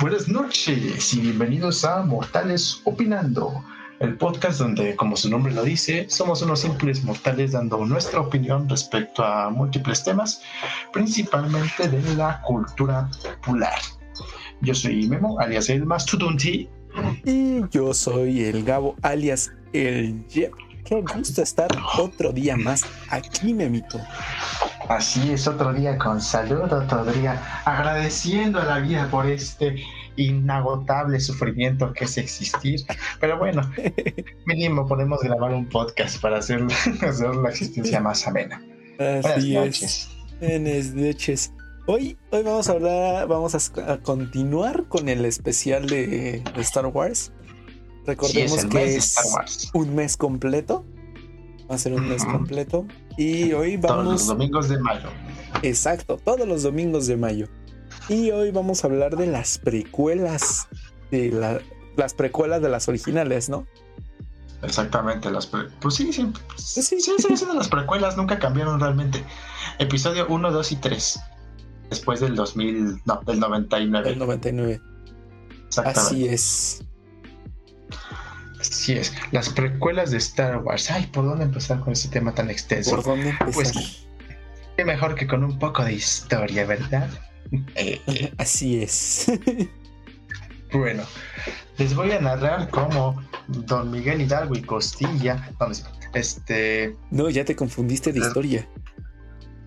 Buenas noches y bienvenidos a Mortales Opinando, el podcast donde, como su nombre lo dice, somos unos simples mortales dando nuestra opinión respecto a múltiples temas, principalmente de la cultura popular. Yo soy Memo, alias el Mastodonti. Y yo soy el Gabo, alias el Jeff. Qué gusto estar otro día más aquí, Memito. Así es, otro día con salud, otro día agradeciendo a la vida por este inagotable sufrimiento que es existir. Pero bueno, mínimo podemos grabar un podcast para hacer, hacer la existencia más amena. Así es. Buenas noches. Hoy, hoy vamos a hablar, vamos a, a continuar con el especial de, de Star Wars. Recordemos Sí, es que es un mes completo. Va a ser un mes completo. Y hoy Todos los vamos. domingos de mayo. Exacto, todos los domingos de mayo. Y hoy vamos a hablar de las precuelas. De la- las precuelas de las originales, ¿no? Exactamente, las pre- pues sí, sí, sí, sí. siguen siendo las precuelas, nunca cambiaron realmente. Episodio 1, 2 y 3. Después del 2000, no, del 99. El 99. Exactamente. Así es. Así es. Las precuelas de Star Wars. Ay, ¿por dónde empezar con este tema tan extenso? ¿Por dónde empezar? Pues, Qué mejor que con un poco de historia, ¿verdad? Eh, eh, Así es. bueno, les voy a narrar cómo Don Miguel Hidalgo y Costilla, este, no, ya te confundiste de historia.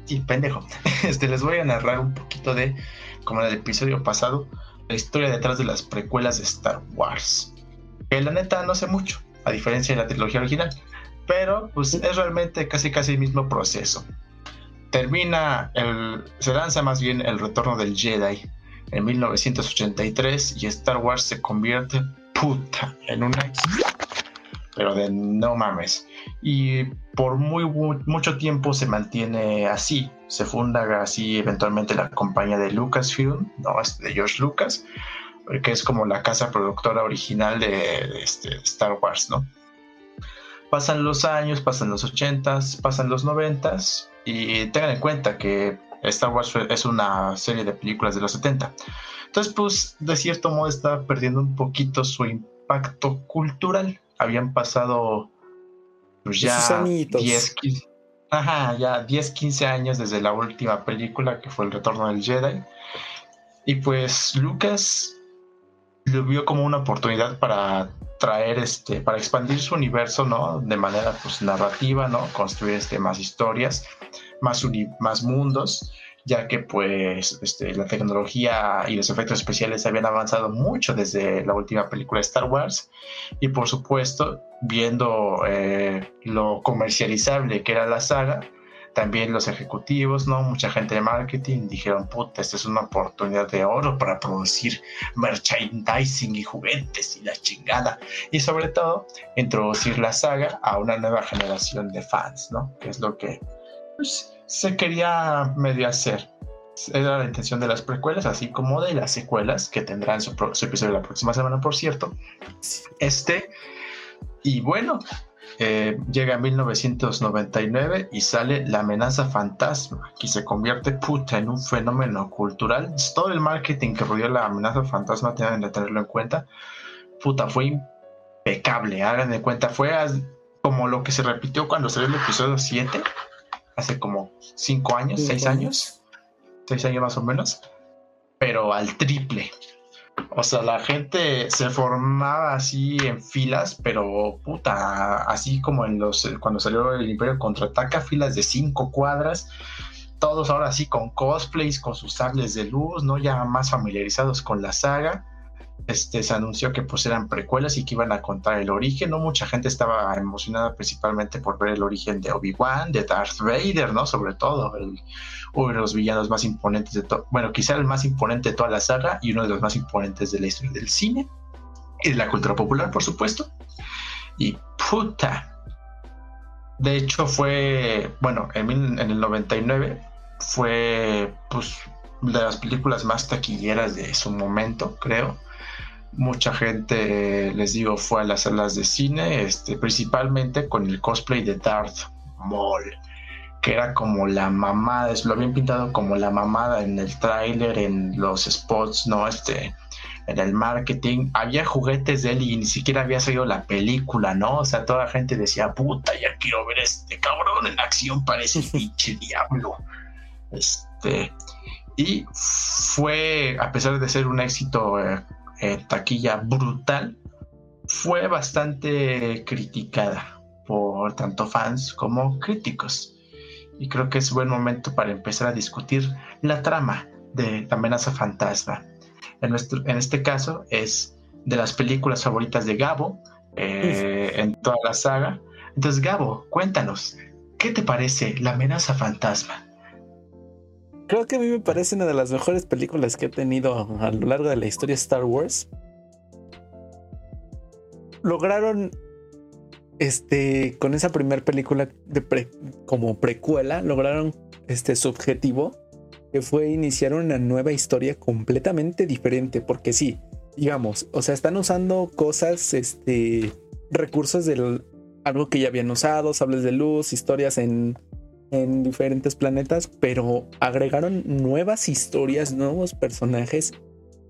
Sí, pendejo. Este, les voy a narrar un poquito de, como en el episodio pasado, la historia detrás de las precuelas de Star Wars. Que la neta no sé mucho, a diferencia de la trilogía original. Pero, pues es realmente casi casi el mismo proceso. Termina el. Se lanza más bien el retorno del Jedi en 1983 y Star Wars se convierte, puta, en un éxito. Pero de no mames y por muy mu- mucho tiempo se mantiene así. Se funda así eventualmente la compañía de Lucasfilm, ¿no? Este, de George Lucas, que es como la casa productora original de, este, Star Wars, ¿no? Pasan los años, pasan los 80s, pasan los 90s y tengan en cuenta que Star Wars es una serie de películas de los 70. Entonces, pues, de cierto modo está perdiendo un poquito su impacto cultural. Habían pasado pues, ya añitos. 10, 15, ajá, ya 10, 15 años desde la última película que fue El Retorno del Jedi. Y pues Lucas lo vio como una oportunidad para traer este, para expandir su universo, ¿no? De manera pues narrativa, ¿no? Construir este, más historias, más, uni- más mundos, ya que pues este, la tecnología y los efectos especiales habían avanzado mucho desde la última película de Star Wars y por supuesto viendo eh, lo comercializable que era la saga, también los ejecutivos, ¿no? Mucha gente de marketing dijeron, puta, esta es una oportunidad de oro para producir merchandising y juguetes y la chingada. Y sobre todo, introducir la saga a una nueva generación de fans, ¿no? Que es lo que pues, se quería medio hacer. Era la intención de las precuelas, así como de las secuelas, que tendrán su, su episodio la próxima semana, por cierto. Este, y bueno, eh, llega en 1999 y sale La amenaza fantasma, que se convierte puta en un fenómeno cultural. Todo el marketing que rodeó la amenaza fantasma tienen que tenerlo en cuenta. Puta, fue impecable, hagan de cuenta, fue como lo que se repitió cuando salió el episodio 7, hace como 5 años, Cinco 6 años, 6 años más o menos, pero al triple. O sea, la gente se formaba así en filas, pero puta, así como en los cuando salió el Imperio contraataca, filas de cinco cuadras, todos ahora sí con cosplays, con sus sables de luz, ¿no? Ya más familiarizados con la saga. Este, se anunció que pues eran precuelas y que iban a contar el origen, ¿no? Mucha gente estaba emocionada principalmente por ver el origen de Obi-Wan, de Darth Vader, ¿no? Sobre todo, uno de los villanos más imponentes de todo, bueno, quizá el más imponente de toda la saga y uno de los más imponentes de la historia del cine y de la cultura popular, por supuesto. Y puta. De hecho, fue, bueno, en, en el 99 fue, pues, de las películas más taquilleras de su momento, creo. Mucha gente, les digo, fue a las salas de cine, este, principalmente con el cosplay de Darth Maul, que era como la mamada, lo habían pintado como la mamada en el tráiler, en los spots, ¿no? Este, en el marketing, había juguetes de él y ni siquiera había salido la película, ¿no? O sea, toda la gente decía, puta, ya quiero ver este cabrón en acción, parece pinche diablo. Este, y fue, a pesar de ser un éxito eh, eh, taquilla brutal, fue bastante criticada por tanto fans como críticos. Y creo que es buen momento para empezar a discutir la trama de la amenaza fantasma. En, nuestro, en este caso es de las películas favoritas de Gabo eh, en toda la saga. Entonces, Gabo, cuéntanos, ¿qué te parece la amenaza fantasma? Creo que a mí me parece una de las mejores películas que he tenido a lo largo de la historia Star Wars. Lograron, este, con esa primera película de como precuela, lograron este su objetivo, que fue iniciar una nueva historia completamente diferente, porque sí, digamos, o sea, están usando cosas, este, recursos de algo que ya habían usado, sables de luz, historias en en diferentes planetas, pero agregaron nuevas historias, nuevos personajes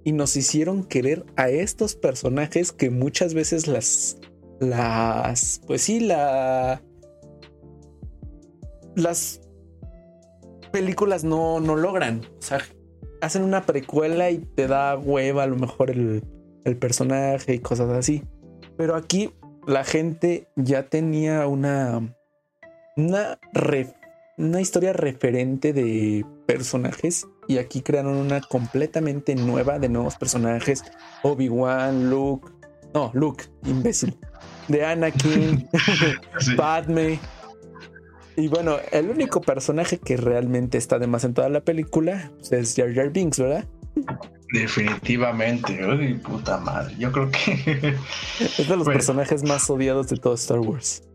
y nos hicieron querer a estos personajes que muchas veces las las pues sí la las películas no no logran, o sea, hacen una precuela y te da hueva a lo mejor el, el personaje y cosas así. Pero aquí la gente ya tenía una una una historia referente de personajes y aquí crearon una completamente nueva de nuevos personajes. Obi-Wan, Luke, no, Luke, imbécil, de Anakin, Padme. Y bueno, el único personaje que realmente está de más en toda la película pues, es Jar Jar Binks, ¿verdad? Definitivamente, uy, puta madre. Yo creo que es de los personajes más odiados de todo Star Wars.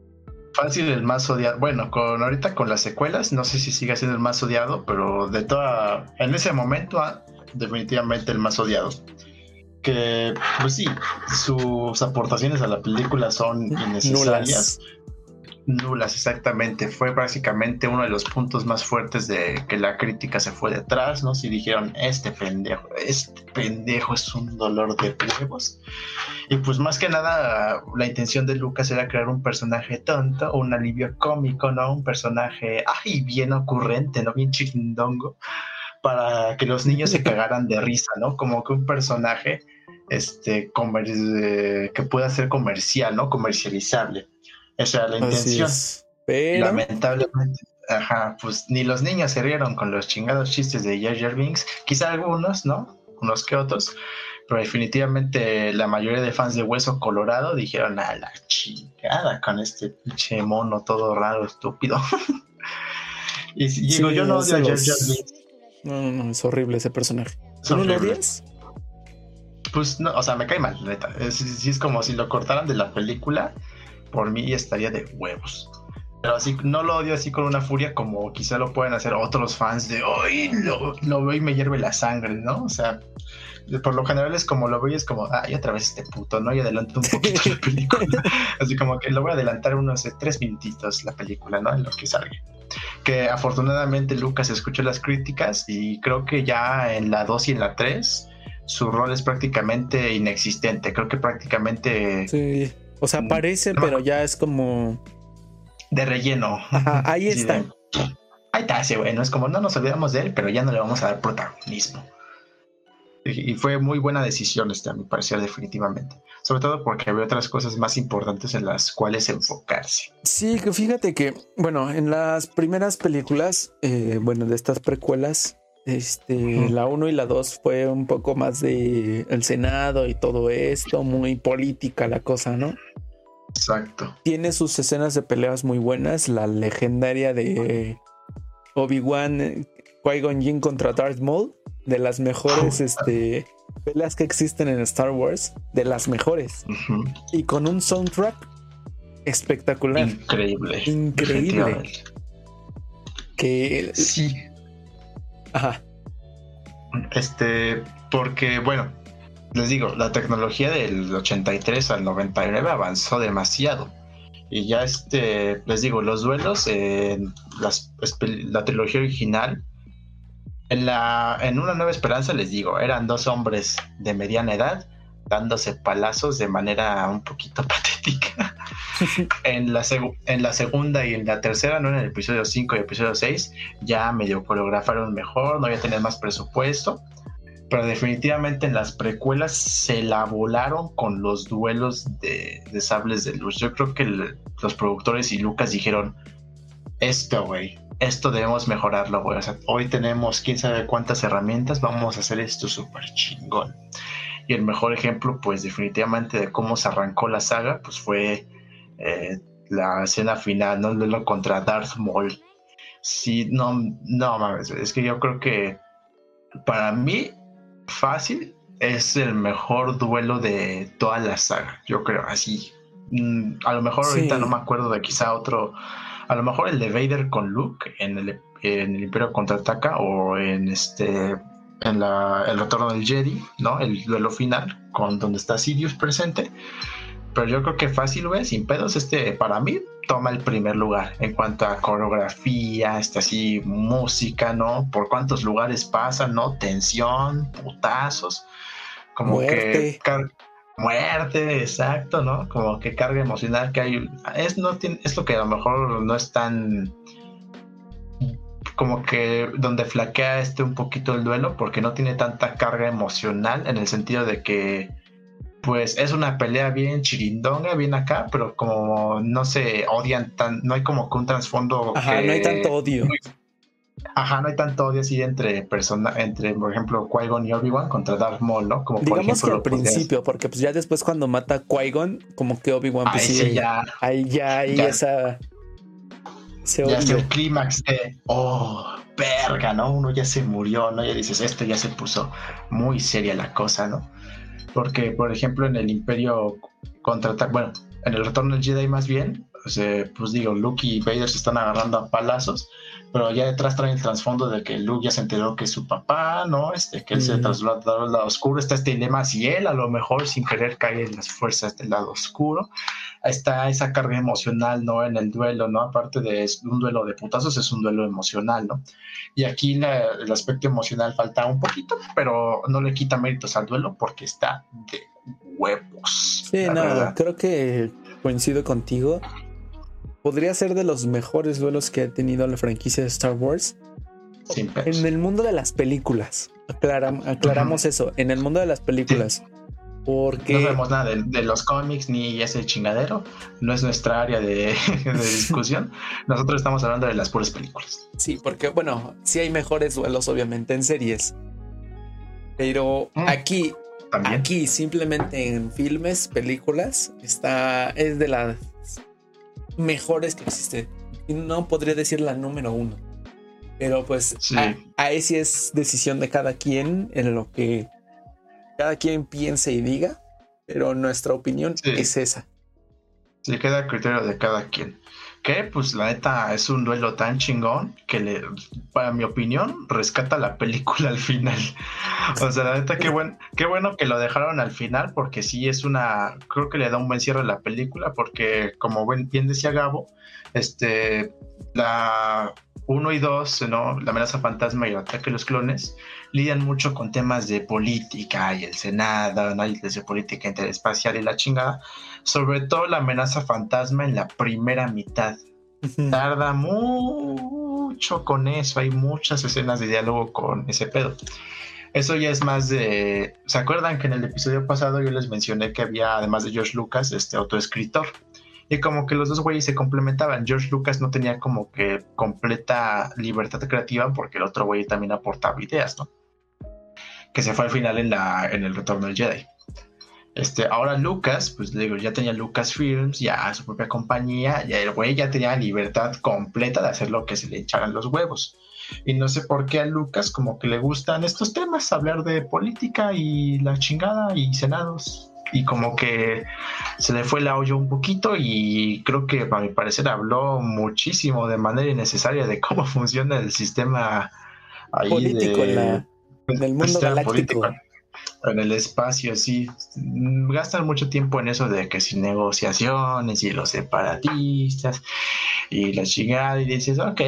Fácil el más odiado. Bueno, con ahorita con las secuelas, no sé si sigue siendo el más odiado, pero de toda. En ese momento, ah, definitivamente el más odiado. Que, pues sí, sus aportaciones a la película son innecesarias nulas, exactamente. Fue básicamente uno de los puntos más fuertes de que la crítica se fue detrás, ¿no? Si dijeron, este pendejo, este pendejo es un dolor de huevos. Y pues más que nada, la intención de Lucas era crear un personaje tonto, un alivio cómico, ¿no? Un personaje, ay, bien ocurrente, ¿no? Bien chiquindongo, para que los niños se cagaran de risa, ¿no? Como que un personaje este, eh, que pueda ser comercial, ¿no? Comercializable. Esa era la intención. Pero... Lamentablemente, ajá, pues ni los niños se rieron con los chingados chistes de Jar Jar Binks. Quizá algunos, ¿no? Unos que otros. Pero definitivamente la mayoría de fans de Hueso Colorado dijeron a la chingada con este pinche mono todo raro, estúpido. y digo, yo no odio a Jar Jar Binks. No, no, no, es horrible ese personaje. ¿No lo odias? Pues no, o sea, me cae mal, neta. Si es como si lo cortaran de la película por mí estaría de huevos. Pero así no lo odio así con una furia como quizá lo pueden hacer otros fans de hoy lo, lo, veo y me hierve la sangre, ¿no? O sea, por lo general es como lo veo y es como, ay, otra vez este puto, ¿no? Y adelanto un poquito la película. así como que lo voy a adelantar unos tres minutitos la película, ¿no? En lo que salga. Que afortunadamente Lucas escuchó las críticas y creo que ya en la 2 y en la 3 su rol es prácticamente inexistente. Creo que prácticamente sí. O sea, aparece, pero ya es como. De relleno. ahí está. Ahí está ese bueno. Es como no nos olvidamos de él, pero ya no le vamos a dar protagonismo. Y fue muy buena decisión, este, a mi parecer, definitivamente. Sobre todo porque había otras cosas más importantes en las cuales enfocarse. Sí, fíjate que, bueno, en las primeras películas, eh, bueno, de estas precuelas, este, la 1 y la 2 fue un poco más de el Senado y todo esto, muy política la cosa, ¿no? Exacto. Tiene sus escenas de peleas muy buenas, la legendaria de Obi-Wan Qui-Gon Jinn contra Darth Maul, de las mejores este, peleas que existen en Star Wars, de las mejores. Y con un soundtrack espectacular. Increíble. Increíble. Que sí Ajá. Este, porque, bueno, les digo, la tecnología del 83 al 99 avanzó demasiado. Y ya este, les digo, los duelos en la trilogía original, en, la, en Una Nueva Esperanza, les digo, eran dos hombres de mediana edad dándose palazos de manera un poquito patética. en, la en la segunda y en la tercera, ¿no? En el episodio 5 y episodio 6, ya medio coreografaron mejor, no ya tenían más presupuesto. Pero definitivamente en las precuelas se la volaron con los duelos de, sables de luz. Yo creo que los productores y Lucas dijeron, esto, güey, esto debemos mejorarlo, güey. O sea, hoy tenemos quién sabe cuántas herramientas, vamos a hacer esto súper chingón. Y el mejor ejemplo, pues definitivamente de cómo se arrancó la saga, pues fue eh, la escena final, ¿no? Lo contra Darth Maul. Sí, no, no mames, es que yo creo que para mí, fácil, es el mejor duelo de toda la saga, yo creo, así. Mm, a lo mejor ahorita no me acuerdo de quizá otro, a lo mejor el de Vader con Luke en el, en el Imperio Contraataca o en este en la, el retorno del Jedi, ¿no? El duelo final, con donde está Sidious presente. Pero yo creo que fácil, güey, sin pedos, este, para mí, toma el primer lugar en cuanto a coreografía, este, así, música, ¿no? Por cuántos lugares pasan, ¿no? Tensión, putazos, como que... muerte, exacto, ¿no? Como que carga emocional que hay. Es, no tiene, es lo que a lo mejor no es tan como que donde flaquea este un poquito el duelo porque no tiene tanta carga emocional en el sentido de que pues es una pelea bien chirindonga, bien acá, pero como no se odian tan, no hay como que un trasfondo. Ajá, no hay tanto odio. ajá, no hay tanto odio así entre personas, entre por ejemplo Qui-Gon y Obi-Wan contra Darth Maul, ¿no? Como Digamos por ejemplo, que al principio, porque pues ya después cuando mata a Qui-Gon, como que Obi-Wan pues sí, ya, ahí ya hay esa ya es el clímax de, oh, verga, ¿no? Uno ya se murió, ¿no? Ya dices, esto ya se puso muy seria la cosa, ¿no? Porque, por ejemplo, en el Imperio contra, bueno, en el Retorno del Jedi más bien, pues digo, Luke y Vader se están agarrando a palazos, pero ya detrás trae el trasfondo de que Luke ya se enteró que es su papá, ¿no? Este, que él se trasladó al lado oscuro, está este dilema si él a lo mejor sin querer cae en las fuerzas del lado oscuro, está esa carga emocional, ¿no? En el duelo, ¿no? Aparte de un duelo de putazos, es un duelo emocional, ¿no? Y aquí el aspecto emocional falta un poquito, pero no le quita méritos al duelo porque está de huevos. Sí, no, creo que coincido contigo podría ser de los mejores duelos que ha tenido la franquicia de Star Wars. en el mundo de las películas. aclaramos eso. En el mundo de las películas. Porque. No sabemos nada de, los cómics ni ese chingadero. No es nuestra área de, discusión. Nosotros estamos hablando de las puras películas. Sí, porque, bueno, sí hay mejores duelos, obviamente, en series. Pero mm. aquí, aquí, simplemente en filmes, películas, está. Es de las mejores que existen. Y no podría decir la número uno. Pero pues ahí sí es decisión de cada quien en lo que cada quien piense y diga. Pero nuestra opinión es esa. Sí, queda criterio de cada quien. Que pues la neta es un duelo tan chingón que le, para mi opinión, rescata la película al final. O sea, la neta, qué, buen, qué bueno que lo dejaron al final, porque sí es una, creo que le da un buen cierre a la película, porque como bien decía Gabo, este, la 1 y 2, ¿no? La amenaza fantasma y el ataque a los clones, lidian mucho con temas de política y el Senado, ¿no? Y de política interespacial y la chingada. Sobre todo la amenaza fantasma en la primera mitad. Tarda mucho con eso, hay muchas escenas de diálogo con ese pedo. Eso ya es más de... ¿Se acuerdan que en el episodio pasado yo les mencioné que había, además de George Lucas, este autoescritor? Y como que los dos güeyes se complementaban. George Lucas no tenía como que completa libertad creativa porque el otro güey también aportaba ideas, ¿no? Que se fue al final en, la, en el retorno del Jedi. Este, ahora Lucas, pues digo, ya tenía Lucas Films, ya su propia compañía, ya el güey ya tenía libertad completa de hacer lo que se le echaran los huevos. Y no sé por qué a Lucas como que le gustan estos temas, hablar de política y la chingada y senados y como que se le fue el audio un poquito y creo que a mi parecer habló muchísimo de manera innecesaria de cómo funciona el sistema político en, la, En el mundo galáctico en el espacio, sí. Gastan mucho tiempo en eso de que si negociaciones y los separatistas y la chingada y dices, ok,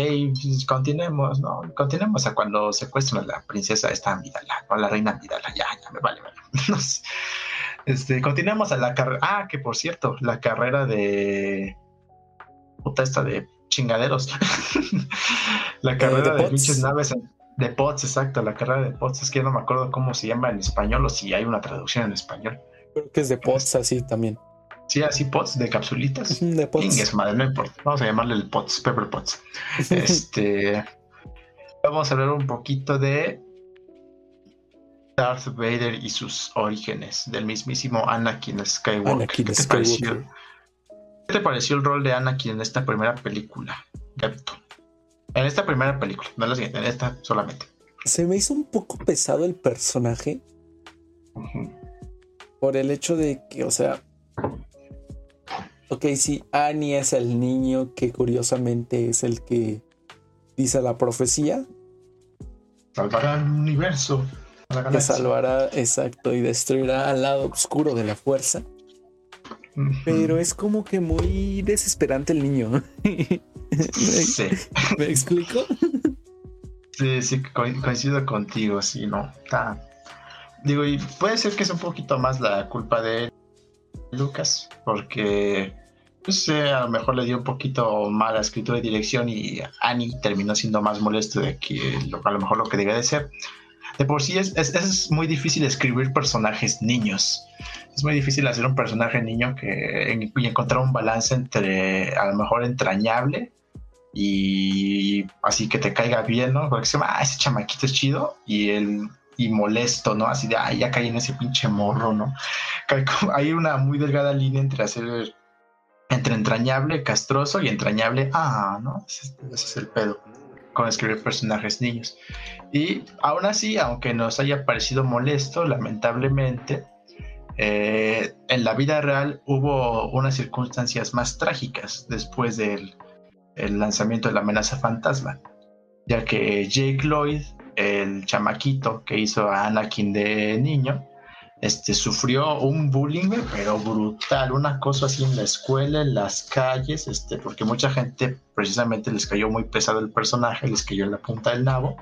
pues, continuemos, ¿no? Continuemos a cuando secuestran a la princesa esta Amidala, o a la reina Amidala, ya, ya me vale, vale. Este, continuemos a la carrera, ah, que por cierto, la carrera de puta esta de chingaderos. la eh, carrera de, pinches naves en de POTS, exacto, la carrera de POTS. Es que no me acuerdo cómo se llama en español o si hay una traducción en español. Creo que es de POTS así también. Sí, así POTS, de capsulitas. De POTS. Es madre, no importa. Vamos a llamarle el POTS, Pepper POTS. este. Vamos a hablar un poquito de Darth Vader y sus orígenes, del mismísimo Anakin Skywalker. ¿Qué, te Pareció, ¿Qué te pareció el rol de Anakin en esta primera película, en esta primera película, no en la siguiente, en esta solamente. Se me hizo un poco pesado el personaje. Por el hecho de que, o sea. Ok, sí, Annie es el niño que curiosamente es el que dice la profecía. Salvará el universo. que salvará, exacto, y destruirá al lado oscuro de la fuerza. Pero es como que muy desesperante el niño. Sí. ¿Me explico? Sí, sí, coincido contigo, sí, no. Digo, y puede ser que es un poquito más la culpa de Lucas, porque pues, a lo mejor le dio un poquito mala escritura y dirección y Annie terminó siendo más molesto de que a lo mejor lo que debía de ser. De por sí es, es, muy difícil escribir personajes niños. Es muy difícil hacer un personaje niño que, y encontrar un balance entre a lo mejor entrañable y así que te caiga bien, ¿no? Porque se llama, ah, ese chamaquito es chido y el y molesto, ¿no? Así de, ay, ya caí en ese pinche morro, ¿no? Hay una muy delgada línea entre hacer, entre entrañable, castroso y entrañable, ah, ¿no? Ese, es el pedo con escribir personajes niños. Y aún así, aunque nos haya parecido molesto, lamentablemente, eh, en la vida real hubo unas circunstancias más trágicas después del el lanzamiento de la amenaza fantasma, ya que Jake Lloyd, el chamaquito que hizo a Anakin de niño, este, sufrió un bullying, pero brutal, una cosa así en la escuela, en las calles, este, porque mucha gente precisamente les cayó muy pesado el personaje, les cayó en la punta del nabo.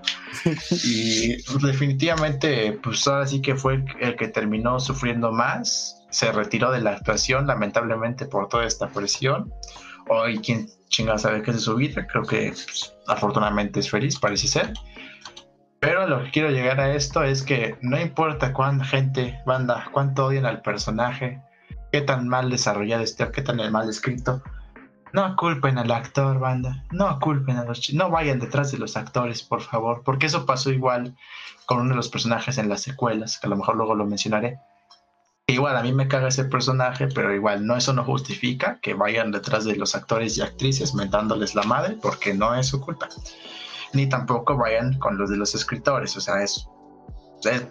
y definitivamente, pues ahora sí que fue el que terminó sufriendo más, se retiró de la actuación, lamentablemente por toda esta presión. Hoy, quien chingada sabe qué es de su vida. Creo que pues, afortunadamente es feliz, parece ser. Pero lo que quiero llegar a esto es que no importa cuánta gente, banda, cuánto odian al personaje, qué tan mal desarrollado esté, qué tan mal escrito. No culpen al actor, banda. No culpen a los No vayan detrás de los actores, por favor. Porque eso pasó igual con uno de los personajes en las secuelas, que a lo mejor luego lo mencionaré igual a mí me caga ese personaje, pero igual no eso no justifica que vayan detrás de los actores y actrices mentándoles la madre, porque no es su culpa. Ni tampoco vayan con los de los escritores, o sea, es,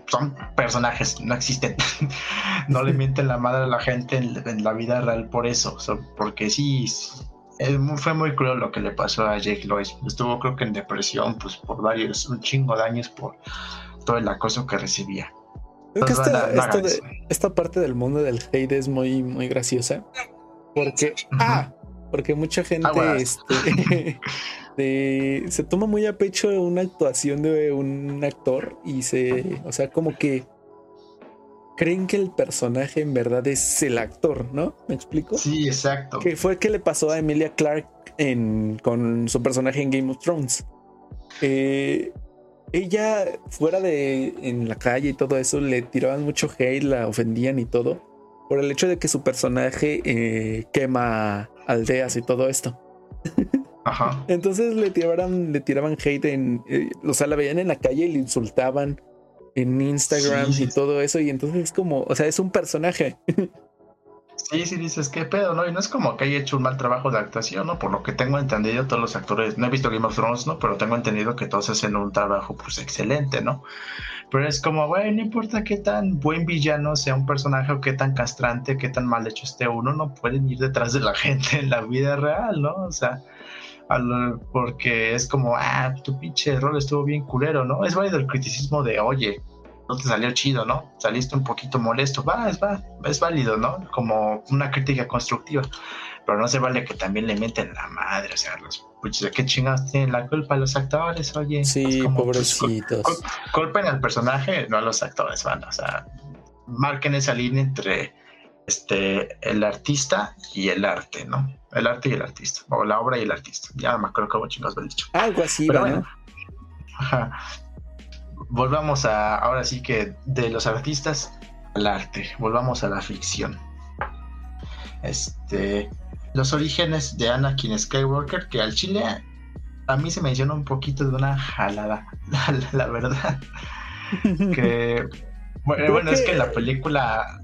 son personajes, no existen. no le mienten la madre a la gente en, la vida real por eso, porque sí, fue muy cruel lo que le pasó a Jake Lloyd. Estuvo creo que en depresión, pues por varios, un chingo de años por todo el acoso que recibía. Creo que esta, parte del mundo del hate es muy, muy graciosa. Porque, ah, porque mucha gente este, se toma muy a pecho una actuación de un actor y se, o sea, como que creen que el personaje en verdad es el actor, ¿no? ¿Me explico? Sí, exacto. Que fue que le pasó a Emilia Clark en, con su personaje en Game of Thrones. Eh, ella fuera de en la calle y todo eso le tiraban mucho hate, la ofendían y todo por el hecho de que su personaje eh, quema aldeas y todo esto. Ajá. Entonces le tiraban, le tiraban hate en, eh, o sea, la veían en la calle y le insultaban en Instagram y todo eso y entonces es como, o sea, es un personaje. Sí, sí, dices, qué pedo, ¿no? Y no es como que haya hecho un mal trabajo de actuación, ¿no? Por lo que tengo entendido, todos los actores, no he visto Game of Thrones, ¿no? Pero tengo entendido que todos hacen un trabajo, pues, excelente, ¿no? Pero es como, güey, no importa qué tan buen villano sea un personaje o qué tan castrante, qué tan mal hecho esté uno, no pueden ir detrás de la gente en la vida real, ¿no? O sea, porque es como, ah, tu pinche rol estuvo bien culero, ¿no? Es válido el criticismo de, oye, no te salió chido, ¿no? Saliste un poquito molesto, va, es, va, es válido, ¿no? Como una crítica constructiva, pero no se vale que también le meten la madre, o sea, los puches, ¿qué chingados tienen la culpa los actores? Oye, sí, pues, pobrecitos. culpen al personaje, no a los actores, van, o sea, marquen esa línea entre este, el artista y el arte, ¿no? El arte y el artista, o la obra y el artista. Ya me acuerdo cómo chingados me he dicho. Algo así, Pero Ajá volvamos a, ahora sí que de los artistas al arte, volvamos a la ficción. Este, los orígenes de Anakin Skywalker, que al chile a mí se menciona un poquito de una jalada, la, verdad. que, bueno, es que la película...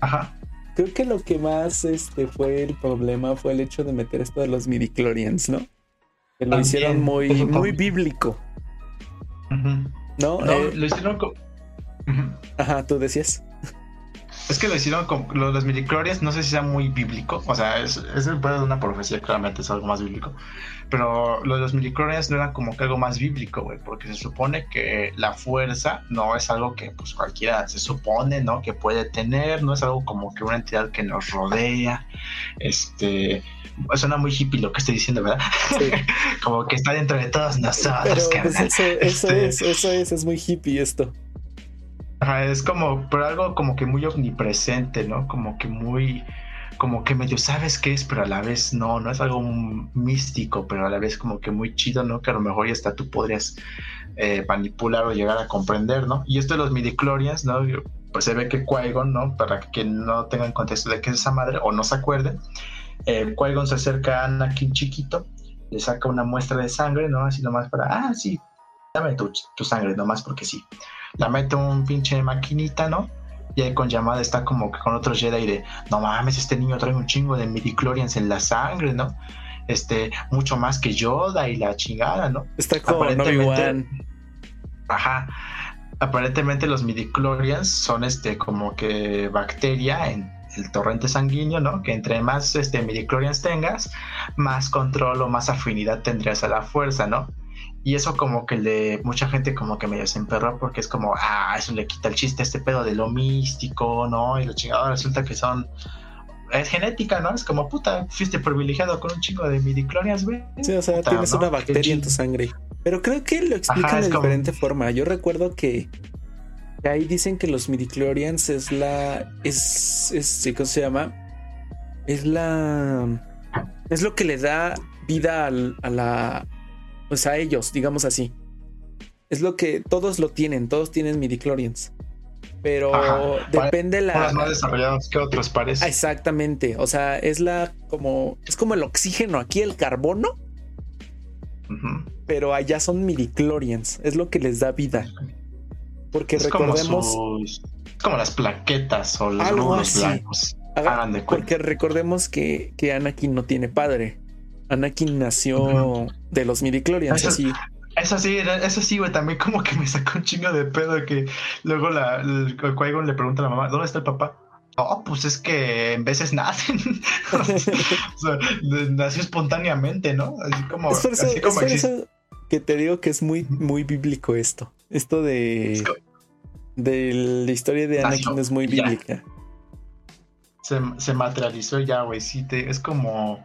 Ajá. Creo que lo que más este, fue el problema fue el hecho de meter esto de los midichlorians, ¿no? Que lo hicieron muy, muy bíblico. No, eh, lo hicieron como. Ajá, tú decías. Es que lo hicieron con los midichlorians, no sé si sea muy bíblico, o sea, es, es el poder de una profecía, claramente es algo más bíblico, pero lo de los midichlorians no era como que algo más bíblico, güey, porque se supone que la fuerza no es algo que pues cualquiera se supone, ¿no? Que puede tener, no es algo como que una entidad que nos rodea, este, suena muy hippie lo que estoy diciendo, ¿verdad? como que está dentro de todos nosotros. Pero, pues, eso, eso este es, eso es, es muy hippie esto es como, pero algo como que muy omnipresente, ¿no? Como que muy, como que medio sabes qué es, pero a la vez no, no es algo místico, pero a la vez como que muy chido, ¿no? Que a lo mejor ya hasta tú podrías eh, manipular o llegar a comprender, ¿no? Y esto de los midichlorians, ¿no? Pues se ve que qui ¿no? Para que no tengan contexto de qué es esa madre o no se acuerden, eh, qui se acerca a Anakin chiquito, le saca una muestra de sangre, ¿no? Así nomás para, ah, sí, dame tu, tu sangre, nomás porque sí la mete un pinche maquinita, ¿no? Y ahí con llamada está como que con otro Jedi de, no mames, este niño trae un chingo de midichlorians en la sangre, ¿no? Este, mucho más que Yoda y la chingada, ¿no? Está como Aparentemente, Ajá. Aparentemente los midichlorians son este como que bacteria en el torrente sanguíneo, ¿no? Que entre más este midichlorians tengas, más control o más afinidad tendrías a la fuerza, ¿no? Y eso como que le mucha gente como que medio se emperró porque es como, ah, eso le quita el chiste a este pedo de lo místico, ¿no? Y lo chingado resulta que son es genética, ¿no? Es como, puta, fuiste privilegiado con un chingo de midichlorians, güey. Sí, o sea, tienes una bacteria en tu sangre. Pero creo que lo explican de diferente forma. Yo recuerdo que, ahí dicen que los midichlorians es la es es ¿cómo se llama? Es la es lo que le da vida a la pues a ellos, digamos así. Es lo que todos lo tienen, todos tienen midichlorians. Pero depende la. más desarrollados que otros, parece. Exactamente. O sea, es la como. Es como el oxígeno aquí, el carbono. Pero allá son midichlorians. Es lo que les da vida. Porque recordemos. Como, como las plaquetas o los glóbulos blancos. porque recordemos que, que Anakin no tiene padre. Anakin nació de los midichlorians, eso, así. Eso sí, eso sí, güey, también como que me sacó un chingo de pedo que luego la, el, le pregunta a la mamá, ¿dónde está el papá? Oh, pues es que en veces nacen. o sea, nació espontáneamente, ¿no? Así como, así como que te digo que es muy, muy bíblico esto. Esto de, de la historia de Anakin es muy bíblica. Se, se materializó ya, güey. Sí, te, es como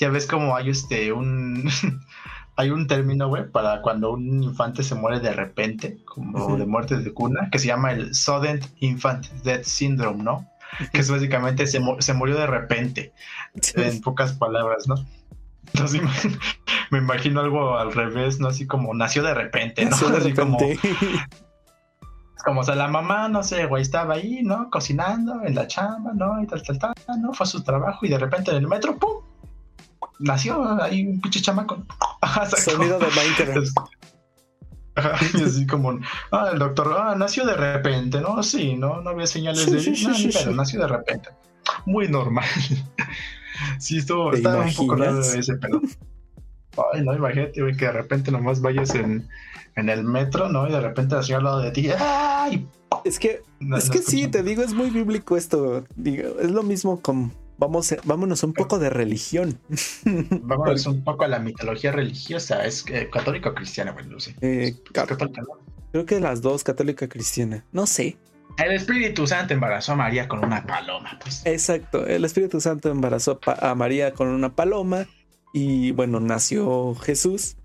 ya ves como hay este un hay un término, güey, para cuando un infante se muere de repente, como de muerte de cuna, que se llama el sudden infant death syndrome, ¿no? Que es básicamente se, se murió de repente, en pocas palabras, ¿no? Entonces me imagino algo al revés, ¿no? Así como nació de repente, ¿no? Así como como, o sea, la mamá, no sé, güey, estaba ahí, ¿no? Cocinando en la chamba, ¿no? Y tal, tal, tal, ¿no? Fue a su trabajo y de repente en el metro, ¡pum! Nació ahí un pinche chamaco. Sonido de Minecraft. y así como, ah, el doctor, ah, nació de repente, ¿no? Sí, ¿no? No había señales de sí, pero nació de repente. Muy normal. sí, estuvo, estaba un poco raro ese pedo. Ay, no, imagínate, güey, que de repente nomás vayas en, en el metro, ¿no? Y de repente señora al lado de ti, ¡ay! Es que, es que sí, te digo, es muy bíblico esto. Digo, es lo mismo con vamos, vámonos un poco de religión. Vámonos un poco a la mitología religiosa. ¿Es católica o cristiana, bueno? Eh, Creo que las dos, católica cristiana. No sé. El Espíritu Santo embarazó a María con una paloma, pues. Exacto, el Espíritu Santo embarazó a María con una paloma y bueno, nació Jesús.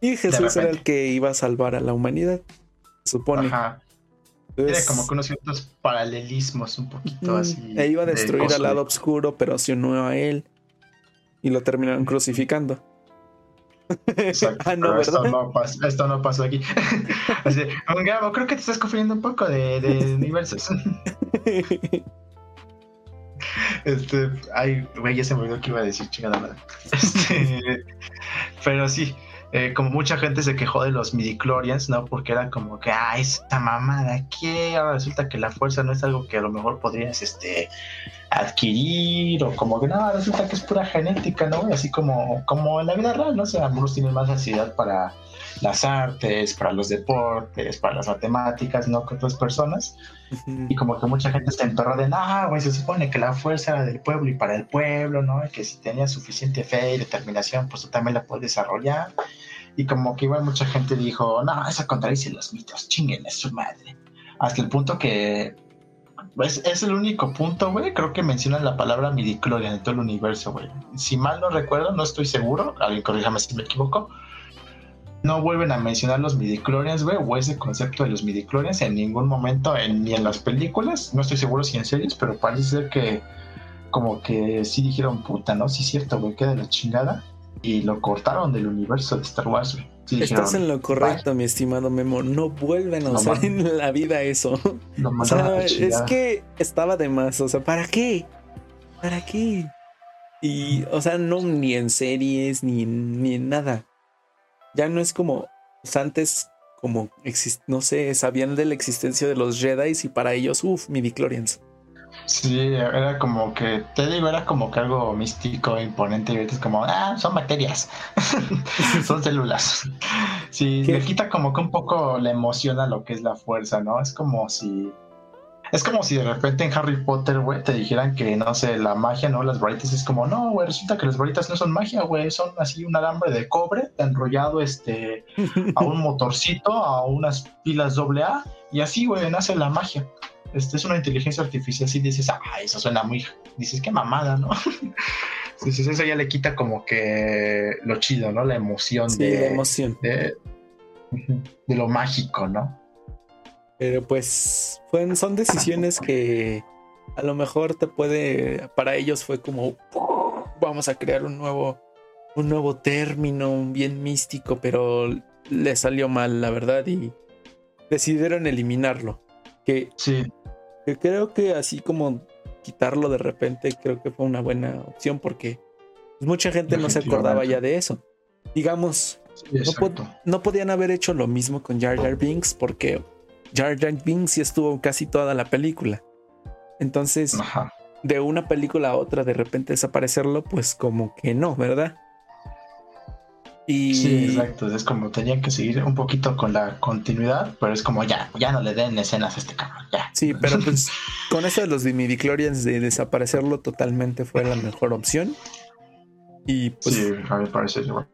Y Jesús era el que iba a salvar a la humanidad, se supone. Ajá. Era como que unos ciertos paralelismos un poquito así. E iba a destruir al lado oscuro, pero se unió a él y lo terminaron crucificando. ah, no, esto, no pasó, esto no pasó aquí. Así, Gabo, creo que te estás confundiendo un poco de, de universos. este, ay, güey, ya se me olvidó que iba a decir chingada madre. Este, pero sí, eh, como mucha gente se quejó de los midichlorians, ¿no? Porque era como que, ah, esta mamada, ¿qué? Ahora resulta que la fuerza no es algo que a lo mejor podrías, este, adquirir, o como que, no, resulta que es pura genética, ¿no? Así como, como en la vida real, ¿no? O sea, algunos tienen más facilidad para las artes, para los deportes, para las matemáticas, ¿no? Que otras personas. Y como que mucha gente se emperró de, no, güey, se supone que la fuerza era del pueblo y para el pueblo, ¿no? Y que si tenías suficiente fe y determinación, pues tú también la puedes desarrollar. Y como que igual mucha gente dijo, no, eso contradice los mitos, chinguen es su madre. Hasta el punto que es, es el único punto, güey, creo que mencionan la palabra midichlorian en todo el universo, güey. Si mal no recuerdo, no estoy seguro, alguien corríjame si me equivoco, no vuelven a mencionar los midichlorians, güey, o ese concepto de los midichlorians en ningún momento, ni en las películas, no estoy seguro si en series, pero parece ser que como que sí dijeron puta, ¿no? Sí, cierto, güey, queda la chingada. Y lo cortaron del universo de Star Wars, güey. Estás en lo correcto, mi estimado Memo. No vuelven a usar en la vida eso. o sea, es que estaba de más. O sea, ¿para qué? ¿Para qué? Y, o sea, no ni en series, ni, ni en nada ya no es como pues, antes, como, no sé, sabían de la existencia de los Jedi y para ellos, uff, midichlorians. Sí, era como que, te digo, era como que algo místico, imponente, y es como, ah, son bacterias, son células. Sí, le quita como que un poco la emoción a lo que es la fuerza, ¿no? Es como si es como si de repente en Harry Potter, güey, te dijeran que, no sé, la magia, ¿no? Las varitas es como, no, güey, resulta que las varitas no son magia, güey, son así un alambre de cobre enrollado este, a un motorcito, a unas pilas doble A, y así, güey, nace la magia. Este es una inteligencia artificial, y dices, ah, eso suena muy, dices, qué mamada, ¿no? Entonces eso ya le quita como que lo chido, ¿no? La emoción sí, de... La emoción. De, de lo mágico, ¿no? Pero pues son decisiones que a lo mejor te puede, para ellos fue como, vamos a crear un nuevo, un nuevo término bien místico, pero le salió mal, la verdad, y decidieron eliminarlo. Que, sí. Que creo que así como quitarlo de repente, creo que fue una buena opción porque pues, mucha gente no se acordaba ya de eso. Digamos, no, no, podían haber hecho lo mismo con Jar Jar Binks porque Jar Jar Binks sí estuvo casi toda la película. Entonces, de una película a otra, de repente desaparecerlo, pues como que no, ¿verdad? Y... Sí, exacto. Es como tenían que seguir un poquito con la continuidad, pero es como ya, ya no le den escenas a este cabrón, ya. Sí, pero pues con eso de los Midichlorians de desaparecerlo totalmente fue la mejor opción. Y pues. Sí, a mí me parece igual.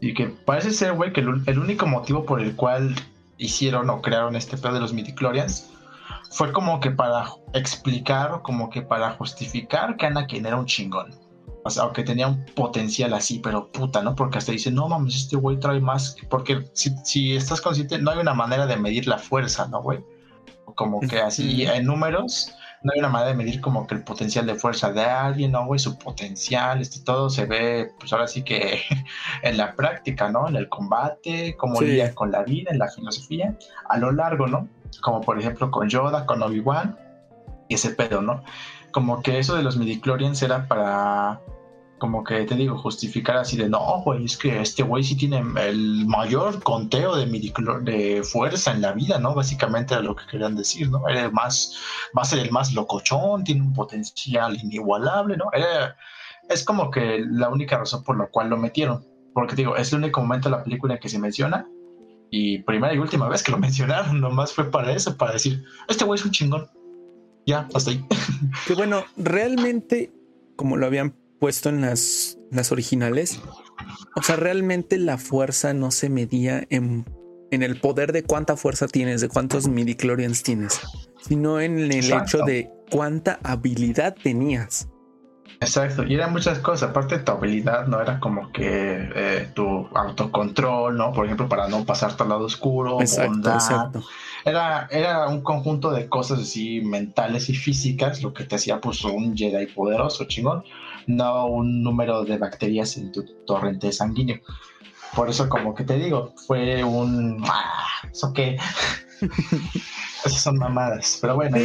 Y que parece ser, güey, que el, único motivo por el cual hicieron o crearon este pedo de los midichlorians fue como que para explicar o como que para justificar que Anakin era un chingón. O sea, o que tenía un potencial así, pero puta, ¿no? Porque hasta dice, no mames, este güey trae más. Porque si, si estás consciente, no hay una manera de medir la fuerza, ¿no, güey? Como que así en números no hay una manera de medir como que el potencial de fuerza de alguien, ¿no, güey? Su potencial, este todo se ve, pues ahora sí que en la práctica, ¿no? En el combate, cómo sí. con la vida, en la filosofía, a lo largo, ¿no? Como por ejemplo con Yoda, con Obi-Wan, y ese pedo, ¿no? Como que eso de los midichlorians era para como que te digo, justificar así de no, güey, es que este güey sí tiene el mayor conteo de, de fuerza en la vida, ¿no? Básicamente era lo que querían decir, ¿no? Era el más, va a ser el más locochón, tiene un potencial inigualable, ¿no? es como que la única razón por la cual lo metieron, porque digo, es el único momento de la película que se menciona y primera y última vez que lo mencionaron, nomás fue para eso, para decir, este güey es un chingón. Ya, hasta ahí. Que bueno, realmente, como lo habían puesto en las, las originales, o sea, realmente la fuerza no se medía en, en el poder de cuánta fuerza tienes, de cuántos midichlorians tienes, sino en el hecho de cuánta habilidad tenías. Exacto, y eran muchas cosas, aparte de tu habilidad, no era como que eh, tu autocontrol, ¿no? Por ejemplo, para no pasarte al lado oscuro, exacto, exacto. Era, era un conjunto de cosas así mentales y físicas, lo que te hacía pues un Jedi poderoso, chingón, no un número de bacterias en tu torrente sanguíneo. Por eso como que te digo, fue un... Ah, ¿Eso qué? Esas son mamadas, pero bueno.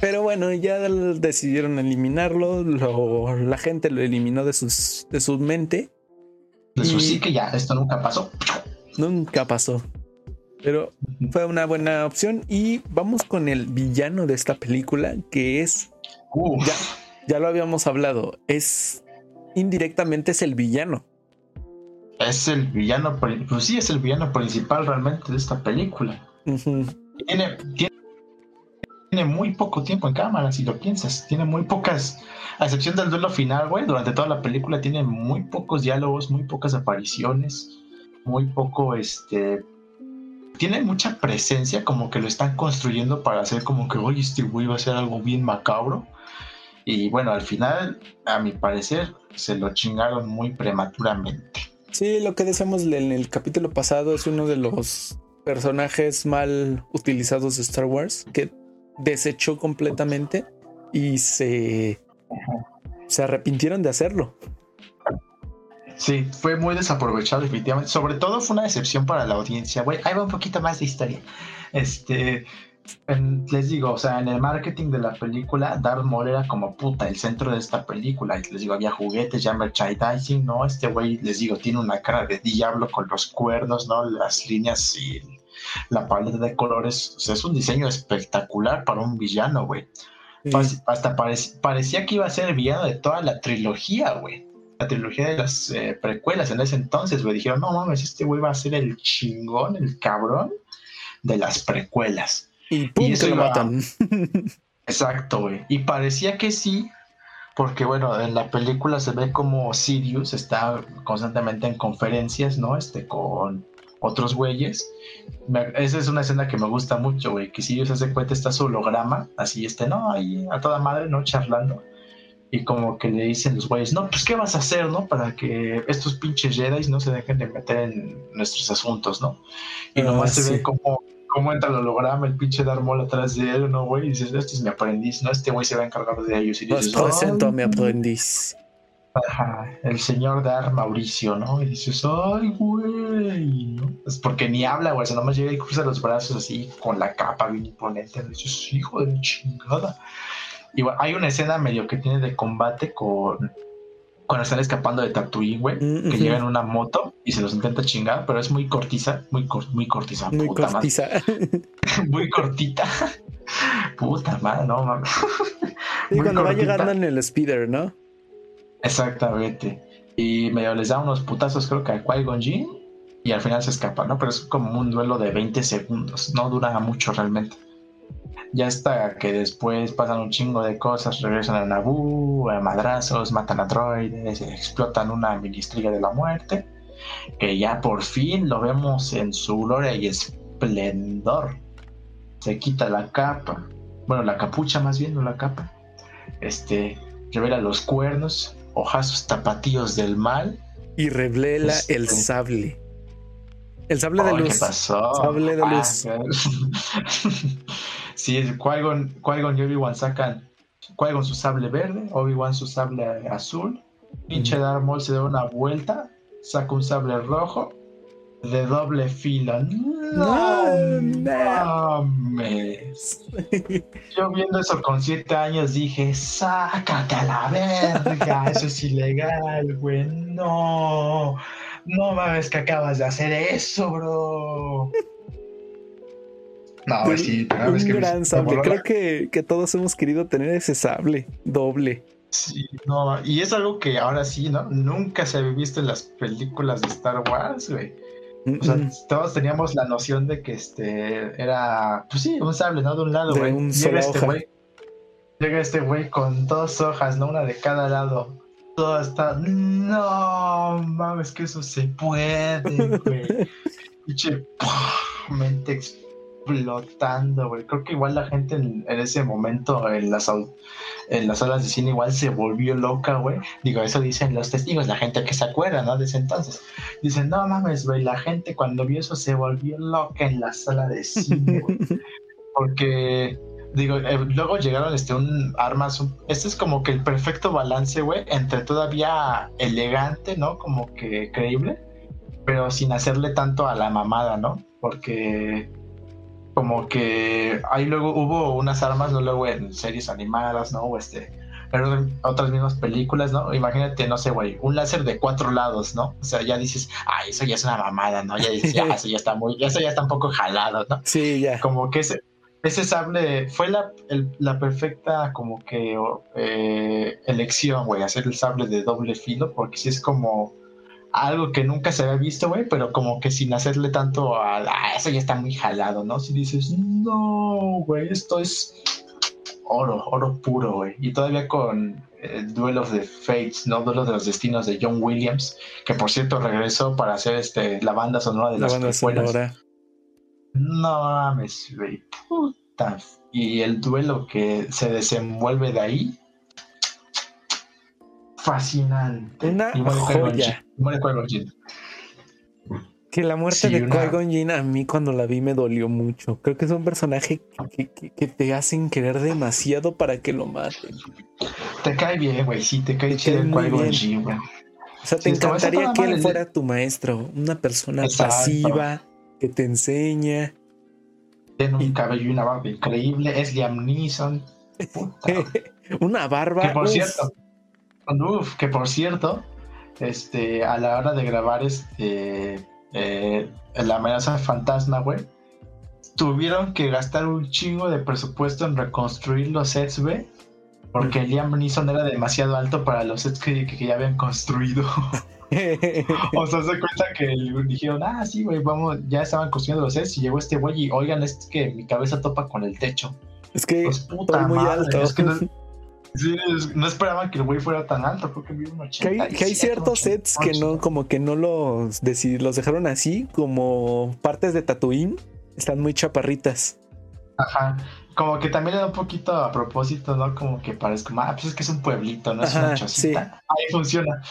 pero bueno, ya decidieron eliminarlo. la gente lo eliminó de, sus, de su mente. De su sí que ya, esto nunca pasó. Nunca pasó. Pero fue una buena opción. Y vamos con el villano de esta película, que es. Ya, ya, lo habíamos hablado. Es. Indirectamente es el villano. Es el villano. Pues sí, es el villano principal realmente de esta película tiene, tiene, muy poco tiempo en cámara, si lo piensas. Tiene muy pocas, a excepción del duelo final, güey, durante toda la película tiene muy pocos diálogos, muy pocas apariciones, muy poco, este... Tiene mucha presencia, como que lo están construyendo para hacer como que, oye, este güey va a ser algo bien macabro. Y bueno, al final, a mi parecer, se lo chingaron muy prematuramente. Sí, lo que decíamos en el capítulo pasado es uno de los personajes mal utilizados de Star Wars que desechó completamente y se, se arrepintieron de hacerlo. Sí, fue muy desaprovechado definitivamente. Sobre todo fue una decepción para la audiencia. Güey, ahí va un poquito más de historia. Este, les digo, o sea, en el marketing de la película, Darth Maul era como puta el centro de esta película. Y les digo, había juguetes, ya merchandising, ¿no? Este güey, les digo, tiene una cara de diablo con los cuernos, ¿no? Las líneas y la paleta de colores. O sea, es un diseño espectacular para un villano, güey. Hasta parecía que iba a ser el villano de toda la trilogía, güey. La trilogía de las eh, precuelas en ese entonces, güey. Dijeron, no mames, este güey va a ser el chingón, el cabrón de las precuelas. Y, eso lo matan. Exacto, güey. Y parecía que sí, porque bueno, en la película se ve como Sirius está constantemente en conferencias, ¿no? Este, con otros güeyes. esa es una escena que me gusta mucho, güey, que si ellos se hace cuenta está su holograma, así este, no, ahí a toda madre, ¿no? Charlando. Y como que le dicen los güeyes, no, pues qué vas a hacer, ¿no? Para que estos pinches Jedi no se dejen de meter en nuestros asuntos, ¿no? Y ah, nomás se ve como cómo entra el holograma, el pinche Darmol atrás de él, ¿no, güey? Y dices, este es mi aprendiz, ¿no? Este güey se va a encargar de ellos. Y dices, presento a mi aprendiz. Ajá, el señor Dar Mauricio, ¿no? Y dices, ay, güey, ¿no? Es porque ni habla, güey, se nomás llega y cruza los brazos así con la capa bien imponente. Y dices, hijo de chingada. Y bueno, hay una escena medio que tiene de combate con cuando están escapando de Tatooine, güey, mm, que llegan en una moto y se los intenta chingar, pero es muy cortiza, muy, muy cortiza. Muy cortiza. muy cortita. puta madre, no mames. Y cuando va llegando en el speeder, ¿no? Exactamente. Y medio les da unos putazos, creo que a Qui-Gon y al final se escapa, ¿no? Pero es como un duelo de 20 segundos, no dura mucho realmente ya está que después pasan un chingo de cosas, regresan a Naboo, a madrazos, matan a droides, explotan una ministría de la muerte, que ya por fin lo vemos en su gloria y esplendor. Se quita la capa, bueno, la capucha más bien, no la capa. Este, revela los cuernos, ojazos tapatíos del mal. Y revela el este, sable. El sable de luz. ¿Qué pasó? Sable de luz. Ah, Sí, Qui-Gon y Obi-Wan sacan Qui-Gon su sable verde, Obi-Wan su sable azul. Pinche Darth Maul se da una vuelta, saca un sable rojo de doble fila. No, mames. Yo viendo eso con siete años dije, sácate a la verga, eso es ilegal, güey. No, no mames que acabas de hacer eso, bro. No, sí, un gran sable. Creo que, que, todos hemos querido tener ese sable doble. Sí, no, y es algo que ahora sí, ¿no? Nunca se había visto en las películas de Star Wars, güey. O sea, todos teníamos la noción de que este era, pues sí, un sable, ¿no? De un lado, güey. Solo este güey. llega este güey con dos hojas, ¿no? Una de cada lado. Todo está. No mames, que eso se puede, güey. Pinche mente explotando, güey. Creo que igual la gente en, ese momento en las, en las salas de cine igual se volvió loca, güey. Digo, eso dicen los testigos, la gente que se acuerda, ¿no? De ese entonces. Dicen, no mames, güey, la gente cuando vio eso se volvió loca en la sala de cine, güey. Porque digo, eh, luego llegaron este un armas, este es como que el perfecto balance, güey, entre todavía elegante, ¿no? Como que creíble, pero sin hacerle tanto a la mamada, ¿no? Porque como que ahí luego hubo unas armas, ¿no? luego en series animadas, ¿no? O este, pero en otras mismas películas, ¿no? Imagínate, no sé, güey, un láser de cuatro lados, ¿no? O sea, ya dices, ah, eso ya es una mamada, ¿no? Ya dices, ya, eso ya está muy, eso ya está un poco jalado, ¿no? Sí, ya. Como que ese, ese sable fue la, la perfecta como que eh, elección, güey, hacer el sable de doble filo, porque si es como algo que nunca se había visto, güey, pero como que sin hacerle tanto a, ah, eso ya está muy jalado, ¿no? Si dices, no, güey, esto es oro, oro puro, güey. Y todavía con el Duelo de Fates, ¿no? Duelo de los Destinos de John Williams, que por cierto regresó para hacer este la banda sonora de la las banda sonora. No mames, güey. Puta. Y el duelo que se desenvuelve de ahí. Fascinante. Una joya. Que la muerte de Qui-Gon Jinn a mí cuando la vi me dolió mucho. Creo que es un personaje que, te hacen querer demasiado para que lo maten. Te cae bien, güey. Sí, te cae chido Qui-Gon Jinn, güey. O sea, te encantaría que él fuera tu maestro. Una persona pasiva que te enseña. Tiene un cabello y una barba increíble. Es Liam Neeson. una barba. Que por cierto, uf, que por cierto, este, a la hora de grabar este, eh, la amenaza fantasma, güey, tuvieron que gastar un chingo de presupuesto en reconstruir los sets, güey, porque Liam Neeson era demasiado alto para los sets que ya habían construido. o sea, se cuenta que dijeron, ah, sí, güey, vamos, ya estaban construyendo los sets y llegó este güey y oigan, es que mi cabeza topa con el techo. Es que pues, puta muy alto. Es que no, sí, no esperaban que el güey fuera tan alto, creo que vi un Que hay, que hay ciertos sets que no, como que no los, los dejaron así, como partes de Tatooine, están muy chaparritas. Ajá como que también le da un poquito a propósito, ¿no? Como que parece como, ah, pues es que es un pueblito, no es una chocita. Ahí funciona.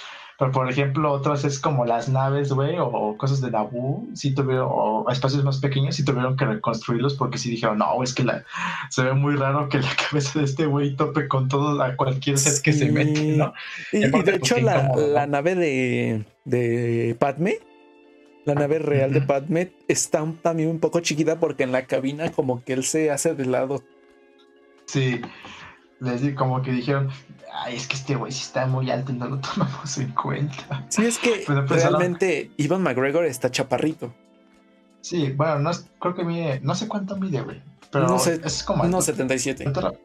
Pero por ejemplo, otros es como las naves, güey, o, cosas de Naboo, sí tuvieron, o espacios más pequeños, sí tuvieron que reconstruirlos porque sí dijeron, no, es que la, se ve muy raro que la cabeza de este güey tope con todo a cualquier set que se mete, ¿no? Y, de pues, hecho, la, nave de, de Padme, la nave real de Padme, está también un poco chiquita porque en la cabina como que él se hace de lado. Sí, les como que dijeron, ay, es que este güey sí está muy alto y no lo tomamos en cuenta. Sí, es que realmente Ivan McGregor está chaparrito. Sí, bueno, no creo que mide, no sé cuánto mide, güey. Pero no sé, es como... 1,77.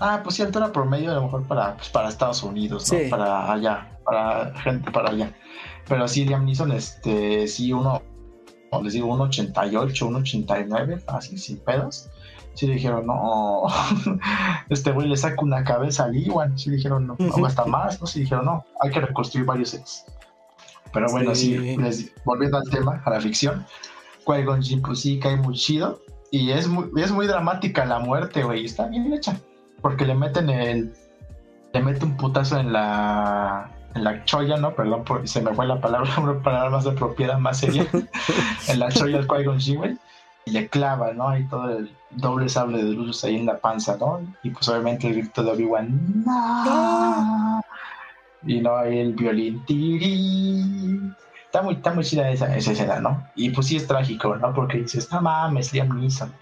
Ah, pues sí, altura promedio a lo mejor para, pues, para Estados Unidos, ¿no? Para allá, para gente para allá. Pero sí, Liam Neeson, este, sí, uno, les digo, 1,88, 1,89, así, sin pedos sí dijeron, no, este güey le saca una cabeza al Iwan. Sí dijeron, no, no hasta más, ¿no? Sí dijeron, no, hay que reconstruir varios sets. Pero bueno, sí, volviendo al tema, a la ficción, Qui-Gon pues sí cae muy chido. Y es muy, es muy dramática la muerte, güey. Está bien hecha. Porque le meten el. Le mete un putazo en la. En la choya, ¿no? Perdón, por, se me fue la palabra, una palabra más apropiada, más seria. en la choya al Qui-Gon güey y le clava, ¿no? Hay todo el doble sable de luz ahí en la panza, ¿no? Y pues obviamente el grito de Obi-Wan, ¡No! Y no hay el violín, tiri. Está muy, está muy chida esa, esa, escena, ¿no? Y pues sí es trágico, ¿no? Porque dices, no mames, Liam Neeson,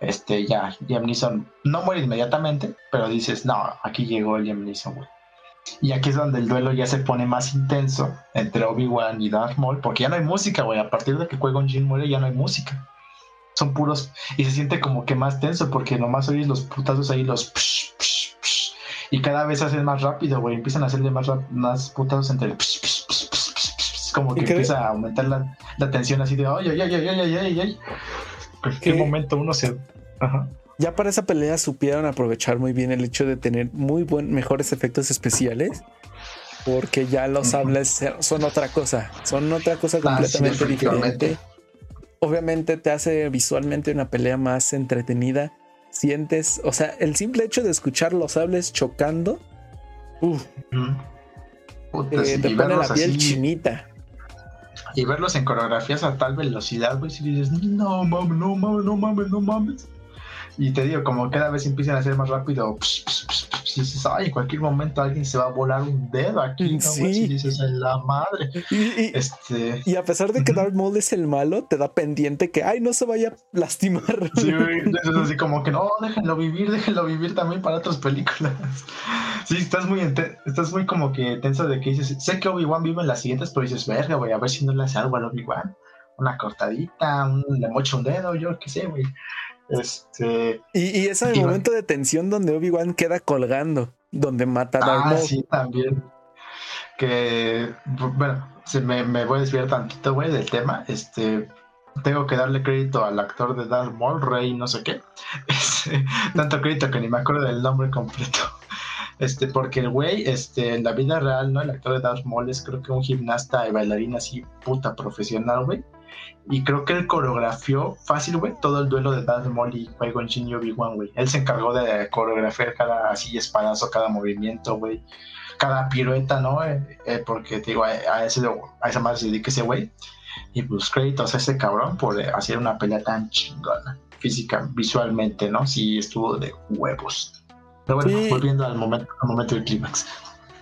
Este, ya, Liam Neeson no muere inmediatamente, pero dices, no, aquí llegó Liam Neeson, güey. Y aquí es donde el duelo ya se pone más intenso entre Obi-Wan y Darth Maul, porque ya no hay música, güey. A partir de que Qui-Gon Jinn muere, ya no hay música son puros y se siente como que más tenso porque nomás oyes los putazos ahí, los y cada vez hacen más rápido, güey, empiezan a hacerle más, más putazos entre el como que empieza a aumentar la, la tensión así de ay, ay, ay, ay, ay, ay, ay. ¿En qué momento uno se... Ajá. ya para esa pelea supieron aprovechar muy bien el hecho de tener muy buen, mejores efectos especiales. Porque ya los sables son otra cosa. Son otra cosa ah, completamente diferente. Obviamente te hace visualmente una pelea más entretenida. Sientes, o sea, el simple hecho de escuchar los sables chocando. te pone la piel chinita. Y verlos en coreografías a tal velocidad, güey, si dices, no mames, no mames, no mames, no mames. Y te digo, como cada vez empiezan a ser más rápido, si dices, ay, en cualquier momento alguien se va a volar un dedo aquí, ¿no? Sí. Si dices, en la madre. Y, este... y a pesar de que Darth Maul es el malo, te da pendiente que, ay, no se vaya a lastimar. Sí, es así como que, no, déjenlo vivir, déjenlo vivir también para otras películas. Sí, estás muy, estás muy como que tenso de que dices, sé que Obi-Wan vive en las siguientes, pero dices, verga, güey, a ver si no le hace algo al Obi-Wan. Una cortadita, un, le mocho un dedo, yo qué sé, güey. Este. Y, y es el momento de tensión donde Obi-Wan queda colgando, donde mata a Darth Ah, sí, también. Que, bueno, se me, me voy a desviar tantito, güey, del tema. Este, tengo que darle crédito al actor de Darth Maul, Rey, no sé qué. Este, tanto crédito que ni me acuerdo del nombre completo. Este, porque el güey, este, en la vida real, ¿no? El actor de Darth Maul es creo que un gimnasta y bailarín así, puta profesional, güey. Y creo que él coreografió fácil, güey, todo el duelo de Darth Maul y Qui-Gon Jinn y Obi-Wan, güey. Él se encargó de coreografiar cada así espadazo, cada movimiento, güey. Cada pirueta, ¿no? Eh, eh, porque, te digo, a, ese, a esa madre se dedica ese güey. Y pues créditos a ese cabrón por hacer una pelea tan chingona, física, visualmente, ¿no? Sí, estuvo de huevos. Pero bueno, volviendo al momento, al momento del clímax.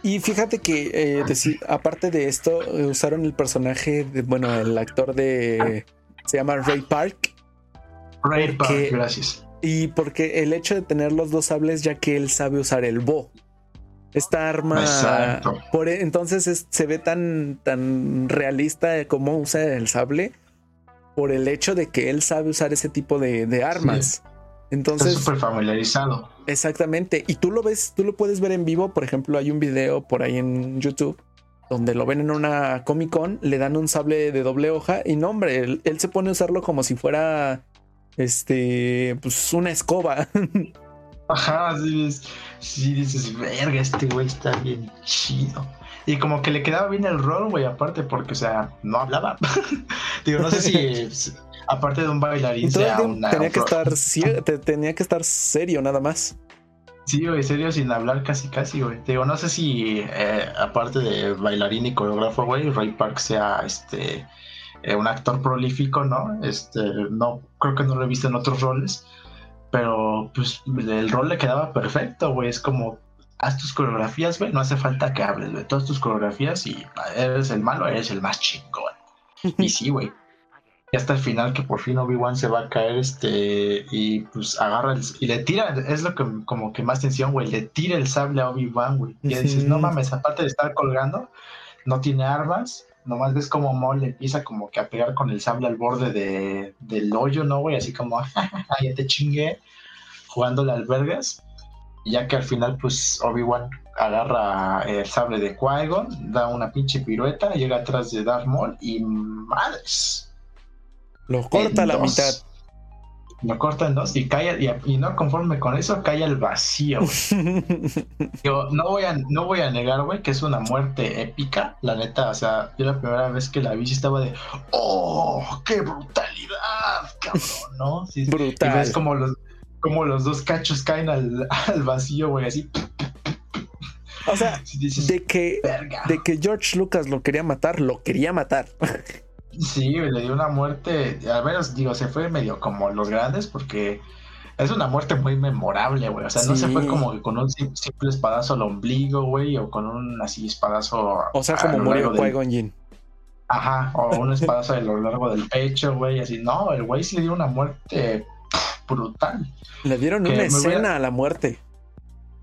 Y fíjate que, eh, aparte de esto, eh, usaron el personaje, de, bueno, el actor de. Se llama Ray Park. Ray Park, gracias. Y porque el hecho de tener los dos sables, ya que él sabe usar el bo. Esta arma. Exacto. Por, e, entonces se ve tan, tan realista como usa el sable. Por el hecho de que él sabe usar ese tipo de, armas. Entonces. Está súper familiarizado. Exactamente. Y tú lo ves, tú lo puedes ver en vivo. Por ejemplo, hay un video por ahí en YouTube donde lo ven en una Comic Con, le dan un sable de doble hoja y no, hombre, él, se pone a usarlo como si fuera este, pues una escoba. Ajá, sí, sí dices, verga, este güey está bien chido. Y como que le quedaba bien el rol, güey, aparte, porque, o sea, no hablaba. Digo, no sé si aparte de un bailarín, sea una, tenía que estar tenía que estar serio nada más. Sí, güey, serio, sin hablar casi, casi, güey. Digo, no sé si eh, aparte de bailarín y coreógrafo, güey, Ray Park sea este eh, un actor prolífico, ¿no? Este, no, creo que no lo he visto en otros roles, pero pues el rol le quedaba perfecto, güey. Es como, haz tus coreografías, güey, no hace falta que hables, güey. Todas tus coreografías y eres el malo, eres el más chingón. Y sí, güey y hasta el final que por fin Obi-Wan se va a caer este y pues agarra el, y le tira, es lo que como que más tensión, güey, le tira el sable a Obi-Wan, güey. Y dices, no mames, aparte de estar colgando, no tiene armas, nomás ves como Maul empieza como que a pegar con el sable al borde de, del hoyo, ¿no, güey? Así como, ya te chingué, jugándole albergas. Y ya que al final, pues Obi-Wan agarra el sable de Qui-Gon, da una pinche pirueta, llega atrás de Darth Maul y madres lo corta a la mitad. Lo corta en dos y cae y, no conforme con eso cae al vacío. yo no voy a no voy a negar, güey, que es una muerte épica, la neta, o sea, yo la primera vez que la vi estaba de, "Oh, qué brutalidad, cabrón", ¿no? Sí, Brutal. Y ves como los como los dos cachos caen al, vacío, güey, así. O sea, de que de que George Lucas lo quería matar, lo quería matar. Sí, le dio una muerte, al menos digo, se fue medio como los grandes porque es una muerte muy memorable, güey. O sea, no se fue como que con un simple espadazo al ombligo, güey, o con un así espadazo. O sea, como murió Qui-Gon Ajá, o un espadazo a lo largo del pecho, güey, así. No, el güey sí le dio una muerte brutal. Le dieron una escena a la muerte.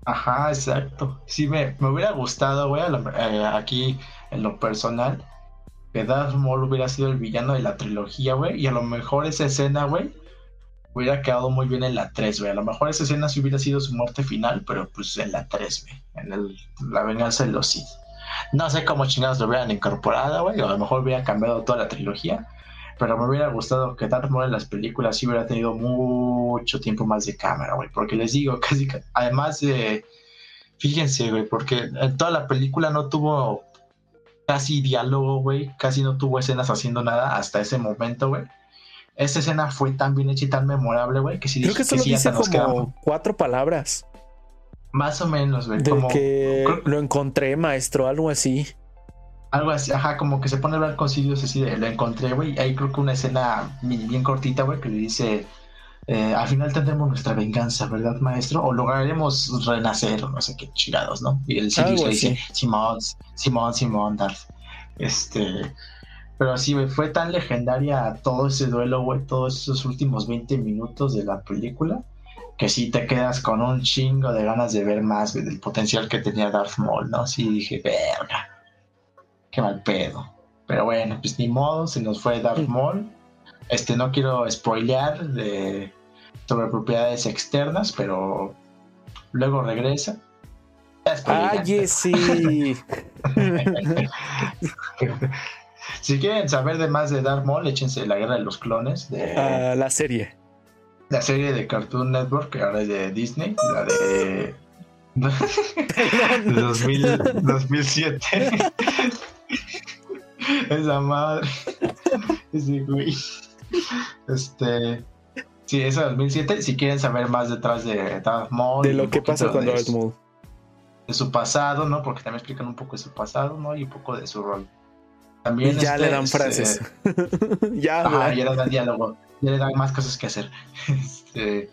Ajá, exacto. Sí, me, me hubiera gustado, güey, eh, aquí en lo personal que Darth Maul hubiera sido el villano de la trilogía, güey. Y a lo mejor esa escena, güey, hubiera quedado muy bien en la 3, güey. A lo mejor esa escena sí hubiera sido su muerte final, pero pues en la 3, güey. En el, la venganza de los Sith. No sé cómo chingados lo hubieran incorporado, güey. A lo mejor hubiera cambiado toda la trilogía. Pero me hubiera gustado que Darth Maul en las películas sí hubiera tenido mucho tiempo más de cámara, güey. Porque les digo, casi, además de, fíjense, güey, porque en toda la película no tuvo casi diálogo, güey. Casi no tuvo escenas haciendo nada hasta ese momento, güey. Esa escena fue tan bien hecha y tan memorable, güey, que sí Creo que solo sí, dice como quedamos. cuatro palabras. Más o menos, güey. De Como, que creo- lo encontré, maestro, algo así. Algo así, ajá, como que se pone a hablar con Sirius así de, lo encontré, güey. Ahí creo que una escena bien, bien cortita, güey, que le dice, eh, al final tendremos nuestra venganza, ¿verdad, maestro? O lograremos renacer, no sé qué chingados, ¿no? Y el Sirius le dice. Simón, Simón, Simón, Darth. Este, pero sí, güey, fue tan legendaria todo ese duelo, güey, todos esos últimos 20 minutos de la película, que sí te quedas con un chingo de ganas de ver más, güey, del potencial que tenía Darth Maul, ¿no? Sí, dije, verga qué mal pedo. Pero bueno, pues ni modo, se nos fue Darth Maul. Este, no quiero spoilear de, sobre propiedades externas, pero luego regresa. Ay, sí. si quieren saber de más de Darth Maul, échense la guerra de los clones de Ah, la serie. la serie de Cartoon Network, que ahora es de Disney, la de de 2000 2007. Esa madre. Ese güey. Este. Sí, esa 2007. Si quieren saber más detrás de Darth Maul. De lo que pasa con Darth Maul. De su pasado, ¿no? Porque también explican un poco de su pasado, ¿no? Y un poco de su rol. También Y ya este, le dan este, frases. ya Ajá, habla. ya le dan diálogo, ya le dan más cosas que hacer. Este,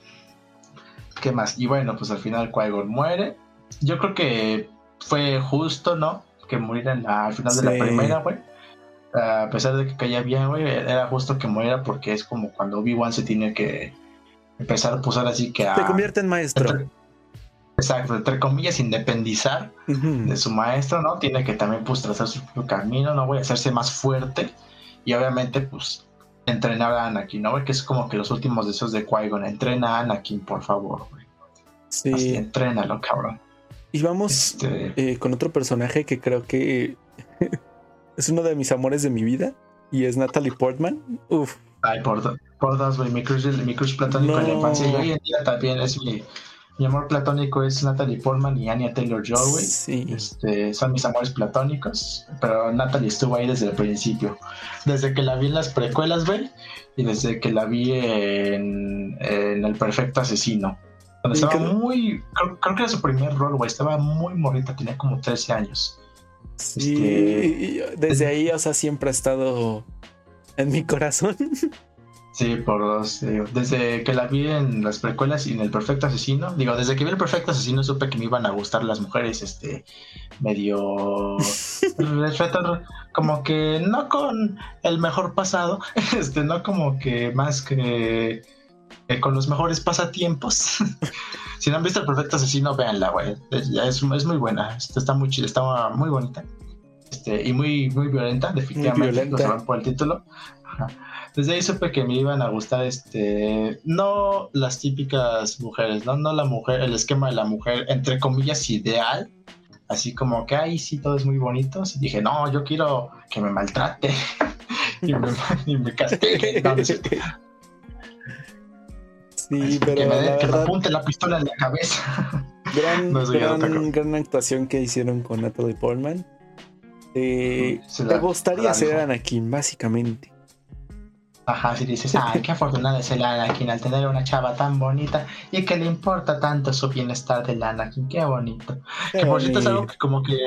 ¿Qué más? Y bueno, pues al final Qui-Gon muere. Yo creo que fue justo, ¿no? Que muriera al final de la primera, güey. A pesar de que caía bien, güey, era justo que muriera porque es como cuando Obi-Wan se tiene que empezar a posar así que a... Te convierte en maestro. entre- exacto, entre comillas, independizar de su maestro, ¿no? Tiene que también pues trazar su propio camino, ¿no? Voy a hacerse más fuerte y obviamente pues entrenar a Anakin, ¿no? güey? Que es como que los últimos deseos de Qui-Gon, entrena a Anakin, por favor, güey. Así, Sí. entrénalo, cabrón. Y vamos Este, eh, con otro personaje que creo que es uno de mis amores de mi vida y es Natalie Portman. Uf, ay, por, por dos, güey, mi crush, mi crush platónico en la No. infancia y hoy en día también es mi, mi amor platónico es Natalie Portman y Anya Taylor-Joy, güey. sí. Este, son mis amores platónicos, pero Natalie estuvo ahí desde el principio. Desde que la vi en las precuelas, güey, y desde que la vi en, en El Perfecto Asesino. Donde ¿En estaba muy. Creo, creo que era su primer rol, güey. Estaba muy morrita, tenía como 13 años. Sí, y- y desde ahí, o sea, siempre ha estado en mi corazón. Sí, por dos. digo, desde que la vi en las precuelas y en El Perfecto Asesino. Digo, desde que vi El Perfecto Asesino supe que me iban a gustar las mujeres, este, medio. respeto, como que no con el mejor pasado, este, no como que más que, que con los mejores pasatiempos. si no han visto El Perfecto Asesino, véanla, güey. Es, es, es muy buena, este, está muy chida, está muy bonita. Este, y muy, muy violenta, definitivamente. violenta. lo saben por el título. Ajá. Desde ahí supe que me iban a gustar, este, no las típicas mujeres, ¿no? No la mujer, el esquema de la mujer, entre comillas, ideal. Así como que, ay, sí, todo es muy bonito. Y dije, no, yo quiero que me maltrate y, me, y me castigue. No, no que, me, la que me apunte la pistola en la cabeza. gran, No gran, actuación que hicieron con Natalie Portman. Eh, Se te gustaría ser. Anakin, básicamente. Ajá, si dices, ay, qué afortunada es el Anakin al tener una chava tan bonita y que le importa tanto su bienestar del Anakin, qué bonito. Que por cierto es algo que como que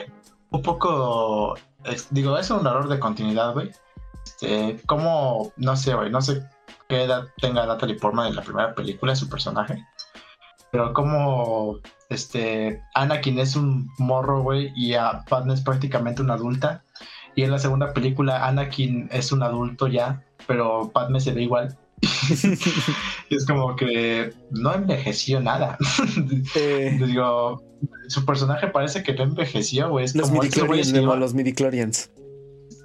un poco, es- digo, es un error de continuidad, güey. Este, como, no sé, güey, no sé qué edad tenga Natalie Portman en la primera película de su personaje, pero como, este, Anakin es un morro, güey, y a Padme es prácticamente una adulta, y en la segunda película Anakin es un adulto ya, pero Padme se ve igual. Y es como que no envejeció nada. Eh, Digo, su personaje parece que no envejeció, güey. Es los como güeyes midichlorians, iban- los midichlorians.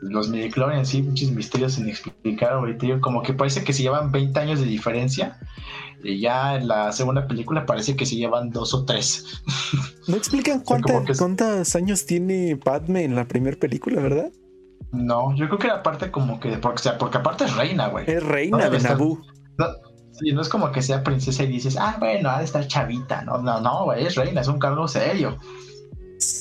Los midichlorians, sí, muchos misterios sin explicar, digo, como que parece que se llevan 20 años de diferencia. Y ya en la segunda película parece que se llevan dos o tres. No explican cuánta- cuántos años tiene Padme en la primera película, ¿verdad? No, yo creo que era parte como que. Porque, o sea, porque aparte es reina, güey. Es reina No de estar- Naboo. No, sí, no es como que sea princesa y dices, ah, bueno, ha de estar chavita. No, no, no, güey, es reina, es un cargo serio.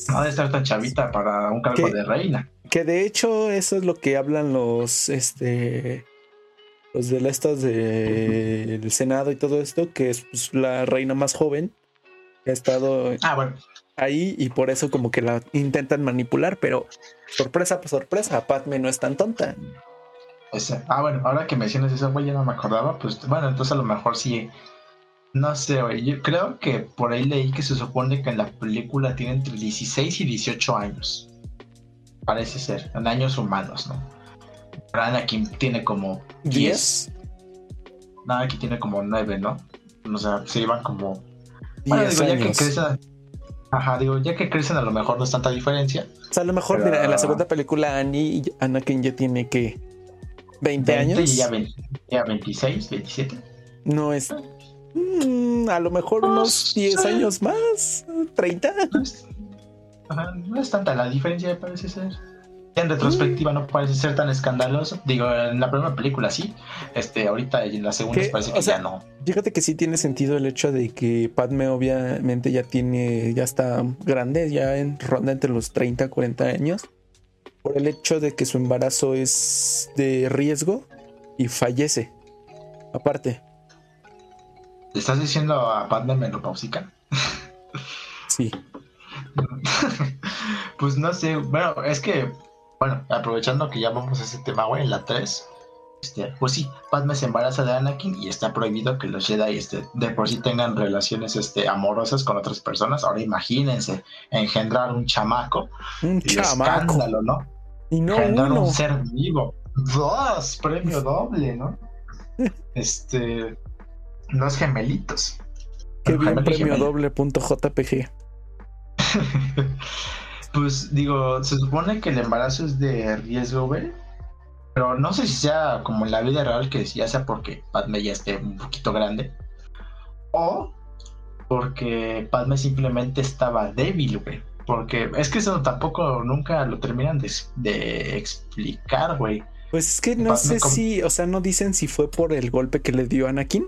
No ha de estar tan chavita para un cargo ¿Qué? de reina. Que de hecho, eso es lo que hablan los, este, los de estas del Senado y todo esto, que es pues, la reina más joven que ha estado Ah, bueno, ahí y por eso como que la intentan manipular, pero sorpresa, pues sorpresa, Padme no es tan tonta. Ah, bueno, ahora que mencionas eso, güey, ya no me acordaba. Pues bueno, entonces a lo mejor sí. No sé, güey. Yo creo que por ahí leí que se supone que en la película tiene entre 16 y 18 años. Parece ser, en años humanos, ¿no? Pero Anakin tiene como 10. ¿Diez? Nada, aquí tiene como 9, ¿no? O sea, se llevan como. Bueno, Diez digo, ya que años. crecen. Ajá, digo, ya que crecen, a lo mejor no es tanta diferencia. O sea, a lo mejor, Pero- mira, en la segunda película Annie y Anakin ya tiene que 20 años. Y ya, 20 ya 26, 27. No es. Mm, a lo mejor unos Pues, 10 sí. años más, 30. No es, ajá, no es tanta la diferencia, parece ser. En retrospectiva no parece ser tan escandaloso. Digo, en la primera película sí. Este, ahorita y en la segunda parece que sea, ya no. Fíjate que sí tiene sentido el hecho de que Padme obviamente ya tiene, ya está grande, ya en ronda entre los 30 40 años, por el hecho de que su embarazo es de riesgo y fallece. Aparte, ¿Le estás diciendo a Padme menopáusica? sí. pues no sé, bueno, es que, bueno, aprovechando que ya vamos a ese tema, güey, en la 3, este, pues sí, Padme se embaraza de Anakin y está prohibido que los Jedi este, de por sí tengan relaciones este, amorosas con otras personas. Ahora imagínense engendrar un chamaco. Un chamaco. escándalo, ¿no? Y no engendrar uno. un ser vivo. Dos, premio doble, ¿no? Este, dos gemelitos. Qué bien premio gemela. pues digo, se supone que el embarazo es de riesgo, güey. Pero no sé si sea como en la vida real, que ya sea porque Padme ya esté un poquito grande. O porque Padme simplemente estaba débil, güey. Porque es que eso tampoco nunca lo terminan de, de explicar, güey. Pues es que no Padme sé si, o sea, no dicen si fue por el golpe que le dio Anakin,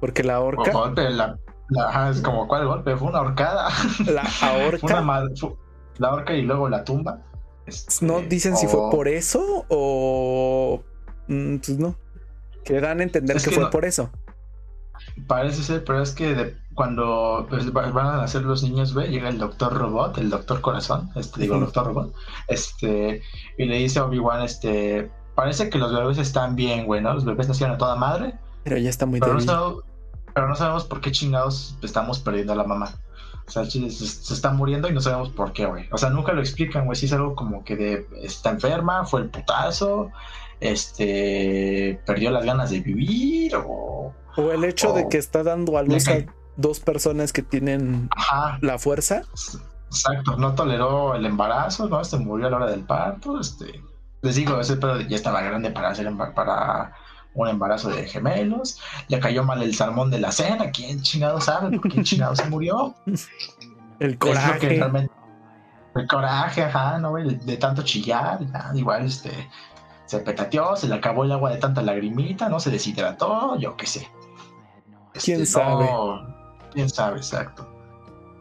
porque la O horca, golpe, la, la- ajá, es como, ¿cuál golpe? Fue una horcada. la Fue una ahorca, fue- la horca y luego la tumba. Este, no dicen si fue o- por eso o mm, pues no. Que dan a entender Es que, que fue no- por eso. Parece ser, pero es que de- cuando pues, va- van a nacer los niños, güey, llega el doctor robot, el doctor corazón, este, digo, el doctor robot, este, y le dice a Obi-Wan, este, parece que los bebés están bien, güey, ¿no? Los bebés nacieron a toda madre, Pero ya está muy pero débil. Pero no sabemos por qué chingados estamos perdiendo a la mamá. O sea, se, se está muriendo y no sabemos por qué, güey. O sea, nunca lo explican, güey. Si es algo como que de está enferma, fue el putazo, este, perdió las ganas de vivir o... O el hecho de que está dando a luz a dos personas que tienen Ajá, la fuerza. Exacto, no toleró el embarazo, ¿no? Se murió a la hora del parto, este... Les digo, ese pedo ya estaba grande para hacer para un embarazo de gemelos, le cayó mal el salmón de la cena, ¿quién chingado sabe? ¿Por quién chingado se murió? El Es lo que coraje. realmente... El coraje, ajá, ¿no? De tanto chillar, igual, este... Se petateó, se le acabó el agua de tanta lagrimita, ¿no? Se deshidrató, yo qué sé. Este, ¿Quién sabe? no- quién sabe, exacto.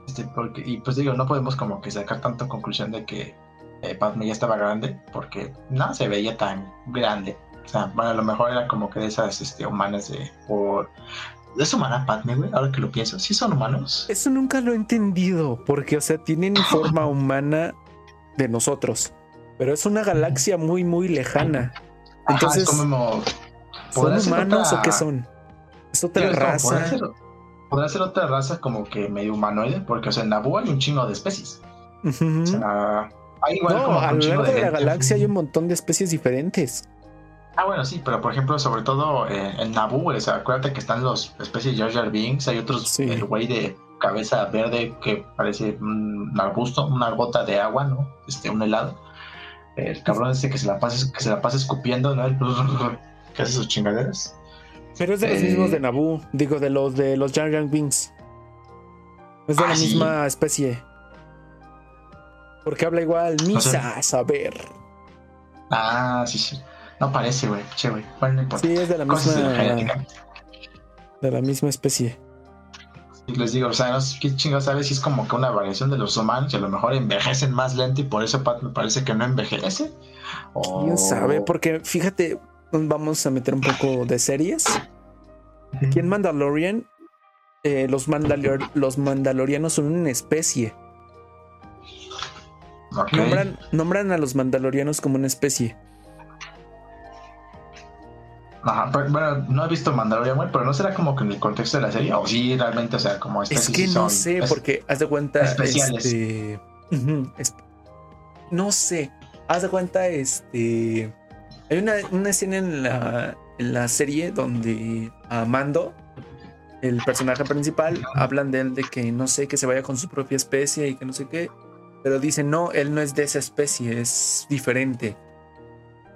Este, porque, y pues digo, no podemos como que sacar tanta conclusión de que eh, Padme ya estaba grande, porque no se veía tan grande. O sea, bueno, a lo mejor era como que de esas este, humanas de... Por... ¿Es humana Padme, güey? Ahora que lo pienso. ¿Sí son humanos? Eso nunca lo he entendido, porque, o sea, tienen forma humana de nosotros, pero es una galaxia muy, muy lejana. Ajá, Entonces, es como... ¿son humanos otra- o qué son? ¿Es otra Digo, raza? Podrá ser, podrá ser otra raza como que medio humanoide, porque, o sea, en Naboo hay un chingo de especies. O sea, hay igual No, como a lo largo de la galaxia hay un montón de especies diferentes. Ah, bueno, sí, pero por ejemplo, sobre todo eh, en Naboo, güey, o sea, acuérdate que están los especies de Jar Binks, hay otros, Sí. el güey de cabeza verde que parece un arbusto, una gota de agua, ¿no? Este, un helado. El cabrón este que se la pasa, que se la pasa escupiendo, ¿no? El que hace sus chingaderas. Pero es de los Eh, mismos de Naboo, digo, de los de los Jar Binks. Es de Ah, la sí. misma especie. Porque habla igual, sé. Misa, a saber. Ah, sí, sí. No parece, güey. Che, güey. Bueno, no importa. Sí, es de la misma. de la. De la misma especie. Y les digo, o sea, no sé qué chingados sabes si es como que una variación de los humanos y a lo mejor envejecen más lento y por eso Pat me parece que no envejece. O... ¿Quién sabe? Porque fíjate, vamos a meter un poco de series. Aquí en Mandalorian, eh, los, Mandalor- los mandalorianos son una especie. Ok. Nombran, nombran a los mandalorianos como una especie. Ajá, pero, bueno, no he visto Mandalorian, güey, pero no será como que en el contexto de la serie, o sí, realmente, o sea, como Es especies que no sé, es- porque haz de cuenta. especiales. Este, es- no sé. Haz de cuenta, este. Hay una, una escena en la, en la serie donde a Mando, el personaje principal, hablan de él de que no sé, que se vaya con su propia especie y que no sé qué. Pero dicen, no, él no es de esa especie, es diferente.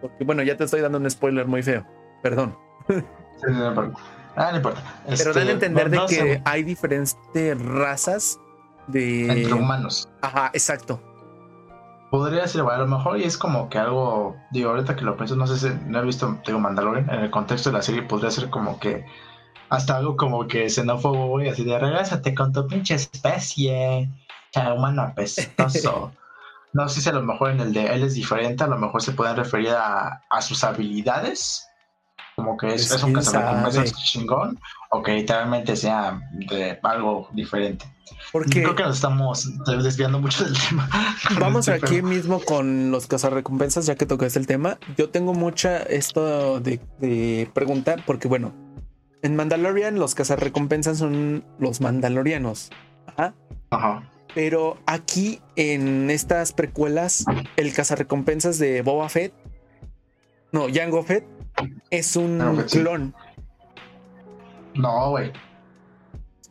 Porque bueno, ya te estoy dando un spoiler muy feo. Perdón. Sí, no importa. Ah, no importa. Pero Este, dan a entender no- de que hay diferentes razas de. entre humanos. Ajá, exacto. Podría ser, güey, a lo mejor y es como que algo, digo, ahorita que lo pienso, no sé si no he visto, tengo Mandalorian, en el contexto de la serie podría ser como que hasta algo como que xenófobo, güey, así de regrésate con tu pinche especie, cha, humano apestoso. no sé si a lo mejor en el de él es diferente, a lo mejor se pueden referir a, a sus habilidades, como que es, Pues, es un quién cazarrecompensas chingón, o que literalmente sea de algo diferente. Porque Creo que nos estamos desviando mucho del tema. vamos este aquí mismo con los cazarrecompensas, ya que tocaste el tema. Yo tengo mucha esto de, de preguntar, porque bueno, en Mandalorian los cazarrecompensas son los mandalorianos. Ajá. Ajá. Pero aquí en estas precuelas, el cazarrecompensas de Boba Fett, no, Jango Fett, es un sí. clon. No, güey.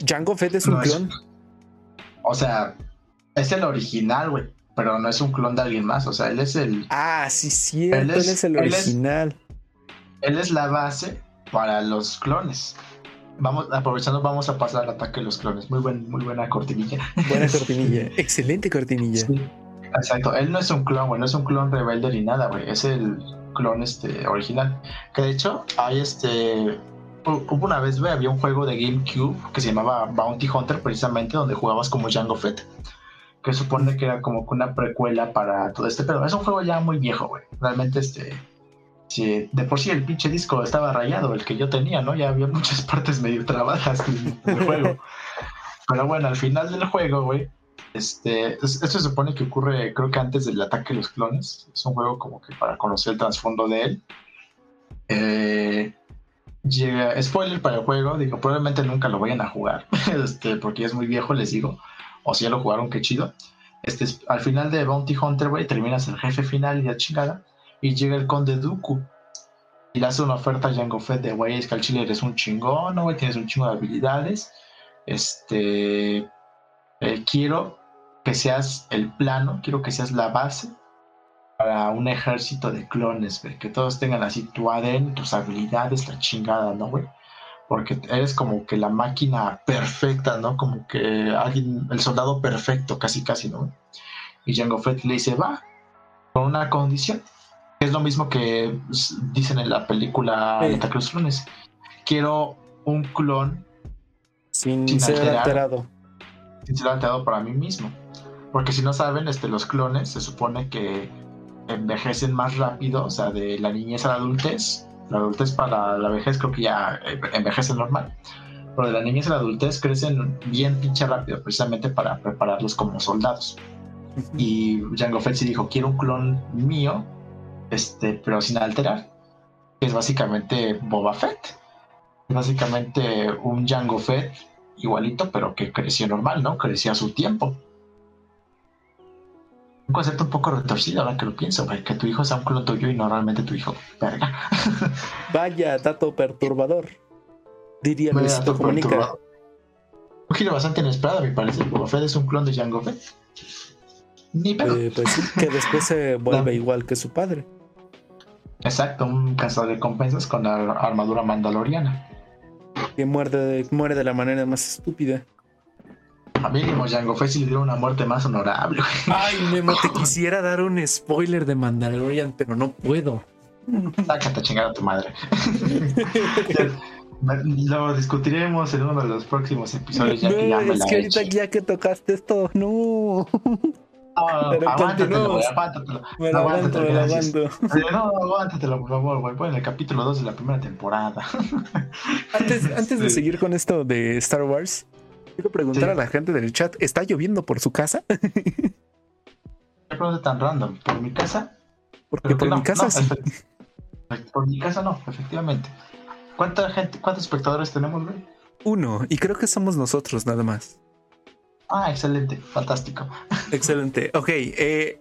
Jango Fett es un es- clon. O sea, es el original, güey. Pero no es un clon de alguien más. O sea, él es el. Ah, sí, cierto, él Él es, el él es- original. Él es la base para los clones. Vamos, aprovechando, vamos a pasar al ataque de los clones. Muy buen, muy buena cortinilla. Buena cortinilla, excelente cortinilla. Sí, exacto. Él no es un clon, güey. No es un clon rebelde ni nada, güey. Es el clon este original. Que de hecho, hay este. hu- Hubo una vez, güey, había un juego de GameCube que se llamaba Bounty Hunter, precisamente, donde jugabas como Jango Fett. Que supone que era como una precuela para todo este pedo. Es un juego ya muy viejo, güey. Realmente, este. Sí, de por sí el pinche disco estaba rayado, el que yo tenía, ¿no? Ya había muchas partes medio trabadas del, del juego. Pero bueno, al final del juego, güey, este, es- esto se supone que ocurre, creo que antes del ataque de los clones. Es un juego como que para conocer el trasfondo de él. Eh, llega, spoiler para el juego, digo, probablemente nunca lo vayan a jugar, este, porque es muy viejo, les digo. O si ya lo jugaron, qué chido. Este, es- al final de Bounty Hunter, güey, terminas el jefe final y la chingada. Y llega el conde Dooku. Y le hace una oferta a Jango Fett de, güey, es que al chile eres un chingón, ¿no, güey? Tienes un chingo de habilidades. Este, eh, quiero que seas el plano, quiero que seas la base para un ejército de clones, güey. Que todos tengan así tu ADN, tus habilidades, la chingada, ¿no, güey? Porque eres como que la máquina perfecta, ¿no? Como que alguien, el soldado perfecto, casi, casi, ¿no? güey? Y Jango Fett le dice, va, con una condición. Es lo mismo que dicen en la película Sí. De los clones. Quiero un clon Sin, Sin ser alterar. alterado. sin ser alterado para mí mismo. Porque si no saben, este, los clones se supone que envejecen más rápido, o sea, de la niñez a la adultez. La adultez para la vejez creo que ya eh, envejecen normal. Pero de la niñez a la adultez crecen bien pinche rápido, precisamente para prepararlos como soldados. Y Jango Fett sí dijo, quiero un clon mío, este, pero sin alterar. Que es básicamente Boba Fett. Es básicamente un Jango Fett igualito, pero que creció normal, ¿no? Creció a su tiempo. Un concepto un poco retorcido ahora que lo pienso, güey, que tu hijo sea un clon tuyo y no realmente tu hijo. Verga. Vaya dato perturbador. Diría Vaya Luisito dato Comunica. Un giro bastante inesperado, a mi parecer. Boba Fett es un clon de Jango Fett. Ni pedo. Eh, pues sí, que después se vuelve igual que su padre. Exacto, un cazador de compensas con la armadura mandaloriana. Que muerde de, muere de la manera más estúpida. A mínimo, Jango Fett si le dio una muerte más honorable. Ay, Memo, te quisiera dar un spoiler de Mandalorian, pero no puedo. Sácate a chingar a tu madre. Lo discutiremos en uno de los próximos episodios. Ya no, que ya me es la que ahorita ya que tocaste esto, no. No, Pero aguántatelo, güey, aguántatelo. Me lo Aguántatelo, me lo aguanto. Oye, No, aguántatelo, por favor, güey. Pon el capítulo 2 de la primera temporada. Antes, antes de seguir con esto de Star Wars, quiero preguntar Sí. a la gente del chat: ¿está lloviendo por su casa? ¿Qué pregunta tan random? ¿Por mi casa? Porque por no, mi casa no, sí. Por mi casa no, efectivamente. ¿Cuánta gente, cuántos espectadores tenemos, güey? Uno, y creo que somos nosotros nada más. Ah, excelente, fantástico. Excelente. Ok, eh, eh,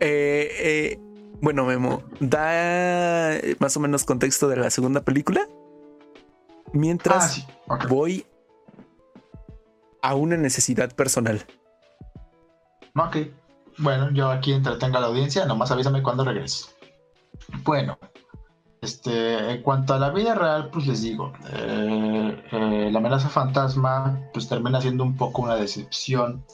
eh, bueno, Memo, da más o menos contexto de la segunda película. Mientras Ah, sí, voy a una necesidad personal. Ok. Bueno, yo aquí entretengo a la audiencia, nomás avísame cuando regreses. Bueno, este, en cuanto a la vida real, pues les digo, eh, eh, la amenaza fantasma, pues termina siendo un poco una decepción,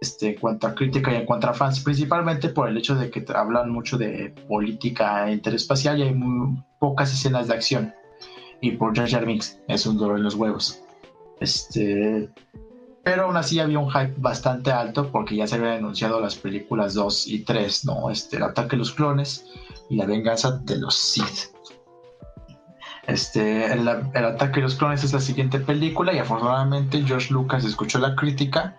este, en cuanto a crítica y en cuanto a fans, principalmente por el hecho de que hablan mucho de política interespacial y hay muy pocas escenas de acción. Y por Jar Jar es un dolor en los huevos. Este, pero aún así había un hype bastante alto porque ya se habían anunciado las películas 2 y 3, ¿no? Este, el ataque de los clones y la venganza de los Sith. Este, el, ataque de los clones es la siguiente película y afortunadamente George Lucas escuchó la crítica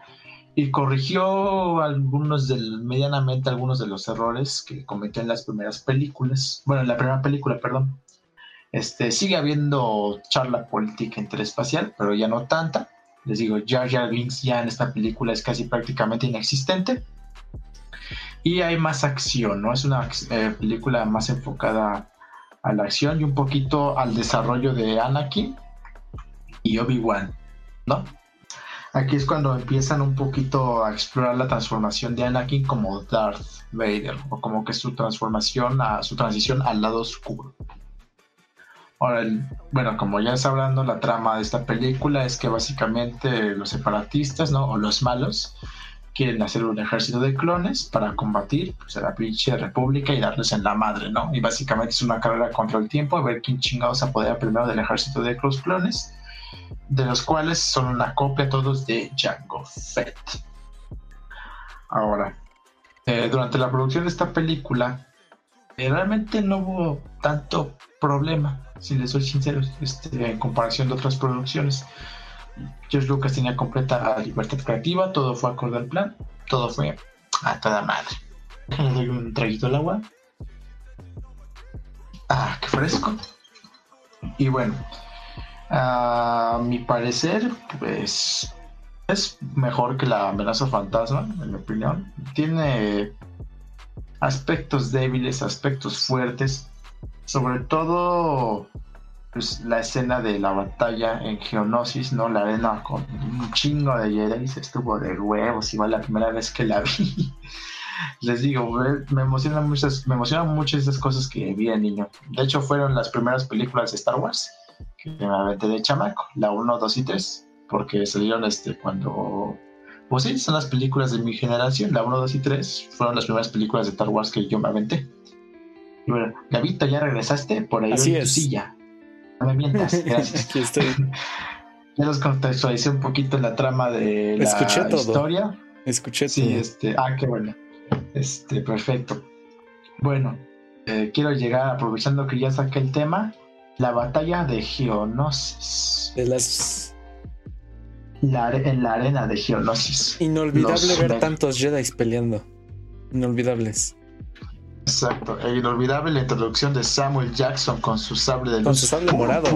y corrigió algunos del, medianamente algunos de los errores que cometió en las primeras películas. Bueno, en la primera película, perdón. Este, sigue habiendo charla política interespacial, pero ya no tanta. Les digo, Jar Jar Binks ya en esta película es casi prácticamente inexistente. Y hay más acción, ¿no? Es una eh, película más enfocada a la acción y un poquito al desarrollo de Anakin y Obi-Wan, ¿no? Aquí es cuando empiezan un poquito a explorar la transformación de Anakin como Darth Vader, o como que su transformación, su transición al lado oscuro. Ahora, el- bueno, como ya sabrán, ¿no? la trama de esta película es que básicamente los separatistas, ¿no? O los malos, quieren hacer un ejército de clones para combatir pues, a la pinche república y darles en la madre, ¿no? Y básicamente es una carrera contra el tiempo, a ver quién chingados apodera primero del ejército de los clones, de los cuales son una copia todos de Jango Fett. Ahora, eh, durante la producción de esta película, eh, realmente no hubo tanto problema, si les soy sincero, este, en comparación de otras producciones. George Lucas tenía completa libertad creativa, todo fue acorde al plan, todo fue a toda madre. Le doy un traguito al agua. Ah, qué fresco. Y bueno, a mi parecer, pues es mejor que la amenaza fantasma, en mi opinión. Tiene aspectos débiles, aspectos fuertes, sobre todo pues, la escena de la batalla en Geonosis, ¿no? La arena con un chingo de Jedi, estuvo de huevos, igual la primera vez que la vi. Les digo, me- emocionan muchas, me emocionan mucho esas cosas que vi de niño. De hecho, fueron las primeras películas de Star Wars que me aventé de chamaco, la 1, 2 y 3, porque salieron este cuando pues sí, son las películas de mi generación, la 1, 2 y 3 fueron las primeras películas de Star Wars que yo me aventé. Y bueno, Gavito, ¿ya regresaste? Por ahí Así en tu es. silla. No me mientas, gracias. Aquí estoy. Ya los contextualicé un poquito en la trama de la Escuché todo. historia. Escuché Sí, todo. este, ah, qué bueno. Este, perfecto. Bueno, eh, quiero llegar aprovechando que ya saqué el tema, la batalla de Geonosis. De las La en la arena de Geonosis. inolvidable Los ver tantos Jedi peleando. Inolvidables. Exacto. E inolvidable la introducción de Samuel Jackson con su sable de luz. Con su sable morado.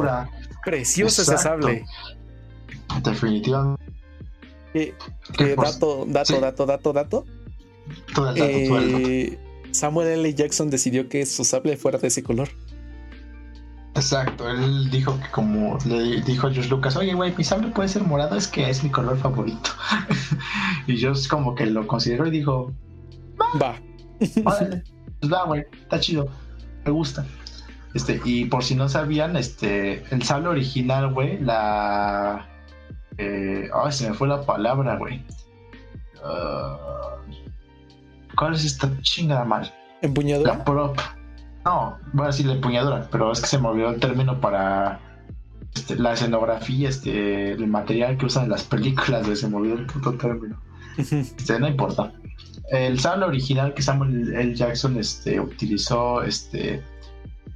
Precioso ese Exacto. sable. Definitivamente. Eh, eh, dato, dato, sí. dato, dato, dato. todo el dato, todo el dato. Eh, Samuel L. Jackson decidió que su sable fuera de ese color. Exacto, él dijo que como le dijo a George Lucas, oye, güey, mi sable puede ser morado, es que es mi color favorito. y yo como que lo consideró y dijo, Va. órale, pues va, güey, está chido, me gusta. Este, y por si no sabían, este, el sable original, güey, la, Eh, ay, se me fue la palabra, güey. Ah, ¿Cuál es esta chingada mal? ¿Empuñadura? La prop. No, voy a decir la empuñadura, pero es que se me olvidó el término para este, la escenografía, este, el material que usan en las películas, se me olvidó el puto término. Este, no importa. El sable original que Samuel L. Jackson este, utilizó este,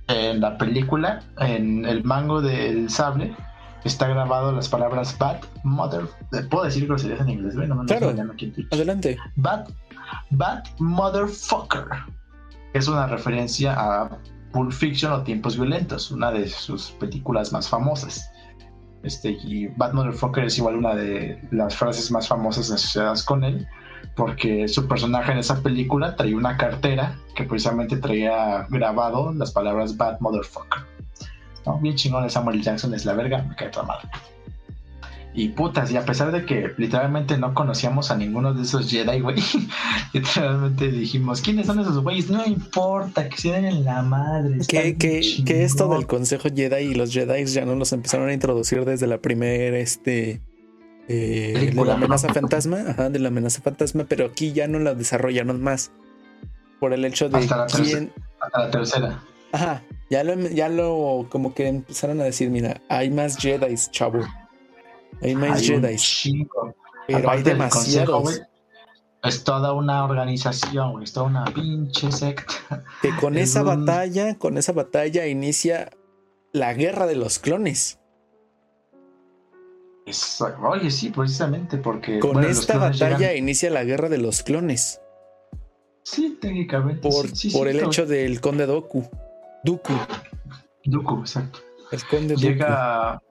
en la película, en el mango del sable, está grabado las palabras Bad Mother. ¿Puedo decir groserías en inglés? No, no, Claro. no, no, Twitch. Adelante. Bad, Bad Motherfucker. Es una referencia a Pulp Fiction o Tiempos Violentos, una de sus películas más famosas. Este, y Bad Motherfucker es igual una de las frases más famosas asociadas con él, porque su personaje en esa película traía una cartera que precisamente traía grabado las palabras Bad Motherfucker. ¿No? Bien chingón de Samuel Jackson es la verga, me cae toda madre. Y putas, y a pesar de que literalmente no conocíamos a ninguno de esos Jedi, güey, literalmente dijimos, ¿quiénes son esos güeyes? No importa, que se den en la madre. Que, que, esto chingón". del Consejo Jedi y los Jedi ya no los empezaron a introducir desde la primera, este, eh, de la amenaza ¿no? fantasma, ajá, de la amenaza fantasma, pero aquí ya no la desarrollaron más. Por el hecho de Hasta la tercera. quién, Hasta la tercera. ajá, ya lo, ya lo, como que empezaron a decir, mira, hay más Jedi, chavo. Hay más Jedi, pero hay Aparte consejo, demasiados. güey, es toda una organización, güey, es toda una pinche secta. Que con Es esa un- batalla, con esa batalla inicia la guerra de los clones. Es- oye, sí, precisamente, porque. Con bueno, esta batalla llegan- inicia la guerra de los clones. Sí, técnicamente. Por, sí, sí, por el hecho del conde Doku. Dooku. Dooku, exacto. El conde. Llega.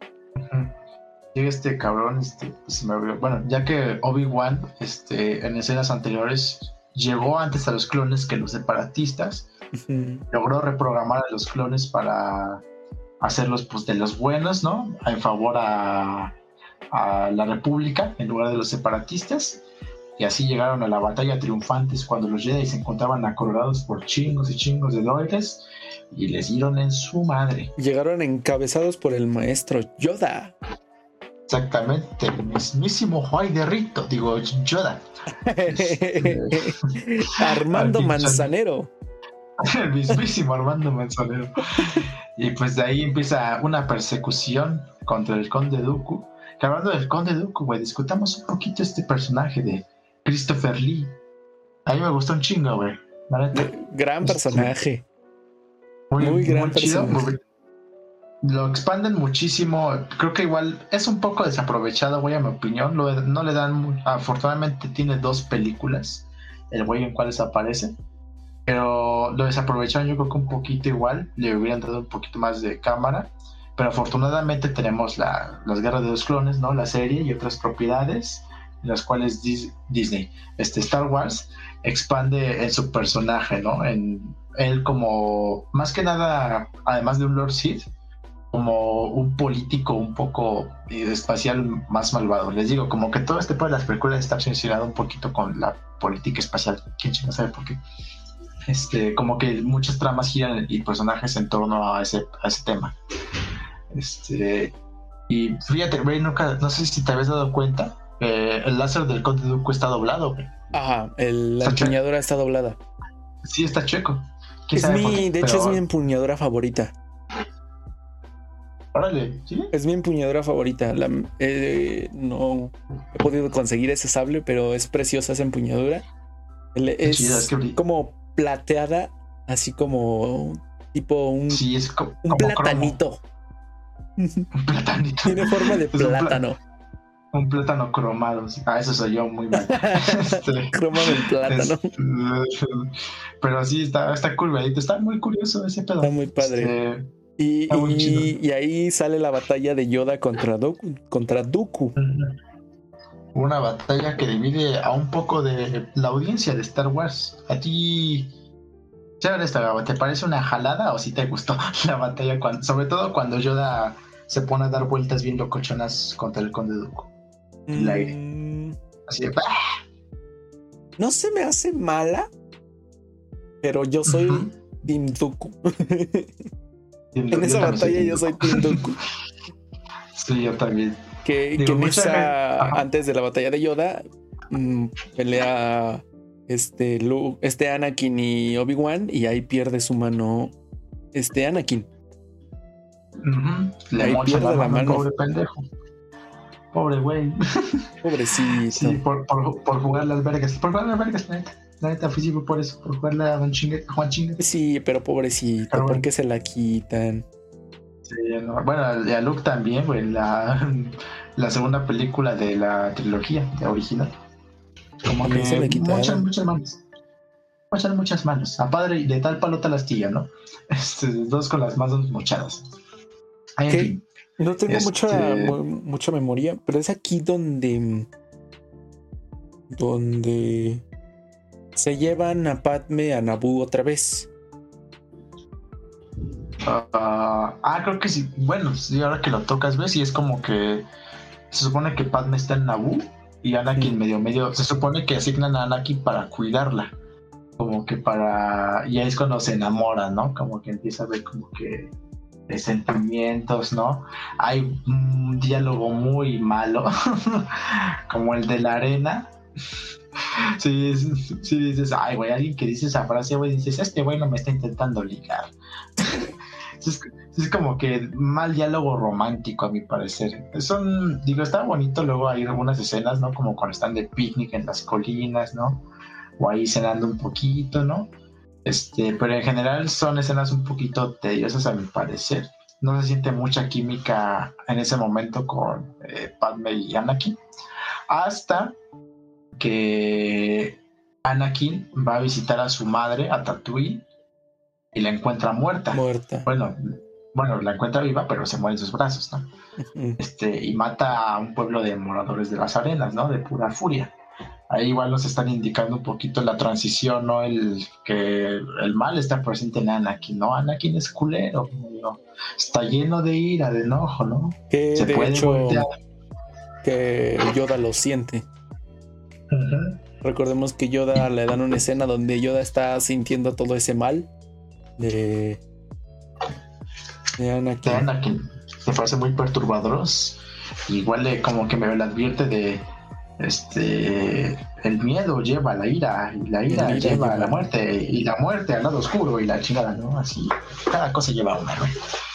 Llega este cabrón, este, pues, se me olvidó. Bueno, ya que Obi-Wan, este, en escenas anteriores, llegó antes a los clones que los separatistas, logró reprogramar a los clones para hacerlos pues de los buenos, ¿no? En favor a, a la República en lugar de los separatistas. Y así llegaron a la batalla triunfantes cuando los Jedi se encontraban acorralados por chingos y chingos de droides y les dieron en su madre. Llegaron encabezados por el maestro Yoda. Exactamente, el mismísimo Juay de Rito, digo Yoda. Armando Manzanero. el mismísimo Armando Manzanero. Y pues de ahí empieza una persecución contra el Conde Dooku. Que hablando del Conde Dooku, güey, discutamos un poquito este personaje de Christopher Lee. A mí me gustó un chingo, güey. Gran personaje. muy, muy gran chido. personaje. muy- Lo expanden muchísimo. Creo que igual es un poco desaprovechado, güey, a mi opinión. Lo- no le dan. Afortunadamente tiene dos películas. El güey en cuales aparece. Pero lo desaprovecharon, yo creo que un poquito igual. Le hubieran dado un poquito más de cámara. Pero afortunadamente tenemos la, las guerras de los clones, ¿no? La serie y otras propiedades. En las cuales Dis- Disney, este Star Wars, expande en su personaje, ¿no? En él como, más que nada, además de un Lord Sith, como un político un poco eh, espacial más malvado. Les digo, como que todo este tipo de las películas está obsesionado un poquito con la política espacial. ¿Quién sabe por qué? Este, como que muchas tramas giran y personajes en torno a ese, a ese tema. Este, y fíjate, güey, nunca, no sé si te habías dado cuenta, eh, el láser del Conde Dooku está doblado, güey. Ajá, el- la Está empuñadura está doblada. Sí, está chueco. ¿Quién Es mi, de hecho, Pero, es mi empuñadura favorita. Órale, ¿sí? Es mi empuñadura favorita. La- eh, no he podido conseguir ese sable, pero es preciosa esa empuñadura. El- es chido, es que como plateada, así como tipo un, Sí, es co- un como cromo. platanito. Un platanito. Tiene forma de plátano. Un plátano cromado. Ah, eso soy yo muy mal. Este, Croma del plátano. pero sí, está, está curvadito. Está muy curioso ese pedo. Está muy padre. Este, Y, ahí sale la batalla de Yoda contra Doku. Contra Dooku. una batalla que divide a un poco de la audiencia de Star Wars. A ti, esta, ¿te parece una jalada o si te gustó la batalla? Cuando, sobre todo cuando Yoda se pone a dar vueltas bien locochonas contra el Conde Dooku. El aire. Mm, Así de, ¡ah! no se me hace mala, pero yo soy Ujú. Team Dooku. Yo en esa batalla soy yo soy Team Dooku. Sí, yo también. Que, Digo, que en esa, antes de la batalla de Yoda, mm, pelea este, Lu- este Anakin y Obi-Wan y ahí pierde su mano este Anakin. Ujú, Le Ahí pierde la la mano, pobre pendejo. Pobre güey. Pobrecito. Sí, por, por, por jugar las vergas. Por jugar las vergas, neta. La neta, fui por eso, por jugarle a Don Chingue, Juan Chingue. Sí, pero pobrecito, Pero ¿por qué se la quitan? Sí, no, Bueno, y a Luke también, güey, la, la segunda película de la trilogía de original. Como También se le que quitaron. muchas, muchas manos. Muchas, muchas manos. A padre de tal palo tal astilla, ¿no? Este, dos con las manos mochadas. En fin. No tengo Este- mucha, mu- mucha memoria, pero es aquí donde. donde. Se llevan a Padme a Naboo otra vez. Ah, ah, creo que sí. Bueno, sí, ahora que lo tocas, ves, y es como que se supone que Padme está en Naboo y Anakin Mm. medio medio. Se supone que asignan a Anakin para cuidarla. Como que para. Y ahí es cuando se enamora, ¿no? Como que empieza a ver como que de sentimientos, ¿no? Hay un diálogo muy malo, como el de la arena. Sí, sí, sí dices, ay, güey, alguien que dice esa frase, güey, dices, este güey no me está intentando ligar. es, es como que mal diálogo romántico, a mi parecer. Son, digo, está bonito, luego hay algunas escenas, ¿no? Como cuando están de picnic en las colinas, ¿no? O ahí cenando un poquito, ¿no? Este, pero en general son escenas un poquito tediosas, a mi parecer. No se siente mucha química en ese momento con eh, Padme y Anakin. Hasta que Anakin va a visitar a su madre, a Tatooine, y la encuentra muerta. Muerta. Bueno, bueno, la encuentra viva, pero se muere en sus brazos, ¿no? Este, y mata a un pueblo de moradores de las arenas, ¿no? De pura furia. Ahí igual nos están indicando un poquito la transición, ¿no? El que el mal está presente en Anakin, ¿no? Anakin es culero, ¿no? está lleno de ira, de enojo, ¿no? Que Se de puede hecho voltear. que Yoda lo siente. Recordemos que Yoda le dan una escena donde Yoda está sintiendo todo ese mal de, de de Anakin. Anakin. Me parece muy perturbadoros. Igual le, como que me lo advierte de este el miedo lleva a la ira y la ira, La ira lleva a la muerte y la muerte al lado oscuro y la chingada, ¿no? Así cada cosa lleva una, ¿no?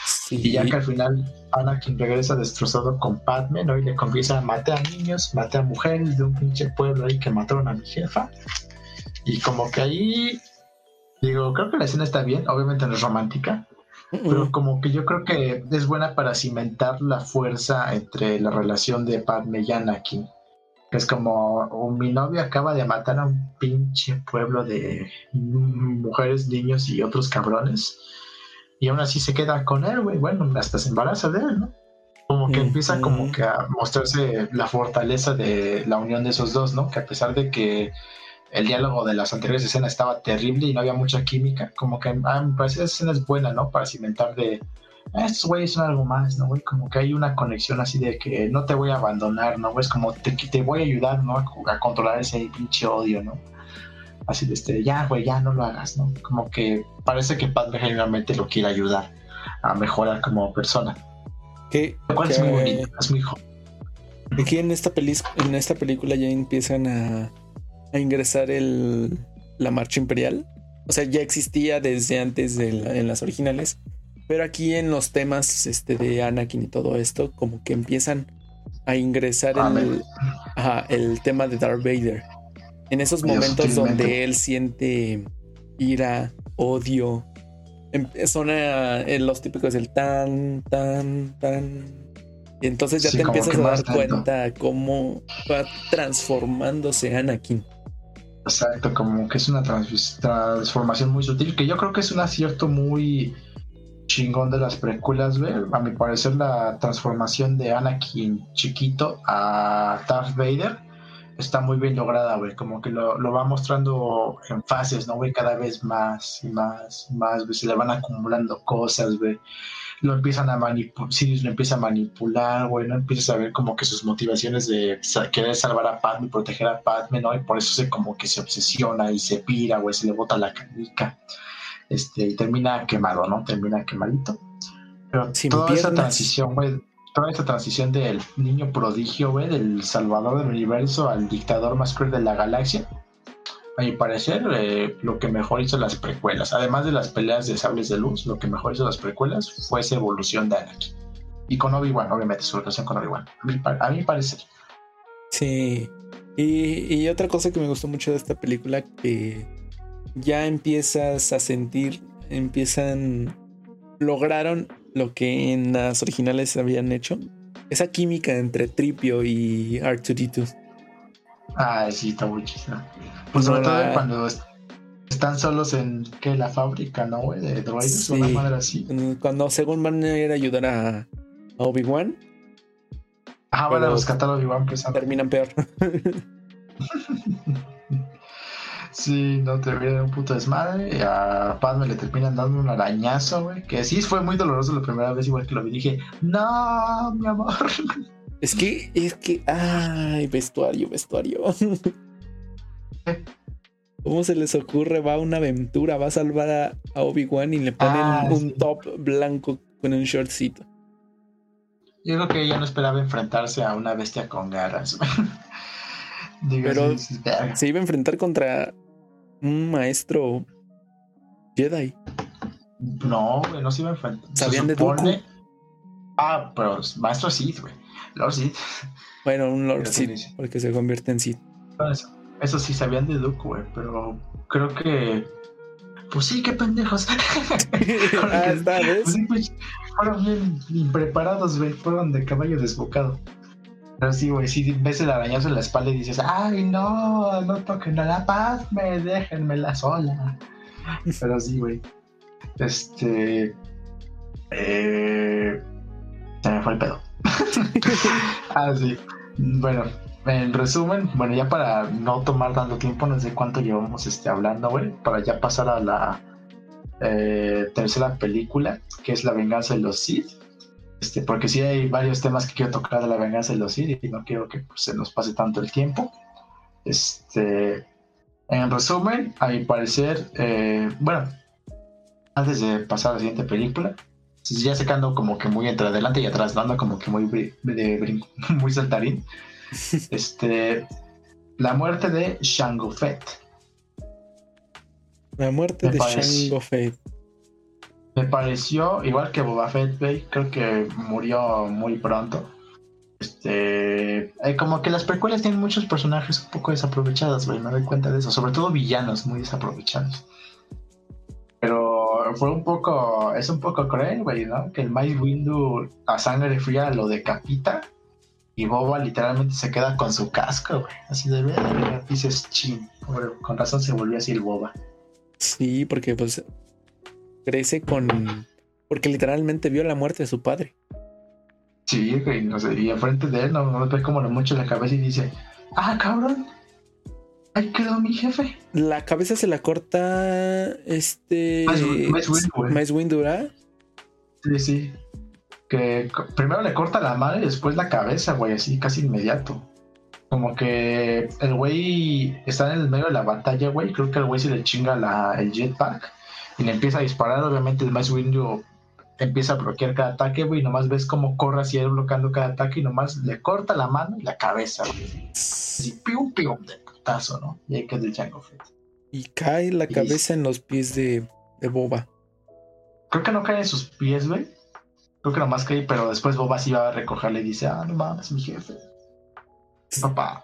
Sí. Y ya que al final Anakin regresa destrozado con Padme, ¿no? Y le confiesa, maté a niños, maté a mujeres de un pinche pueblo ahí que mataron a mi jefa. Y como que ahí, digo, creo que la escena está bien, obviamente no es romántica, pero como que yo creo que es buena para cimentar la fuerza entre la relación de Padme y Anakin. Es como, "Oh, mi novio acaba de matar a un pinche pueblo de mujeres, niños y otros cabrones. Y aún así se queda con él, güey. Bueno, hasta se embaraza de él, ¿no? Como que empieza como que a mostrarse la fortaleza de la unión de esos dos, ¿no? Que a pesar de que el diálogo de las anteriores escenas estaba terrible y no había mucha química, como que ah, me parece esa escena es buena, ¿no? Para cimentar de "Ah, estos güeyes son algo más, ¿no, güey? Como que hay una conexión así de que no te voy a abandonar, ¿no? güey? Es como te, te voy a ayudar, ¿no? A, a controlar ese pinche odio, ¿no? Así de este, ya, güey, ya no lo hagas, ¿no? Como que parece que Padme genuinamente lo quiere ayudar a mejorar como persona. que, Lo cual es muy que- bonito, es muy joven. Aquí en esta, pelis- en esta película ya empiezan a, a ingresar el, la marcha imperial. O sea, ya existía desde antes de la- en las originales. Pero aquí en los temas este, de Anakin y todo esto, como que empiezan a ingresar Ah, el, me- ajá, el tema de Darth Vader. En esos momentos donde él siente ira, odio. em- Son eh, los típicos del tan, tan, tan. Y entonces ya Sí, te empiezas a dar lento. cuenta cómo va transformándose Anakin. Exacto, como que es una trans- transformación muy sutil, que yo creo que es un acierto muy chingón de las precuelas, güey. A mi parecer, la transformación de Anakin chiquito a Darth Vader está muy bien lograda, güey. Como que lo, lo va mostrando en fases, ¿no, güey? Cada vez más y más y más, güey. Se le van acumulando cosas, güey. Lo empiezan a manipular, Sirius lo empieza a manipular, güey. No empiezas a ver como que sus motivaciones de querer salvar a Padme proteger a Padme, ¿no? Y por eso se como que se obsesiona y se pira, güey. Se le bota la canica. Este, y termina quemado, ¿no? Termina quemadito. Pero Sin toda esa transición, güey, toda esta transición del niño prodigio, güey, del salvador del universo al dictador más cruel de la galaxia. A mi parecer, eh, lo que mejor hizo las precuelas, además de las peleas de sables de luz, lo que mejor hizo las precuelas fue esa evolución de Anakin. Y con Obi-Wan, obviamente, su relación con Obi-Wan. A mi, parecer. Sí. Y, y otra cosa que me gustó mucho de esta película, que ya empiezas a sentir, empiezan, lograron lo que en las originales habían hecho. Esa química entre Tripio y R2D2. Ah, sí, está muy chido. Pues sobre todo cuando están solos en que la fábrica, ¿no? De droides o una madre así. Cuando según van a ir a ayudar a, Obi-Wan. Ah, van a rescatar a Obi-Wan, pues. Terminan peor. Sí, no te viene un puto desmadre. A Padme le terminan dando un arañazo, güey. Que sí fue muy doloroso la primera vez, igual que lo vi. Dije, no, mi amor. Es que, es que, ay, vestuario, vestuario. ¿Cómo se les ocurre? Va a una aventura, va a salvar a, Obi-Wan y le ponen ah, un top blanco con un shortcito. Yo creo que ella no esperaba enfrentarse a una bestia con garras. Pero se iba a enfrentar contra un maestro Jedi. No, güey, no se iba a enfrentar. ¿Sabían de Dooku? Ah, pero maestro Sith, güey. Lord Sith. Bueno, un Lord Sith, porque se convierte en Sith. Eso, sí, sabían de Dooku, güey, pero creo que... Pues sí, qué pendejos. ah, está, ¿ves? Pues pues, fueron bien impreparados, güey. Fueron de caballo desbocado. Pero sí, güey, si ves el arañazo en la espalda y dices, ay, no, no toquen a la paz, me déjenmela sola. Pero sí, güey. Este. Eh, se me fue el pedo. ah, sí. Bueno, en resumen, bueno, ya para no tomar tanto tiempo, no sé cuánto llevamos este, hablando, güey, para ya pasar a la eh, tercera película, que es La venganza de los Sith. Este, porque sí hay varios temas que quiero tocar de la venganza de los Sith y no quiero que pues, se nos pase tanto el tiempo. Este, en resumen, a mi parecer, eh, bueno, antes de pasar a la siguiente película, ya sacando como que muy entre adelante y atrás, dando como que muy, de, muy saltarín. este, la muerte de Shango Fett. La muerte de Shango Fett. Me pareció, igual que Boba Fett, creo que murió muy pronto. Este, eh, como que las precuelas tienen muchos personajes un poco desaprovechados, güey, me doy cuenta de eso, sobre todo villanos muy desaprovechados. Pero fue un poco, es un poco cruel, güey, ¿no? Que el Mace Windu a sangre fría lo decapita y Boba literalmente se queda con su casco, güey, así de ver, dices, chin, con razón se volvió así el Boba. Sí, porque pues crece con. Porque literalmente vio la muerte de su padre. Sí, güey, no sé, y enfrente de él no, no ve como lo mucho la cabeza y dice: ¡Ah, cabrón! Ahí quedó mi jefe. La cabeza se la corta. Este. Más Windu, ¿verdad? Sí, sí. Que primero le corta la madre y después la cabeza, güey, así casi inmediato. Como que el güey está en el medio de la batalla, güey. Creo que el güey se le chinga la, el jetpack y le empieza a disparar, obviamente el Mace Windu empieza a bloquear cada ataque, güey, y nomás ves cómo corre así bloqueando cada ataque y nomás le corta la mano y la cabeza, güey. Así, pium, pium, de putazo, ¿no? Y ahí queda el Jango Fett. Y cae la cabeza en los pies de, de, Boba. Creo que no cae en sus pies, güey. Creo que nomás cae, pero después Boba sí va a recogerle y dice, ah, no mames, mi jefe. Papá.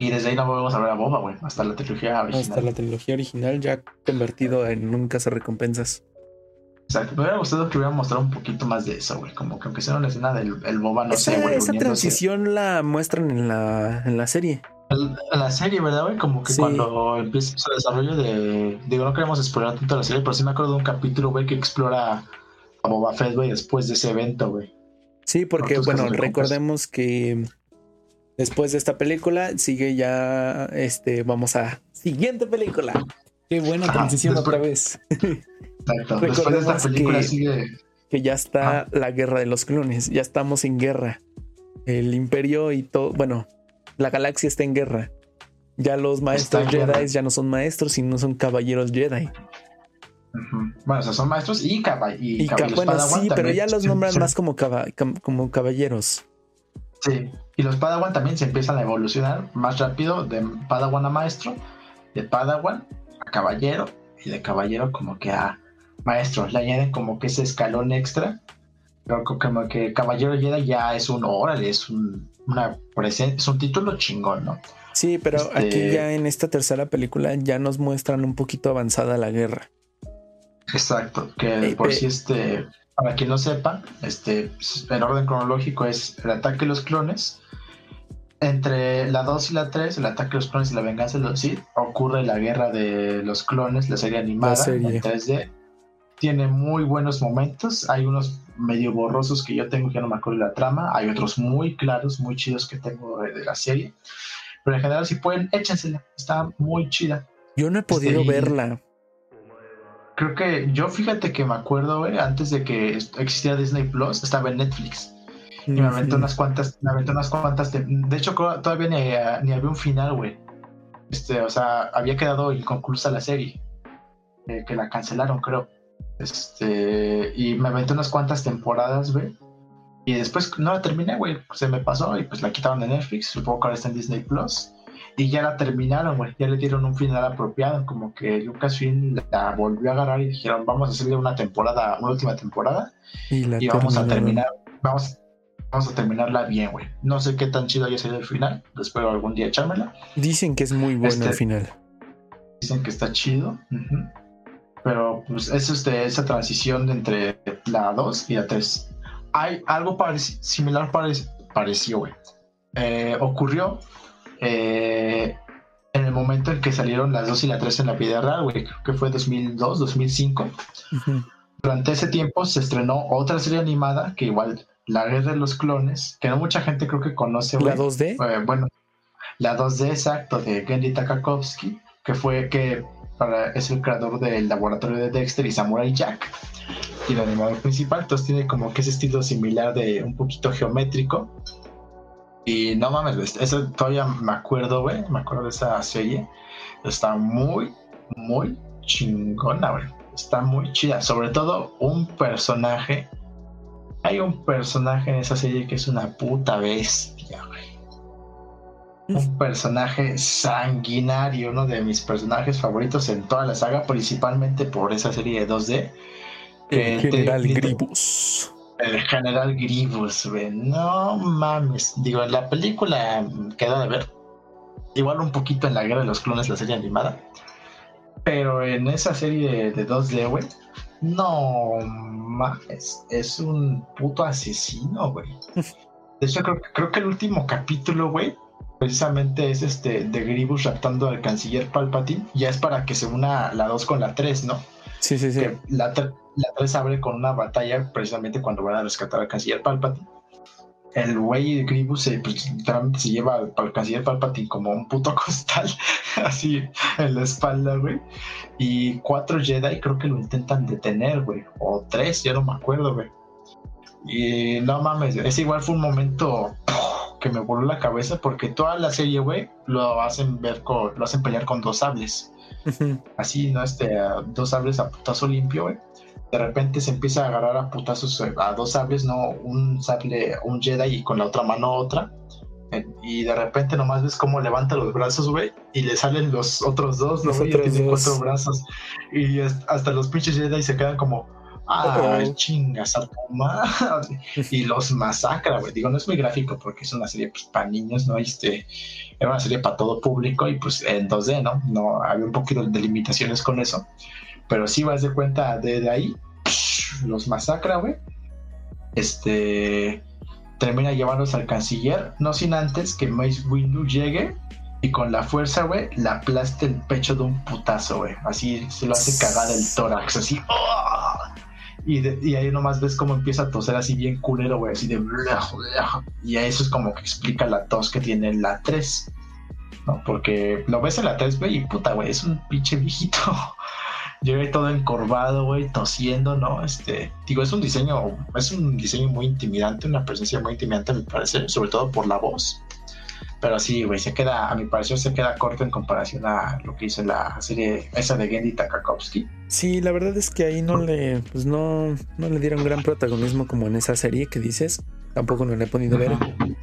Y desde ahí no volvemos a ver a Boba, güey. Hasta la trilogía original. Hasta la trilogía original ya convertido en un recompensas. Exacto. Me hubiera gustado que hubiera mostrado un poquito más de eso, güey. Como que aunque sea una escena del el Boba, no sé, güey. Esa transición la muestran en la, en la serie. En la serie, ¿verdad, güey? Como que cuando empieza el desarrollo de. Digo, no queremos explorar tanto la serie, pero sí me acuerdo de un capítulo, güey, que explora a Boba Fett, güey, después de ese evento, güey. Sí, porque, bueno, recordemos que Después de esta película, sigue ya, este, vamos a siguiente película. Qué buena transición otra vez. Exacto. Después de esta película que, sigue. Que ya está la guerra de los clones, ya estamos en guerra. El imperio y todo, bueno, la galaxia está en guerra. Ya los maestros Jedi ya no son maestros, sino son caballeros Jedi. Bueno, o sea, son maestros y, caballeros. y, caballeros. Bueno, sí, pero ya los nombran más como, como caballeros. Sí, y los Padawan también se empiezan a evolucionar más rápido de Padawan a maestro, de Padawan a caballero y de caballero como que a maestro. Le añaden como que ese escalón extra. Pero como que caballero Jedi ya es un órale, es un, una presencia, es un título chingón, ¿no? Sí, pero este aquí ya en esta tercera película ya nos muestran un poquito avanzada la guerra. Exacto, que por si este, para quien no sepa, este, en orden cronológico es el ataque de los clones. Entre la 2 y la 3, el ataque de los clones y la venganza de los Sith, ocurre la guerra de los clones, la serie animada en 3D. Tiene muy buenos momentos, hay unos medio borrosos que yo tengo que no me acuerdo de la trama, hay otros muy claros, muy chidos que tengo de, la serie. Pero en general, si pueden, échensela, está muy chida. Yo no he podido este, verla creo que yo fíjate que me acuerdo, güey, antes de que existiera Disney Plus, estaba en Netflix. Y me aventé unas cuantas, me aventé unas cuantas. De, hecho, todavía ni, ni, había un final, güey. Este, o sea, había quedado inconclusa la serie. Eh, que la cancelaron, creo. Este, y me aventé unas cuantas temporadas, güey. Y después no la terminé, güey. Se me pasó y pues la quitaron de Netflix. Supongo que ahora está en Disney Plus y ya la terminaron, güey. Ya le dieron un final apropiado, como que Lucasfilm la volvió a agarrar y dijeron, vamos a hacerle una temporada, una última temporada y, vamos a terminar, vamos, vamos a terminarla bien, güey. No sé qué tan chido haya sido el final, espero algún día echármela. Dicen que es muy bueno el este, final. Dicen que está chido. Pero pues es este, esa transición entre la 2 y la 3. Hay algo similar pareció, güey. Eh, ocurrió eh, en el momento en que salieron las 2 y la 3 en la vida real, güey, creo que fue 2002, 2005. Durante ese tiempo se estrenó otra serie animada que igual, La Guerra de los Clones, que no mucha gente creo que conoce. ¿La 2D? Eh, bueno, la 2D exacto, de Gendy Takakovsky, que fue que para, es el creador del laboratorio de Dexter y Samurai Jack y el animador principal, entonces tiene como que ese estilo similar de un poquito geométrico y no mames, eso todavía me acuerdo, güey. Me acuerdo de esa serie. Está muy, muy chingona, güey. Está muy chida. Sobre todo un personaje. Hay un personaje en esa serie que es una puta bestia, güey. Un personaje sanguinario, uno de mis personajes favoritos en toda la saga, principalmente por esa serie de 2D. El General Gribus el general Grievous, güey. No mames. Digo, en la película queda de ver. Igual un poquito en la guerra de los clones, la serie animada. Pero en esa serie de 2D, güey. No mames. Es un puto asesino, güey. De hecho, creo, que el último capítulo, güey, precisamente es este de Grievous raptando al canciller Palpatine. Ya es para que se una la 2 con la 3, ¿no? Sí, sí, sí. la, la 3 abre con una batalla precisamente cuando van a rescatar al canciller Palpatine. El güey de Grievous se, pues, literalmente se lleva al, canciller Palpatine como un puto costal, así en la espalda, güey. Y cuatro Jedi creo que lo intentan detener, güey. O tres, ya no me acuerdo, güey. Y no mames, ese igual fue un momento que me voló la cabeza porque toda la serie, güey, lo hacen ver con, lo hacen pelear con dos sables. Así, ¿no? Este, dos sables a putazo limpio, güey. De repente se empieza a agarrar a putazos eh, a dos sables, ¿no? Un sable, un Jedi y con la otra mano otra. Eh, y de repente nomás ves cómo levanta los brazos, güey, y le salen los otros dos, los otros tiene cuatro brazos. Y hasta los pinches Jedi se quedan como, ah, chingas a madre. y los masacra, güey. Digo, no es muy gráfico porque es una serie pues, para niños, ¿no? Este, era una serie para todo público y pues en 2D, ¿no? No había un poquito de limitaciones con eso. Pero sí vas de cuenta de, ahí, los masacra, güey. Este termina llevándose al canciller, no sin antes que Mace Windu llegue y con la fuerza, güey, le aplaste el pecho de un putazo, güey. Así se lo hace cagar el tórax, así. ¡oh! Y, ahí nomás ves cómo empieza a toser así bien culero, güey, así de... Y eso es como que explica la tos que tiene la 3. ¿no? Porque lo ves en la 3, güey, y puta, güey, es un pinche viejito. Llega todo encorvado, güey, tosiendo, ¿no? Este, digo, es un diseño, es un diseño muy intimidante, una presencia muy intimidante, me parece, sobre todo por la voz. Pero sí, güey, se queda, a mi parecer, se queda corto en comparación a lo que hizo la serie esa de Gendy Takakovsky. Sí, la verdad es que ahí no le, pues no, no le dieron gran protagonismo como en esa serie que dices. Tampoco no le he podido ver.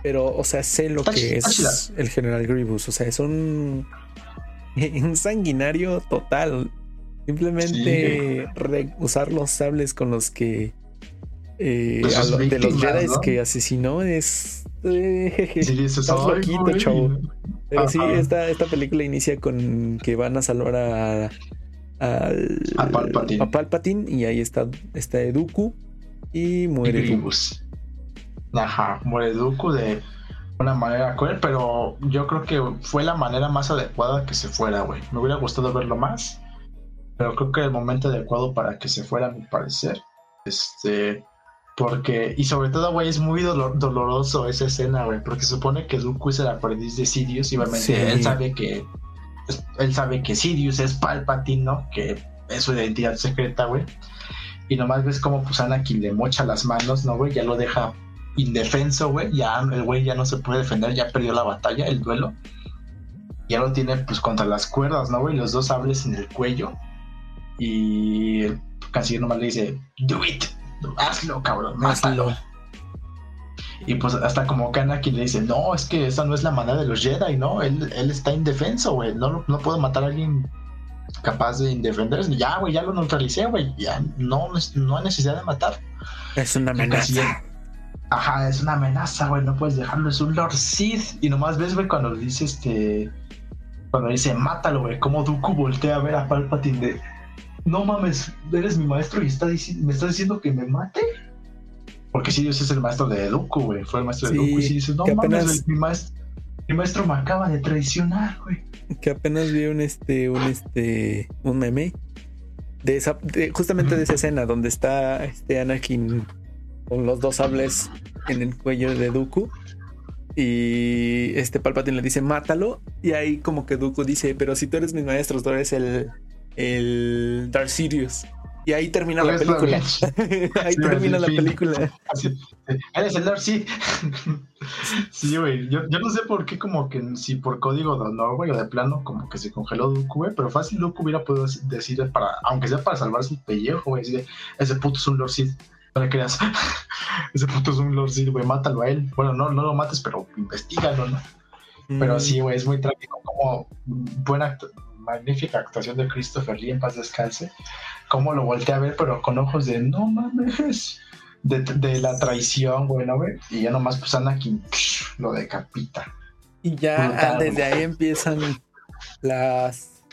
Pero, o sea, sé lo que es el General Grievous. O sea, es un, un sanguinario total. Simplemente usar los sables con los que eh, pues de los Jedi que asesinó es. Eh, sí, eso estás loquito, chavo. Pero sí, esta, esta película inicia con que van a salvar a. A, a Palpatine. a Palpatine. y ahí está, está Eduku y muere Ajá, muere Eduku de una manera cruel, pero yo creo que fue la manera más adecuada que se fuera, güey. Me hubiera gustado verlo más, pero creo que el momento adecuado para que se fuera, a mi parecer, este porque, y sobre todo, güey, es muy doloroso esa escena, güey, porque supone que Dooku es el aprendiz de Sidious y obviamente él sabe que él sabe que Sidious es Palpatine, ¿no? Que es su identidad secreta, güey. Y nomás ves como pues Anakin le mocha las manos, ¿no, güey? Ya lo deja indefenso, güey. Ya el güey ya no se puede defender, ya perdió la batalla, el duelo. Ya lo tiene pues contra las cuerdas, ¿no, güey? Los dos sables en el cuello. Y el canciller nomás le dice, do it hazlo, cabrón, hazlo. Y pues hasta como que le dice, no, es que esa no es la manera de los Jedi, ¿no? Él, él está indefenso, güey. No, no puedo matar a alguien capaz de indefenderse. Ya, güey, ya lo neutralicé, güey. Ya no, no hay necesidad de matar. Es una amenaza. Ajá, es una amenaza, güey. No puedes dejarlo. Es un Lord Sith. Y nomás ves, güey, cuando dice este. Cuando dice, mátalo, güey. Como Dooku voltea a ver a Palpatine de no mames, eres mi maestro y está me estás diciendo que me mate. Porque Sirius es el maestro de Dooku, güey. Fue el maestro de Dooku. Y si dice, no mames, mi, maestro, mi maestro me acaba de traicionar, güey. Que apenas vi un este, un este, un meme de esa, justamente de esa escena donde está este Anakin con los dos sables en el cuello de Dooku. Y este Palpatine le dice, mátalo. Y ahí como que Dooku dice, pero si tú eres mi maestro, tú eres el, el Dark Sirius. Y ahí termina la película. ahí termina la película. Eres el Dark sí. sí, güey. Yo, yo, no sé por qué, como que si por código de honor, güey, o de plano, como que se congeló Dooku, güey. Pero fácil Dooku hubiera podido decir, para, aunque sea para salvar su pellejo, güey, decir, ese puto es un Lord Sith. No le creas. ese puto es un Lord Sith, güey, mátalo a él. Bueno, no, no lo mates, pero investigalo, ¿no? Pero mm. sí, güey, es muy trágico. Como buen actor magnífica actuación de Christopher Lee en paz descanse, cómo lo volteé a ver, pero con ojos de no mames, de, la traición, bueno, güey, y ya nomás pues Anakin lo decapita. Y ya desde ahí empiezan las,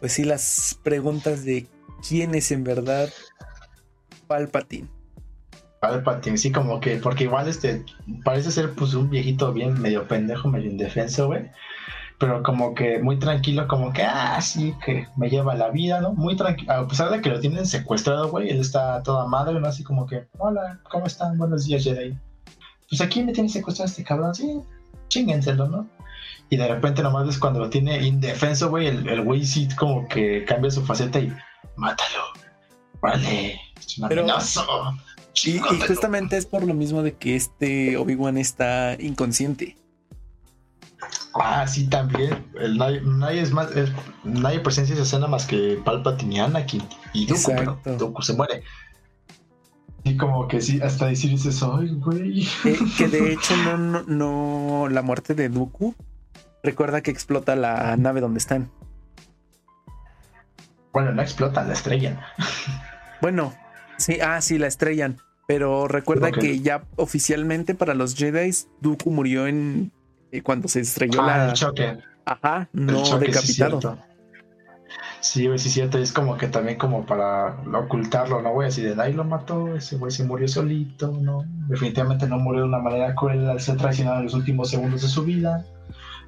pues sí, las preguntas de quién es en verdad Palpatine. Palpatine, sí, como que, porque igual este parece ser pues un viejito bien medio pendejo, medio indefenso, güey pero como que muy tranquilo, como que, ah, sí, que me lleva la vida, ¿no? Muy tranquilo, a pesar de que lo tienen secuestrado, güey, él está toda madre, ¿no? Así como que, hola, ¿cómo están? Buenos días, Jedi. Pues aquí me tiene secuestrado este cabrón, sí, chíngenselo, ¿no? Y de repente nomás es cuando lo tiene indefenso, güey, el güey sí como que cambia su faceta y, mátalo, vale, es un amenazo. Y, y justamente es por lo mismo de que este Obi-Wan está inconsciente. Ah, sí, también. El, nadie, es más, nadie presencia esa escena más que Palpatine y Anakin. Y Dooku, pero Dooku se muere. Y como que sí, hasta decir dices, ay, güey. que de hecho no, no, la muerte de Dooku recuerda que explota la nave donde están. Bueno, no explota, la estrellan. Bueno, sí, ah, sí, la estrellan. Pero recuerda que ya oficialmente para los Jedi, Dooku murió en cuando se estrelló ah, la. El choque. Ajá, no decapitado. Sí, güey, sí, cierto. Es como que también como para ocultarlo, ¿no, güey? Así de nadie lo mató, ese güey se murió solito, ¿no? Definitivamente no murió de una manera cruel al ser traicionado en los últimos segundos de su vida.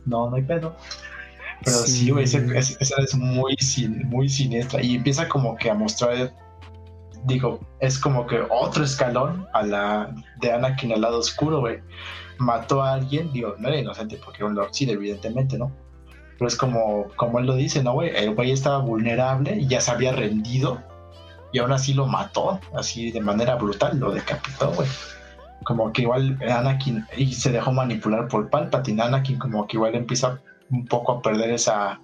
No, no hay pedo. Pero sí, güey, esa, es muy, muy siniestra. Y empieza como que a mostrar, digo, es como que otro escalón a la de Anakin al lado oscuro, güey mató a alguien, digo, no era inocente porque era un Lord evidentemente, ¿no? Pero es como, como él lo dice, ¿no, güey? El güey estaba vulnerable y ya se había rendido y aún así lo mató, así de manera brutal, lo decapitó, güey. como que igual Anakin y se dejó manipular por Palpatine. Anakin como que igual empieza un poco a perder esa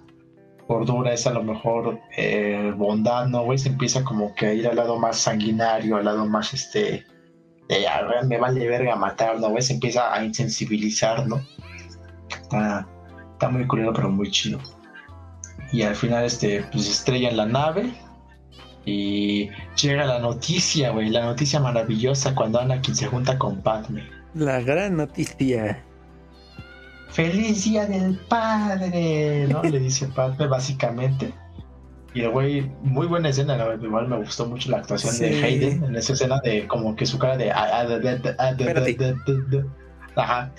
gordura, esa a lo mejor eh, bondad, ¿no, güey? Se empieza como que a ir al lado más sanguinario, al lado más este me vale verga matar, ¿no? Se empieza a insensibilizar, ¿no? Está, está muy curioso, pero muy chido. Y al final, este, pues estrella en la nave y llega la noticia, güey, la noticia maravillosa cuando Anakin se junta con Padme. La gran noticia. ¡Feliz día del padre! ¿No? Le dice Padme, básicamente. Y el güey, muy buena escena, igual me gustó mucho la actuación de Hayden en esa escena de como que su cara de. Ajá.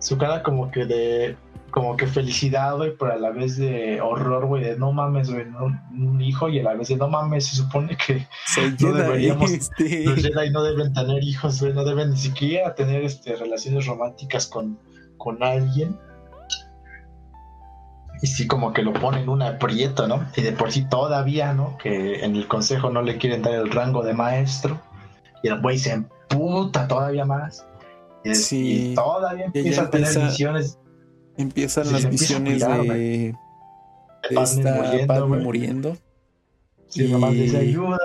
Su cara como que de como que felicidad, güey, pero a la vez de horror, güey, de no mames, güey, un hijo y a la vez de no mames, se supone que no deberíamos, este. los Jedi no deben tener hijos, güey, no deben ni siquiera tener este, relaciones románticas con, con alguien. Y sí, como que lo ponen un aprieto, ¿no? Y de por sí todavía, ¿no? Que en el consejo no le quieren dar el rango de maestro. Y el güey se emputa todavía más. Y, sí. y todavía empieza a tener visiones Empiezan las visiones de, de esta muriendo, muriendo. Sí, y... mamá dice ayuda,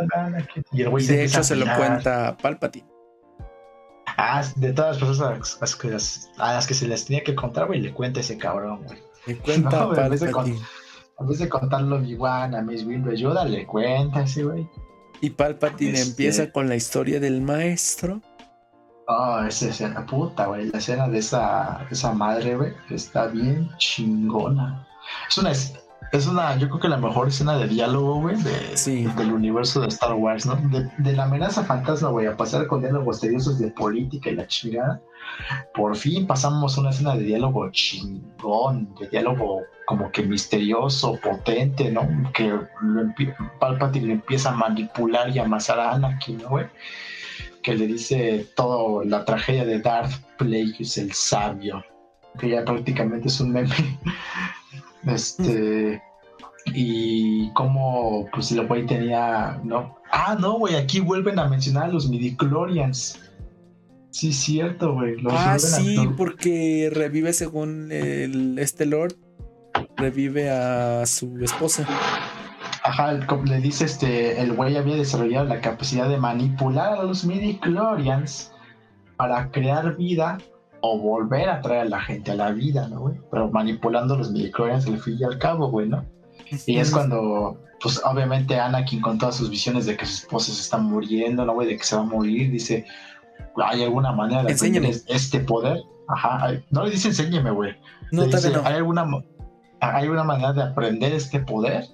y, el güey de hecho se lo cuenta Palpatine. Ah, de todas las personas a las, que, se les tenía que contar, güey, le cuenta ese cabrón, güey. Cuenta no. En vez de contarlo a Obi-Wan, a Miss Windu, ayuda, le cuenta ese güey. Y Palpatine este empieza con la historia del maestro Oh, esa escena, puta, güey. La escena de esa, esa madre, güey, está bien chingona. Es una, es una, yo creo que la mejor escena de diálogo, güey, de, del universo de Star Wars, ¿no? De, la amenaza fantasma, güey, a pasar con diálogos tediosos de política y la chingada. Por fin pasamos una escena de diálogo chingón, de diálogo como que misterioso, potente, ¿no? Que lo Palpatine empieza a manipular y amasar a Anakin, ¿no, güey? que le dice toda la tragedia de Darth Plagueis el sabio, que ya prácticamente es un meme. Este. Y cómo, pues, el güey tenía, ¿no? Ah, no, güey, aquí vuelven a mencionar a los midichlorians. Sí, cierto, güey. Ah, sí, porque revive según el, este Lord, revive a su esposa. Ajá, le dice este, el güey había desarrollado la capacidad de manipular a los midi-chlorians para crear vida o volver a traer a la gente a la vida, ¿no, güey? Pero manipulando los midi-chlorians al fin y al cabo, güey, ¿no? Y es cuando, pues obviamente Anakin con todas sus visiones de que su esposa se está muriendo, ¿no, güey? De que se va a morir, dice, ¿hay alguna manera de tener este poder? Ajá, no le dice enséñeme, güey. No, dice, no. ¿hay alguna, ¿hay una manera de aprender este poder?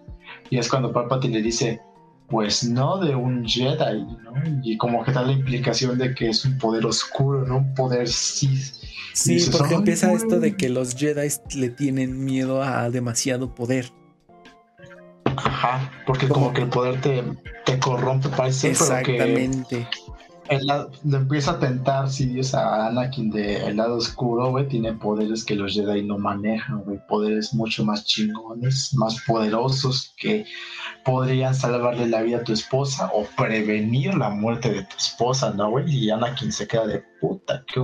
Y es cuando Palpatine le dice, pues no de un Jedi, ¿no? Y como que da la implicación de que es un poder oscuro, ¿no? Un poder Sith. Sí, porque empieza esto de que los Jedi le tienen miedo a demasiado poder. Ajá, porque como, que el poder te, te corrompe, parece. Exactamente el lado, empieza a tentar Sidious a Anakin de el lado oscuro, güey, tiene poderes que los Jedi no manejan, güey, poderes mucho más chingones, más poderosos que podrían salvarle la vida a tu esposa o prevenir la muerte de tu esposa, ¿no, güey? Y Anakin se queda de puta, qué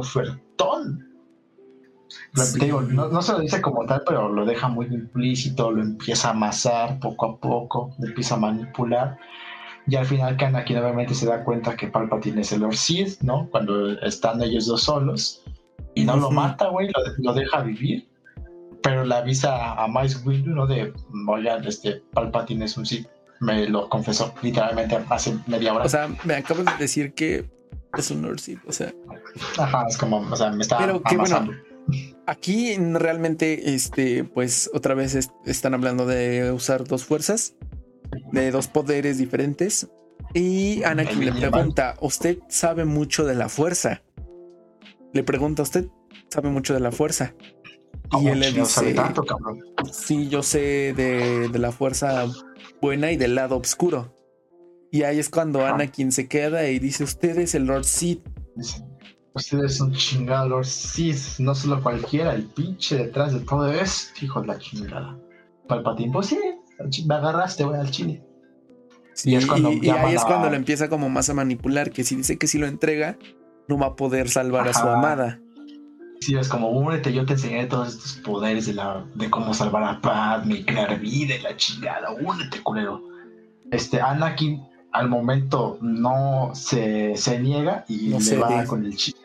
ofertón. Digo, no, no, se lo dice como tal, pero lo deja muy implícito, lo empieza a amasar poco a poco, lo empieza a manipular y al final Anakin obviamente se da cuenta que Palpatine es el Lord Sith, ¿no? Cuando están ellos dos solos. Y no lo mata, güey, lo, deja vivir. Pero le avisa a Mace Windu, ¿no? De, oigan, este, Palpatine es un Sith. Me lo confesó literalmente hace media hora. O sea, me acabas de decir que es un Lord Sith, o sea. Ajá, es como, o sea, me está Pero qué bueno. Aquí realmente, este, pues otra vez están hablando de usar dos fuerzas de dos poderes diferentes. Y Anakin le pregunta, ¿usted sabe mucho de la fuerza? Le pregunta, ¿usted sabe mucho de la fuerza? Y él le dice, sí, yo sé de, la fuerza buena y del lado oscuro. Y ahí es cuando Anakin se queda y dice, usted es el Lord Sith. Usted es un chingado Lord Sith, no solo cualquiera, el pinche detrás de todo esto, hijo de la chingada. Palpatine, pues sí, me agarraste, voy al chile. y, ahí es cuando lo empieza como más a manipular, que si dice que si lo entrega, no va a poder salvar a su amada. Sí, es como, únete, yo te enseñaré todos estos poderes de, la, de cómo salvar a Padme y crear vida y la chingada. Únete, culero. Este, Anakin al momento no se, se niega y No le cede. va con el chisme.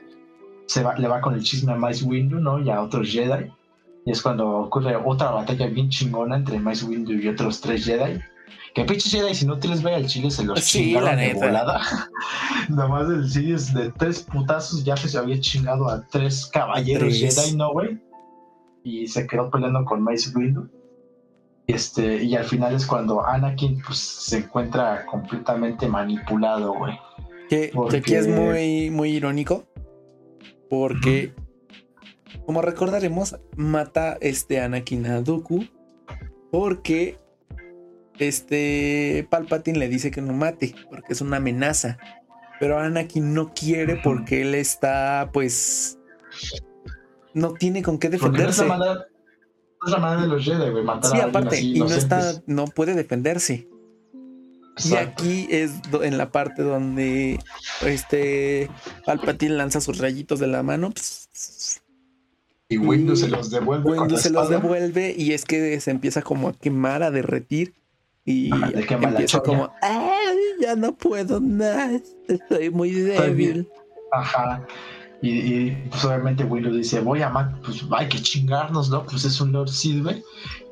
Se va, le va con el chisme a Mace Windu, ¿no? Y a otros Jedi. Y es cuando ocurre otra batalla bien chingona entre Mace Windu y otros tres Jedi. Que pinches Jedi, si no te les ve al chile, se los Sí, chingaron la de neta. volada. Nada más el Sirius de tres putazos ya se había chingado a tres caballeros Tres. Jedi, ¿no, güey? Y se quedó peleando con Mace Windu. Y, este, y al final es cuando Anakin pues, se encuentra completamente manipulado, güey. Que, que aquí es Porque- muy, muy irónico. Porque, como recordaremos, mata este Anakin a Dooku. Porque este Palpatine le dice que no mate, porque es una amenaza. Pero Anakin no quiere porque él está, pues. No tiene con qué defenderse. no es la manera de los Jedi, güey, matar Sí, a aparte, así y no está, no puede defenderse. Y aquí es en la parte donde este Palpatine lanza sus rayitos de la mano. pues, Y Windu se los devuelve Windu se los devuelve y es que se empieza como a quemar, a derretir. Y empieza como, "Ay, ya no puedo más, estoy muy débil. Ajá. Y, y, pues obviamente Windu dice, voy a matar, pues hay que chingarnos, ¿no? Pues es un Lord güey.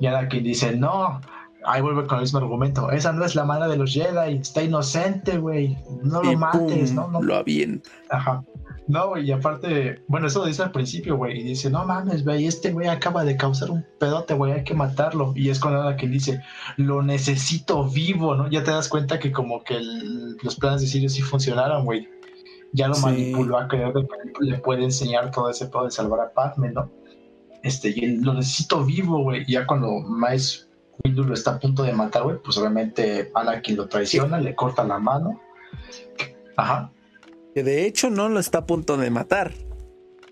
Y Anakin dice, no. Ahí vuelve con el mismo argumento. Esa no es la mano de los Jedi. Está inocente, güey. No lo y mates, pum, ¿no? no lo avienta. Ajá. No, güey, y aparte, bueno, eso lo dice al principio, güey, y dice, no mames, güey, este güey acaba de causar un pedote, güey, hay que matarlo. Y es cuando que dice, lo necesito vivo, ¿no? Ya te das cuenta que como que el- los planes de Sirius sí funcionaron, güey. Ya lo Sí. manipuló a creer que le puede enseñar todo ese pedo de salvar a Padme, ¿no? Este, y él, lo necesito vivo, güey. Ya cuando Mace Windu lo está a punto de matar, güey, pues obviamente Anakin lo traiciona, le corta la mano. Ajá. Que de hecho no lo está a punto de matar.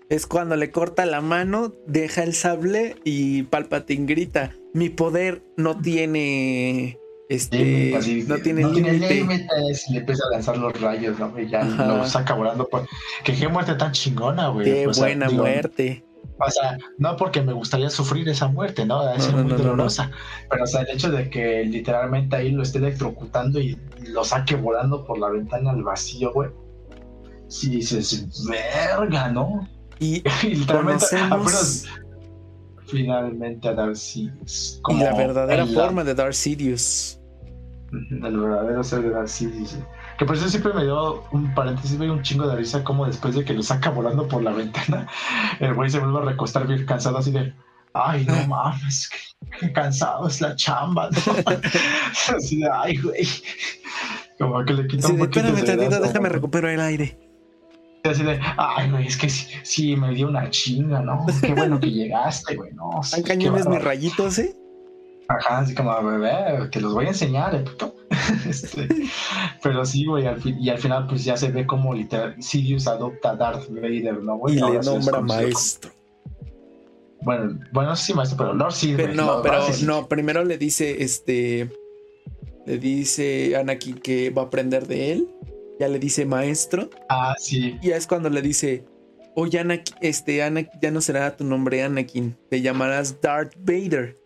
Es cuando le corta la mano, deja el sable y Palpatine grita: Mi poder no tiene. Este. Así no que tiene no límite. y le empieza a lanzar los rayos, ¿no? Y ya Ajá. lo saca volando. Por... Que qué muerte tan chingona, güey. Qué O sea, buena digo, muerte. O sea, no porque me gustaría sufrir esa muerte, ¿no? Debe No, ser no, muy no, dolorosa. Pero, o sea, el hecho de que literalmente ahí lo esté electrocutando y lo saque volando por la ventana al vacío, güey. Sí dices, verga, ¿no? Y, Y literalmente, Conocemos- apenas finalmente a Darcy. y Como la verdadera la- forma de Darth Sidious. El verdadero ser de Darcy dice. Que por eso siempre me dio un paréntesis, güey, un chingo de risa como después de que lo saca volando por la ventana, el güey se vuelve a recostar bien cansado así de, ay, no mames, qué, qué cansado es la chamba, ¿no? así de, ay, güey. Como que le quita Sí, un poquito espérame de tantito, déjame recupero el aire. Así de, ay, güey, es que sí, sí, me dio una chinga, ¿no? Qué bueno que llegaste, güey, ¿no? Sí, qué cañones mis bárbaro". rayitos, ¿eh? Ajá, así como, bebé, te los voy a enseñar, eh. Este, pero sí, güey, y al final pues ya se ve como literal Sirius adopta a Darth Vader, ¿no, güey? Y le sí nombra maestro. Bueno, bueno, no sé si maestro, pero Lord Sith, Pero güey, no, Lord pero Sith. no, primero le dice este. Le dice Anakin que va a aprender de él. Ya le dice maestro. Ah, sí. Y ya es cuando le dice. Oye, Anakin, este, Anakin, ya no será tu nombre Anakin. Te llamarás Darth Vader.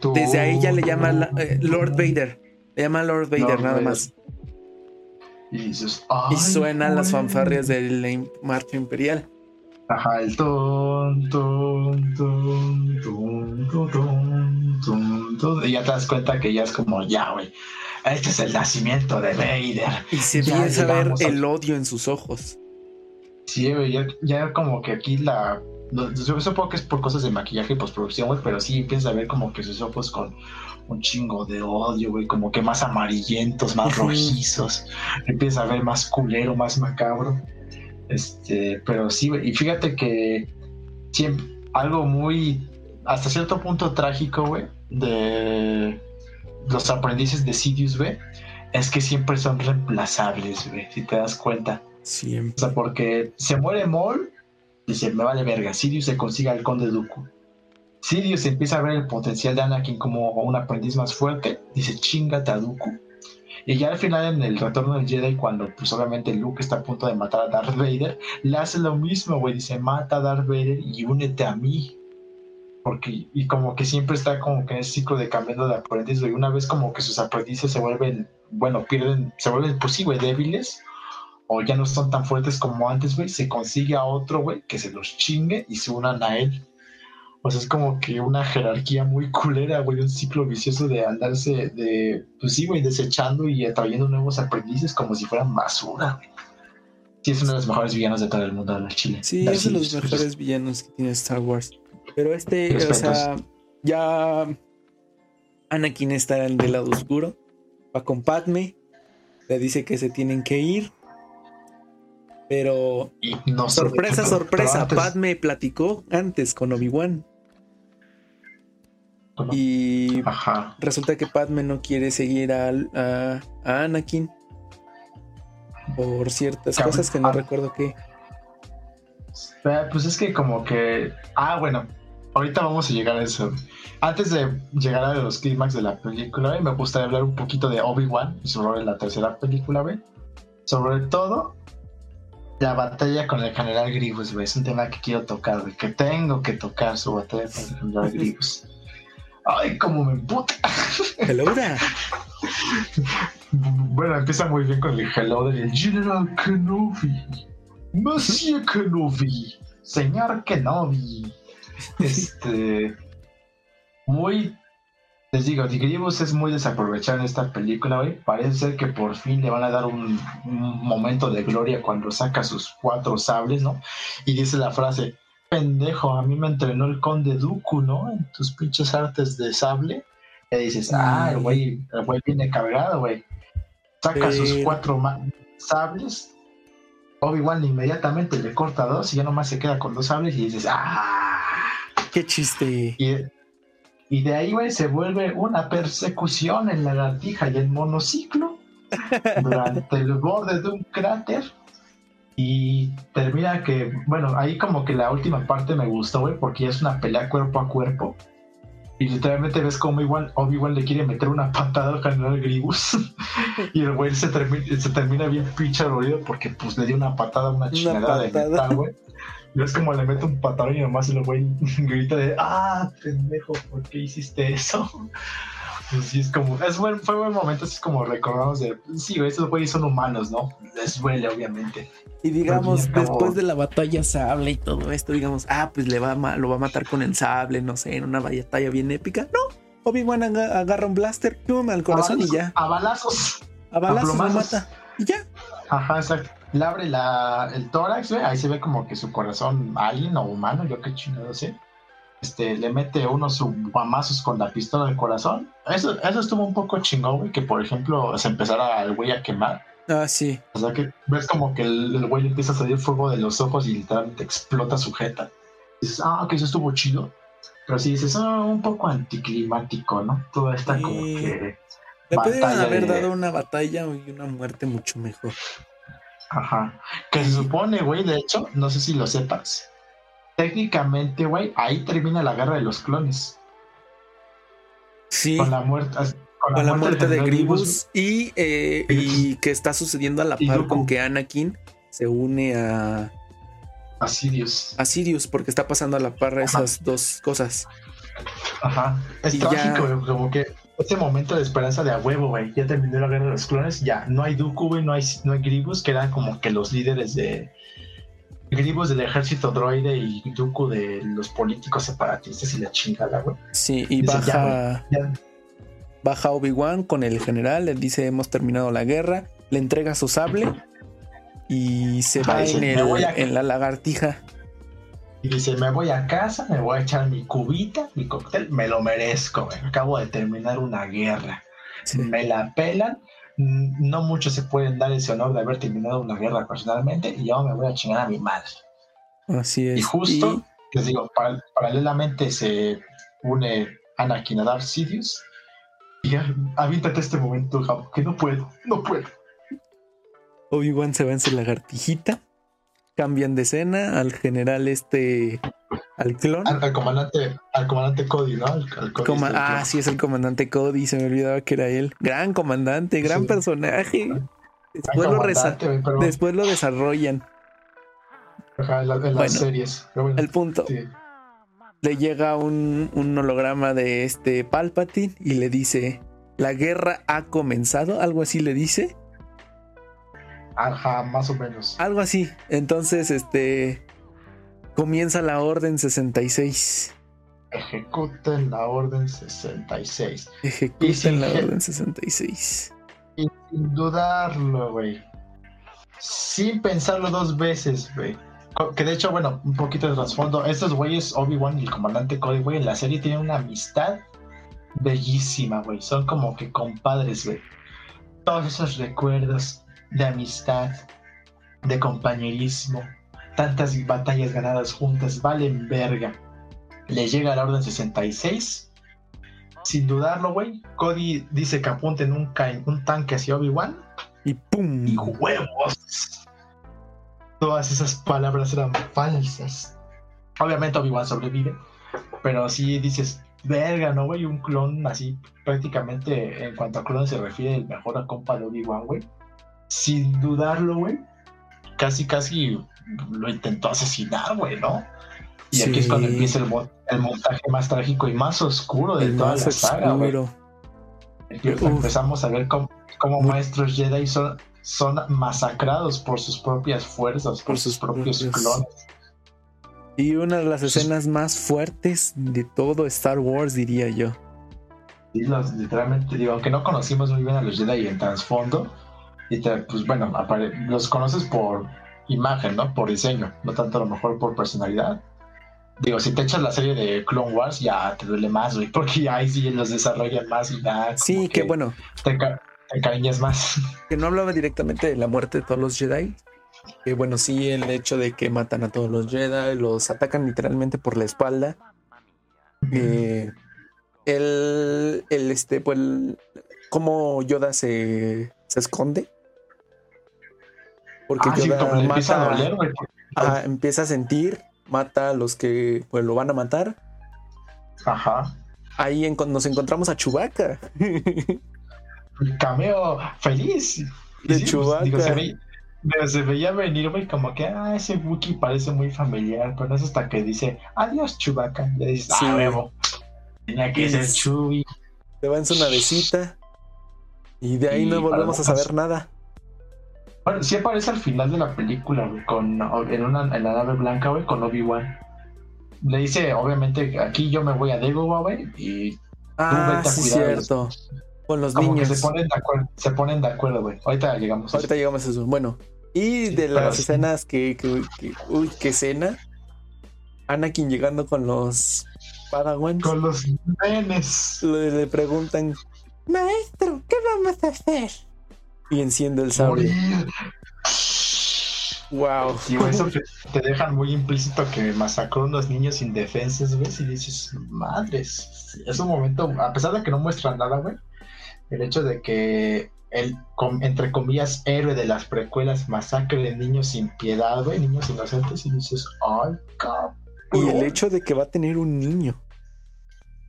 Tú- Desde ahí ya le llama la- eh, Lord Vader. Le llama Lord Vader, Lord nada Vader. más. Y dices, Y "Ay, suenan las güey". fanfarrias de la im- marcha imperial. Ajá, el ton, ton, ton, ton. Y ya te das cuenta que ya es como, ya, güey. Este es el nacimiento de Vader. Y se empieza a ver el odio en sus ojos. Sí, güey, ya, ya como que aquí la. Yo supongo que es por cosas de maquillaje y postproducción, güey, pero sí empieza a ver como que sus ojos con un chingo de odio, güey, como que más amarillentos, más rojizos. Empieza a ver más culero, más macabro. Este, pero sí, güey, y fíjate que siempre, algo muy, hasta cierto punto trágico, güey, de los aprendices de Sidious, güey, es que siempre son reemplazables, güey, si te das cuenta. Siempre. O sea, porque se muere Maul, dice, me vale verga. Sirius se consigue al conde Dooku. Sirius empieza a ver el potencial de Anakin como un aprendiz más fuerte, dice, chingate a Dooku. Y ya al final en el retorno del Jedi, cuando pues obviamente Luke está a punto de matar a Darth Vader, le hace lo mismo, güey, dice, mata a Darth Vader y únete a mí. Porque, y como que siempre está como que en ese ciclo de cambiando de aprendiz, güey. Una vez como que sus aprendices se vuelven, bueno, pierden, se vuelven, pues sí, güey, débiles, o ya no son tan fuertes como antes, güey, se consigue a otro, güey, que se los chingue y se unan a él. O sea, es como que una jerarquía muy culera, güey, un ciclo vicioso de andarse, de, pues sí, güey, desechando y atrayendo nuevos aprendices como si fueran basura, güey. Sí, es uno de los mejores villanos de todo el mundo de la Chile. Sí, es de los mejores villanos que tiene Star Wars. Pero este, o sea, ya Anakin está en del lado oscuro, va con Padme, le dice que se tienen que ir. Pero no sorpresa, sorpresa, Padme platicó antes con Obi-Wan. Y resulta que Padme no quiere seguir a, a, Anakin por ciertas cosas que no recuerdo qué. Pues es que como que... Ah, bueno, ahorita vamos a llegar a eso. Antes de llegar a los clímax de la película, me gustaría hablar un poquito de Obi-Wan y su rol en la tercera película, ¿ve? Sobre todo la batalla con el general Grievous, Es un tema que quiero tocar, que tengo que tocar su batalla con el general Grievous. Ay, cómo me puta. Hello Bueno, empieza muy bien con el hello del General Kenobi. Monsieur Kenobi. Señor Kenobi. Este. Muy. Les digo, Grievous es muy desaprovechado en esta película, hoy. Parece ser que por fin le van a dar un, un momento de gloria cuando saca sus cuatro sables, ¿no? Y dice la frase: pendejo, a mí me entrenó el conde Dooku, ¿no? En tus pinches artes de sable. Y dices, ah, el güey, el güey viene cargado, güey. Saca sus cuatro sables. Obi-Wan inmediatamente le corta dos y ya nomás se queda con dos sables y dices, ah. Qué chiste. Y, y de ahí, güey, se vuelve una persecución en la lagartija y el monociclo durante el borde de un cráter y termina que, bueno, ahí como que la última parte me gustó, güey, porque es una pelea cuerpo a cuerpo. Y literalmente ves como igual Obi-Wan le quiere meter una patada al general Grievous. y el güey se, se termina bien pinche dolorido porque pues le dio una patada, una chingada de metal, güey. Y es como le mete un patadón y nomás el güey grita de, ah, pendejo, ¿por qué hiciste eso? Pues sí, es como, es buen, fue buen momento, así como recordamos de, sí, esos güeyes son humanos, ¿no? Les duele, obviamente. Y digamos, después de la batalla sable y todo esto, digamos, ah, pues le va a, lo va a matar con el sable, no sé, en una batalla bien épica. No, Obi-Wan agarra un blaster, pum, al corazón y ya. A balazos. A balazos lo mata. Y ya. Ajá, exacto. Le abre la, el tórax, güey, ahí se ve como que su corazón alien o humano, yo qué chingado sé este, le mete unos guamazos con la pistola del corazón. Eso, eso estuvo un poco chingón, güey, que por ejemplo se empezara el güey a quemar. Ah, sí. O sea que ves como que el, güey empieza a salir fuego de los ojos y literalmente explota su jeta. dices, ah, que eso estuvo chido. Pero si dices, ah, un poco anticlimático, ¿no? Todo está como que. Le podrían haber dado una batalla y una muerte mucho mejor. Ajá. Que se supone, güey, de hecho, no sé si lo sepas, técnicamente, güey, ahí termina la guerra de los clones. Sí. Con la muerte. Con, la, muerte, de, Grievous y, eh, y que está sucediendo a la par con que Anakin se une a. A Sirius. A Sirius, porque está pasando a la par esas dos cosas. Ajá. Es trágico, como que ese momento de esperanza de a huevo, güey. Ya terminó la guerra de los clones, ya. No hay Dooku, güey, no hay, no hay Grievous, que eran como que los líderes de, Gribos del ejército droide y Dooku de los políticos separatistas y la chingada, güey. Sí, y baja, baja Obi-Wan con el general, le dice hemos terminado la guerra, le entrega su sable y se va en, en la lagartija. Y dice, me voy a casa, me voy a echar mi cubita, mi cóctel, me lo merezco. Acabo de terminar una guerra. Me la pelan Mm, no muchos se pueden dar ese honor de haber terminado una guerra personalmente y yo me voy a chingar a mi madre. Así es. Y justo, les digo, paralelamente se une Anakin a Darth Sidious y aviéntate este momento, que no puedo, no puedo. Obi-Wan se va en su lagartijita, cambian de escena al general este al clon. Al, comandante, al comandante Cody, ¿no? Ah, sí, es el comandante Cody, se me olvidaba que era él. Gran comandante, gran personaje. Después lo, después lo desarrollan. Ajá, en, las series. el punto. Le llega un, un holograma de este Palpatine y le dice: La guerra ha comenzado, algo así le dice. Ajá, más o menos. Algo así. Entonces, este comienza la Orden 66. Ejecuten la Orden 66. Ejecuten la Orden 66. Y sin dudarlo, güey. Sin pensarlo dos veces, güey. Que de hecho, bueno, un poquito de trasfondo. Estos güeyes, Obi-Wan y el comandante Cody, güey, en la serie tienen una amistad bellísima, güey. Son como que compadres, güey. Todos esos recuerdos de amistad, de compañerismo, tantas batallas ganadas juntas valen verga. Le llega la Orden 66. Sin dudarlo, güey. Cody dice que apunten un, un tanque hacia Obi-Wan. Y ¡pum! Y huevos. Todas esas palabras eran falsas. Obviamente Obi-Wan sobrevive. Pero sí dices, verga, ¿no, güey? Un clon así, prácticamente en cuanto a clon se refiere, el mejor a compa de Obi-Wan, güey. Sin dudarlo, güey. Casi, casi lo intentó asesinar, güey, ¿no? Y aquí es cuando empieza el, montaje más trágico y más oscuro de toda la saga, güey. Empezamos a ver cómo, maestros Jedi son, son masacrados por sus propias fuerzas, por, sus, propios, clones. Y una de las escenas más fuertes de todo Star Wars, diría yo. Sí, literalmente, digo, aunque no conocimos muy bien a los Jedi en trasfondo, pues bueno, los conoces por imagen, ¿no? Por diseño, no tanto a lo mejor por personalidad. Digo, si te echas la serie de Clone Wars, ya te duele más, güey, porque ahí sí los desarrollan más y ya. Sí, que, bueno. Te, cariñas más. Que no hablaba directamente de la muerte de todos los Jedi. Que bueno, sí, el hecho de que matan a todos los Jedi, los atacan literalmente por la espalda. Eh, el, el, este, pues, cómo Yoda se, se esconde porque ah, mata, a empieza a sentir, mata a los que pues lo van a matar. Ajá. Ahí nos encontramos a Chubaca. Cameo feliz. De Chubaca. se, veía, venir, güey, como que ah, ese Wookiee parece muy familiar, pero no es hasta que dice adiós, Chubaca. Le dices, ah, huevo. Tenía que ser Chubi. Se va en su navecita. Y de ahí no volvemos a saber nada. Bueno, sí aparece al final de la película, güey, con, en, una, en la nave blanca, güey, con Obi-Wan. Le dice, obviamente, aquí yo me voy a Dagobah, güey, y ah, sí, cierto. Con los niños. se ponen de acuerdo, se ponen de acuerdo, güey. Ahorita llegamos. Ahorita llegamos a eso. Bueno, y de las escenas que, que, uy, qué escena. Anakin llegando con los Padawans. Con los nenes. Le, le preguntan, maestro, ¿qué vamos a hacer? Y enciende el sable. Wow. Y eso te, dejan muy implícito que masacró a unos niños indefensos, güey. Y dices, madres. Es un momento, a pesar de que no muestran nada, güey. El hecho de que el, entre comillas, héroe de las precuelas masacre de niños sin piedad, güey, niños inocentes. Y dices, ay, cabrón. Y el hecho de que va a tener un niño.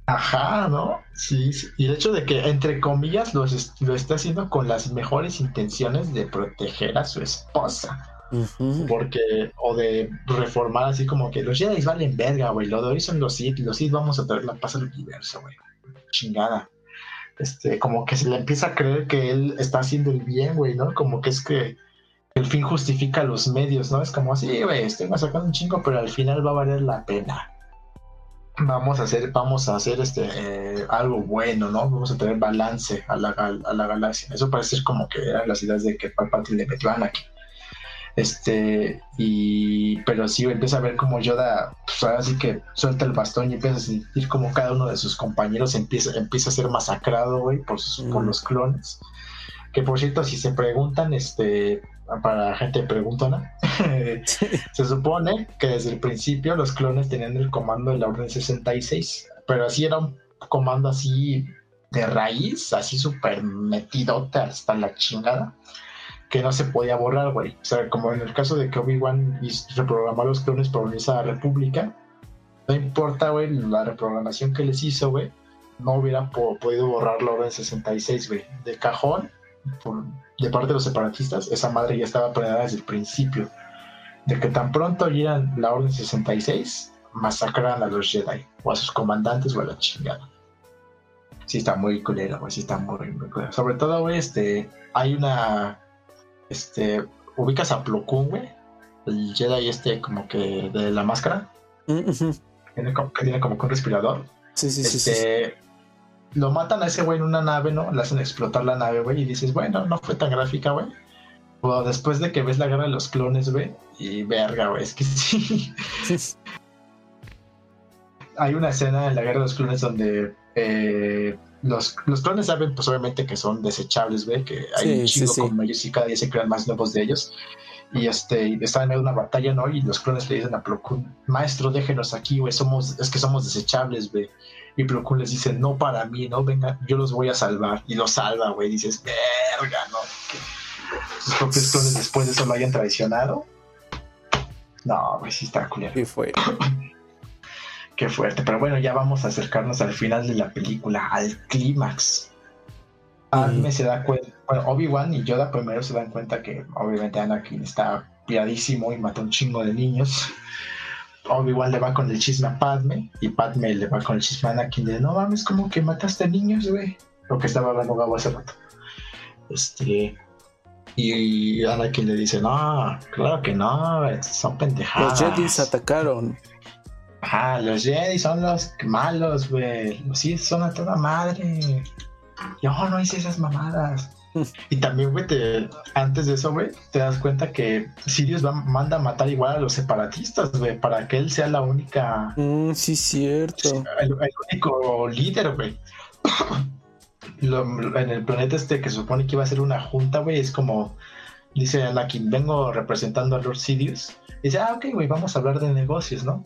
Ajá, ¿no? Sí, Y el hecho de que, entre comillas, lo, lo está haciendo con las mejores intenciones de proteger a su esposa. Porque, o de reformar así como que los Jedi valen verga, güey. Lo de hoy son los Sith, los Sith vamos a traer la paz al universo, güey. Chingada. Este, como que se le empieza a creer que él está haciendo el bien, güey, ¿no? Como que es que el fin justifica los medios, ¿no? Es como así, güey, estoy sacando un chingo, pero al final va a valer la pena vamos a hacer, vamos a hacer este eh, algo bueno, ¿no? Vamos a tener balance a la, a, la galaxia. Eso parece ser como que eran las ideas de que Palpatine le metió a Anakin. Este, y pero sí empieza a ver como Yoda, pues ahora sí que suelta el bastón y empieza a sentir como cada uno de sus compañeros empieza, empieza a ser masacrado, güey, por, por los clones. Que por cierto, si se preguntan, este, para gente preguntona, se supone que desde el principio los clones tenían el comando de la Orden 66, pero así era un comando así de raíz, así súper metidote hasta la chingada, que no se podía borrar, güey. O sea, como en el caso de que Obi-Wan reprogramó a los clones por unirse a la República, no importa, güey, la reprogramación que les hizo, güey, no hubieran podido borrar la orden 66, güey. De cajón, de parte de los separatistas, esa madre ya estaba planeada desde el principio. De que tan pronto oyeran la orden 66, masacraran a los Jedi, o a sus comandantes, o a la chingada. Sí está muy culero, güey, sí está muy, muy culero. Sobre todo, güey, este, hay una, este, ubicas a Plo Koon, güey, el Jedi este como que de la máscara. Mm, tiene como, que tiene como que un respirador. Sí, sí, sí, este, Lo matan a ese güey en una nave, ¿no? Le hacen explotar la nave, güey, y dices, bueno, no fue tan gráfica, güey. Pero después de que ves la guerra de los clones, güey, y verga, güey, es que sí. Hay una escena en la guerra de los clones donde eh, los, los, clones saben, pues obviamente que son desechables, güey, que hay un chingo como ellos y cada día se crean más nuevos de ellos y este están en medio de una batalla, ¿no? Y los clones le dicen a Plo maestro, déjenos aquí, güey, somos, es que somos desechables, güey. Y Plo les dice, no para mí, no, venga, yo los voy a salvar. Y los salva, güey, dices, verga, ¿no? Sus propios clones después de eso lo hayan traicionado. No, güey, sí está culero. Qué fue. Qué fuerte, pero bueno, ya vamos a acercarnos al final de la película, al clímax. Padme se da cuenta, bueno, Obi-Wan y Yoda primero se dan cuenta que obviamente Anakin está piadísimo y mata un chingo de niños. Obi-Wan le va con el chisme a Padme y Padme le va con el chisme a Anakin de no mames, como que mataste niños, güey. Lo que estaba hablando Gabo hace rato. Este. Y Anakin le dice, no, claro que no, son pendejadas. Los Jedi atacaron. Ajá, los Jedi son los malos, güey. Sí, son a toda madre. Yo no hice esas mamadas. Y también, güey, antes de eso, güey, te das cuenta que Sirius va, manda a matar igual a los separatistas, güey, para que él sea la única. Mm, sí, cierto. El, único líder, güey. en el planeta este que supone que iba a ser una junta, güey, es como. Dice Anakin, vengo representando a Lord Sidious. Y dice, ah, ok, güey, vamos a hablar de negocios, ¿no?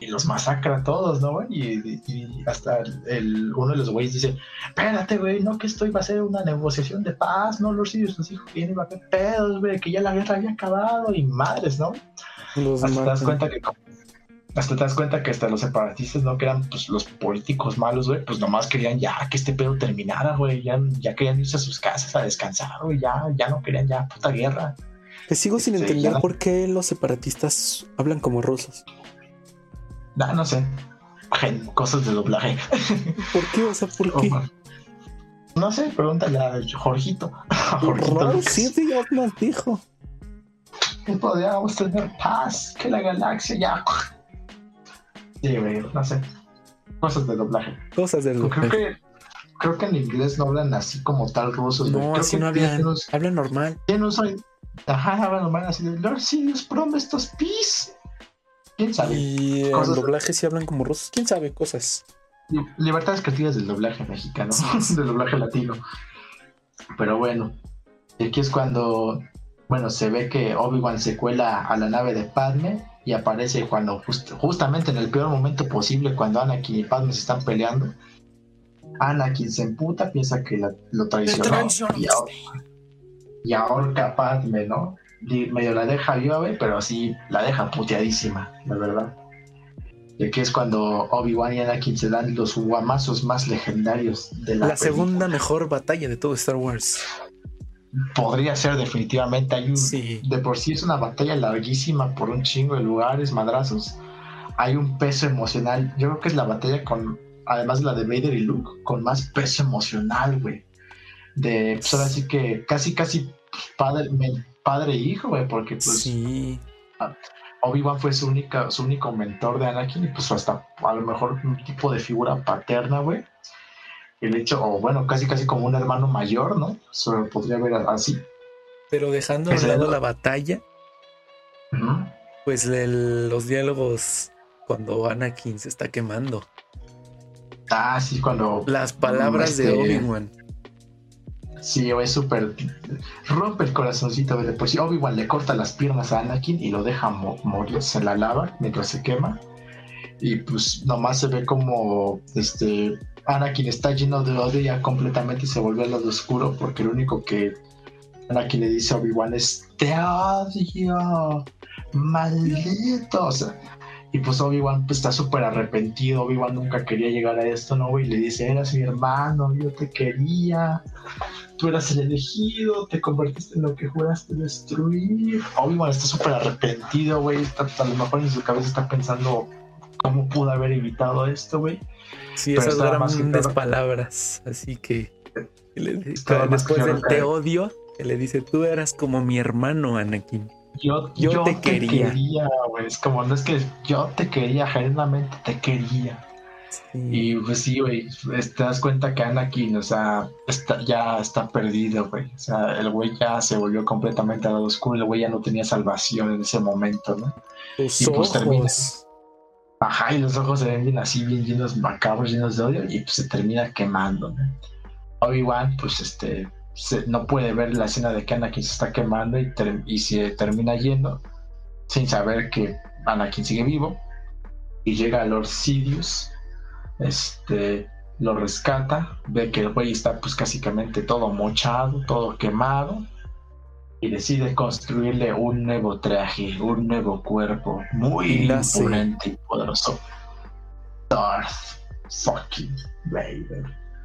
Y los masacra a todos, ¿no, güey? Y, hasta el, uno de los güeyes dice, espérate, güey, no que esto iba a ser una negociación de paz, no, los nos dijo que iba a haber pedos, güey, que ya la guerra había acabado y madres, ¿no? hasta te das cuenta que hasta te das cuenta que hasta los separatistas, ¿no? Que eran pues, los políticos malos, güey, pues nomás querían ya que este pedo terminara, güey, ya, ya querían irse a sus casas a descansar, güey, ya, ya no querían ya puta guerra. Te sigo sin entender por qué los separatistas hablan como rusos. No, no sé. Cosas de doblaje. ¿Por qué? O sea, ¿por qué? No sé, pregúntale a Jorgito. A Jorgito sí, ya nos dijo. Que podríamos tener paz, que la galaxia ya. Sí, güey, no sé. Cosas de doblaje. Cosas de doblaje. Creo que, creo que en inglés no hablan así como tal rusos. No, así no hablan. hablan normal. Ya no soy. Ajá, hablan normal así de Lord Sirius Promestos Peace. ¿Quién sabe? Y en doblaje si hablan como rusos. ¿Quién sabe? Cosas. Libertades creativas del doblaje mexicano, del doblaje latino. Pero bueno, aquí es cuando, bueno, se ve que Obi-Wan se cuela a la nave de Padme y aparece cuando justamente en el peor momento posible, cuando Anakin y Padme se están peleando. Anakin se emputa, piensa que lo traicionó y, y ahorca a Padme, ¿no? Medio la deja viva, pero así la deja puteadísima, la verdad. Y aquí es cuando Obi-Wan y Anakin se dan los guamazos más legendarios de la La segunda mejor batalla de todo Star Wars. Podría ser definitivamente. Hay De por sí es una batalla larguísima por un chingo de lugares, madrazos. Hay un peso emocional. Yo creo que es la batalla con, además de la de Vader y Luke, con más peso emocional, güey. De, pues ahora sí que casi, casi padre, padre e hijo, güey, porque pues sí. Obi-Wan fue su, única, su único mentor de Anakin y pues hasta a lo mejor un tipo de figura paterna, güey. El hecho, o bueno, casi casi como un hermano mayor, ¿no? Se podría ver así. Pero dejando de lado la batalla, pues los diálogos cuando Anakin se está quemando. Ah, sí, cuando... Las palabras de este, Obi-Wan. Sí, es súper. Rompe el corazoncito de pues Obi-Wan le corta las piernas a Anakin y lo deja morirse en la lava mientras se quema. Y pues nomás se ve como este Anakin está lleno de odio ya completamente se vuelve al lado oscuro porque lo único que Anakin le dice a Obi-Wan es te odio, maldito. Y pues Obi-Wan pues, está súper arrepentido. Obi-Wan nunca quería llegar a esto, ¿no, güey? Y le dice, eras mi hermano, yo te quería. Tú eras el elegido, te convertiste en lo que juraste destruir. Obi-Wan está súper arrepentido, güey. A lo mejor en su cabeza está pensando cómo pudo haber evitado esto, güey. Sí, esas grandes palabras. Así que después del te odio, que le dice, tú eras como mi hermano, Anakin. Yo, yo, te, quería. güey. Es como, no es que yo te quería, genuinamente te quería. Y pues sí, güey, te das cuenta que Anakin, o sea, está, ya está perdido, güey. O sea, el güey ya se volvió completamente a lado oscuro, el güey ya no tenía salvación en ese momento, ¿no? Tus y pues ojos. Ajá, y los ojos se ven bien así, bien llenos macabros, llenos de odio, y pues se termina quemando, ¿no? Obi-Wan, pues este, no puede ver la escena de que Anakin se está quemando y, y se termina yendo sin saber que Anakin sigue vivo. Y llega a Lord Sidious este lo rescata ve que el güey está pues básicamente todo mochado todo quemado y decide construirle un nuevo traje un nuevo cuerpo muy imponente y poderoso. Darth fucking Vader.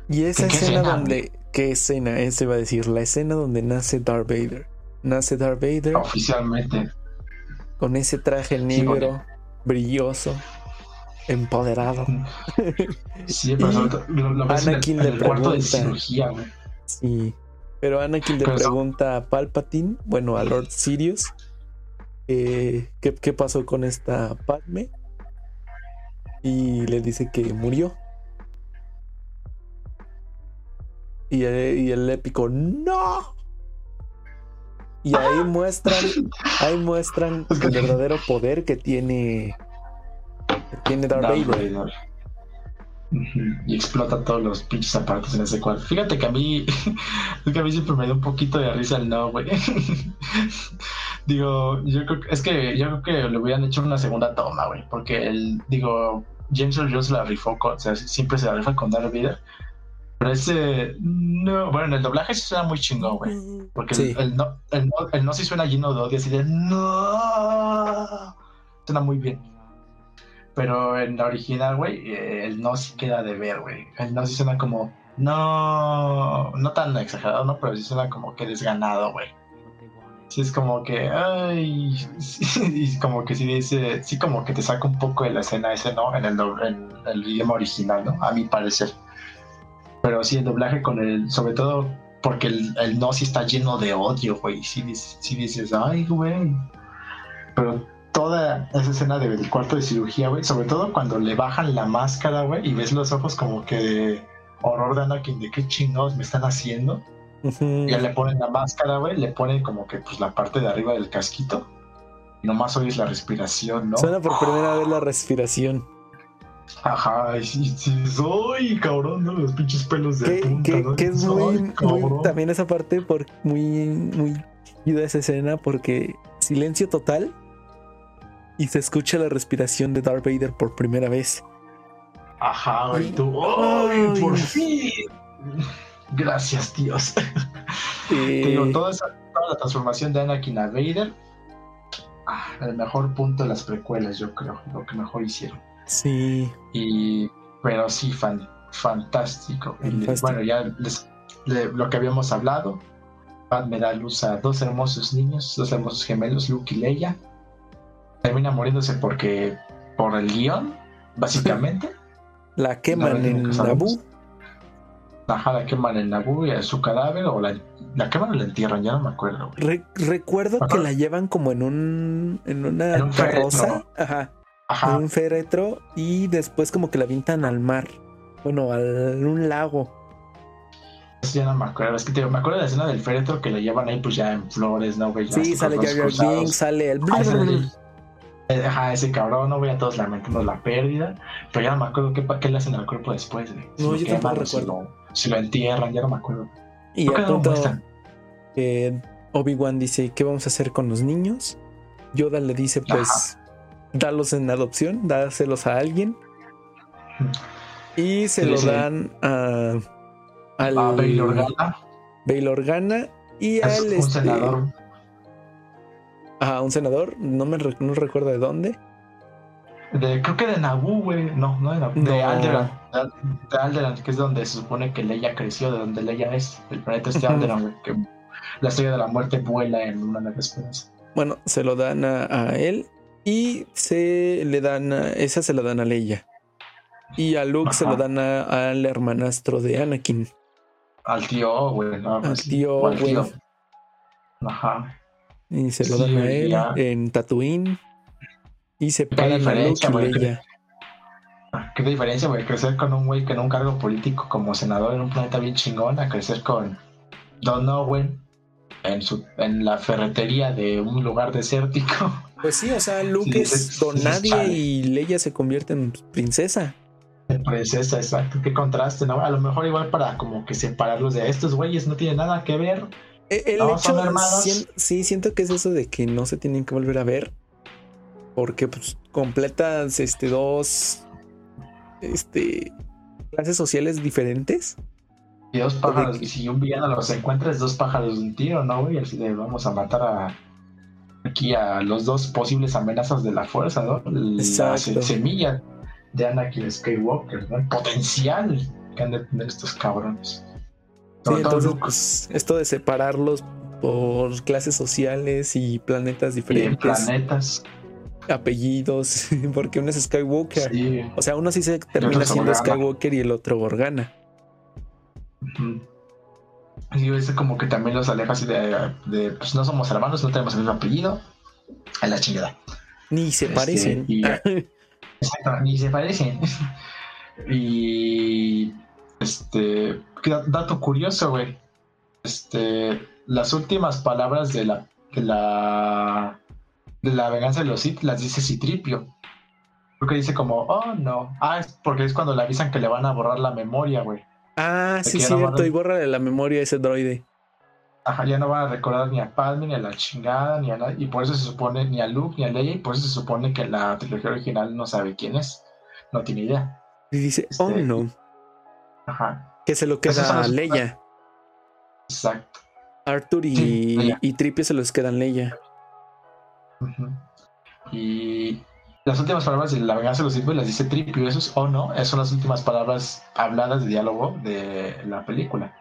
Y esa escena donde ¿Qué escena? Ese va a decir, la escena donde nace Darth Vader. Nace Darth Vader. Oficialmente. Con ese traje negro, brilloso, empoderado. Sí, pero lo, Anakin le pregunta, de cirugía, Sí, pero Anakin le pregunta a Palpatine, bueno, a Lord Sirius, ¿qué, ¿qué pasó con esta Padme? Y le dice que murió. Y el, épico, ¡No! Y ahí muestran, ahí muestran el verdadero poder que tiene, tiene Darth, Vader. Y explota todos los pinches aparatos en ese cuarto. Fíjate que a mí, es que a mí siempre me dio un poquito de risa el no, güey. digo, yo creo que, es que yo creo que le hubieran hecho una segunda toma, güey. Porque el, digo, James Earl Jones la rifó con, o sea, siempre se la rifa con Darth Vader. Pero ese. No, bueno, en el doblaje sí suena muy chingón, güey. Porque el, no, el, no, el no sí suena lleno de odio, así de. ¡No! Suena muy bien. Pero en la original, güey, el no sí queda de ver, güey. El no sí suena como. No. No tan exagerado, ¿no? Pero sí suena como que desganado, güey. Sí, es como que. Ay. y como que sí dice. Sí, como que te saca un poco de la escena ese, ¿no? En el, en el idioma original, ¿no? A mi parecer. Pero sí, el doblaje con el, sobre todo porque el, el no sí está lleno de odio, güey. Sí, sí dices, ay, güey. Pero toda esa escena del cuarto de cirugía, güey, sobre todo cuando le bajan la máscara, güey, y ves los ojos como que de horror de Anakin, de qué chingados me están haciendo. Ya le ponen la máscara, güey, le ponen como que pues la parte de arriba del casquito. Y nomás oyes la respiración, ¿no? Suena por primera vez la respiración. Ajá, sí, sí, soy cabrón, ¿no? Los pinches pelos de punta, ¿no? que es muy, también esa parte por muy, muy chida esa escena porque silencio total y se escucha la respiración de Darth Vader por primera vez. Ajá, güey, tú, ¡ay, por fin! Gracias, Dios. toda, esa, toda la transformación de Anakin a Vader, ah, el mejor punto de las precuelas, yo creo, lo que mejor hicieron. Sí. Y, pero sí, fan, fantástico. bueno, ya lo que habíamos hablado. me da luz a dos hermosos niños, dos hermosos gemelos, Luke y Leia. Termina muriéndose porque por el guion, básicamente. La queman en Naboo. Ajá, la queman en Naboo y su cadáver, o la, la queman o la entierran, ya no me acuerdo. recuerdo que la llevan como en un en una carroza. Ajá un féretro y después como que la avientan al mar. Bueno, a un lago. Eso ya no me acuerdo. Es que te, me acuerdo de la escena del féretro que lo llevan ahí pues ya en flores, ¿no, güey? Sí, sale Jar Jar sale el... Eh, ajá, ese cabrón, no voy a todos lamentando la pérdida, pero ya no me acuerdo qué, qué le hacen al cuerpo después, güey. no, yo tampoco recuerdo. Si lo, entierran, ya no me acuerdo. Y a punto que Obi-Wan dice, ¿qué vamos a hacer con los niños? Yoda le dice, pues, darlos en adopción, dárselos a alguien. Y se lo dan a, al a Bail Organa. Bail Organa y al un este, senador. A un senador, no me no recuerdo de dónde. de, creo que de Naboo, güey. No, no de Naboo. De Alderan. De Alderan, que es donde se supone que Leia creció, de donde Leia es. El planeta este Alderan, güey. Que la estrella de la muerte vuela en una nave esperanza. Bueno, se lo dan a, a, él y se le dan a, esa se la dan a Leia. Y a Luke Ajá. se lo dan al hermanastro de Anakin. Al tío, güey. No, al tío, güey. Ajá. Y se lo sí, dan a él ya. en Tatooine. Y se paran a Luke y Leia. ¿Qué diferencia, güey? Crecer con un güey que en un cargo político como senador en un planeta bien chingón a crecer con Don Owen en, su, en la ferretería de un lugar desértico. Pues sí, o sea, Luke sí, es don nadie y Leia se convierte en princesa. En princesa, exacto. Qué contraste, ¿no? A lo mejor igual para como que separarlos de estos güeyes no tiene nada que ver. El no, hecho. Sí, siento que es eso de que no se tienen que volver a ver. Porque pues completas este dos este clases sociales diferentes. Y dos pájaros, que... y si un villano los encuentra es dos pájaros de un tiro, ¿no? Así de vamos a matar a aquí a los dos posibles amenazas de la fuerza, ¿no? La semilla de Anakin Skywalker, ¿no? El potencial que han de tener estos cabrones. Sí, entonces, pues, esto de separarlos por clases sociales y planetas diferentes. Y planetas. Apellidos, porque uno es Skywalker. Sí. O sea, uno sí se termina siendo Skywalker y el otro Organa. Uh -huh. Y es como que también los aleja así de, de, pues no somos hermanos, no tenemos el mismo apellido. A la chingada. Ni se este, parecen. Y, exacto, ni se parecen. y este dato curioso, güey. Este, las últimas palabras de la, de la de la venganza de los Sith las dice Citripio. Porque dice como, oh no. Ah, es porque es cuando le avisan que le van a borrar la memoria, güey. Ah, sí, cierto, y borra la memoria a ese droide. Ajá, ya no van a recordar ni a Padme, ni a la chingada, ni a nadie. Y por eso se supone, ni a Luke, ni a Leia, y por eso se supone que la trilogía original no sabe quién es. No tiene idea. Y dice, este, oh no. Ajá. Que se lo queda a Leia. Exacto. Arthur y, sí, y Tripio se los quedan Leia. Uh -huh. Y las últimas palabras de la venganza de los Sith las dice Tripio, eso es o no, esas son las últimas palabras habladas de diálogo de la película.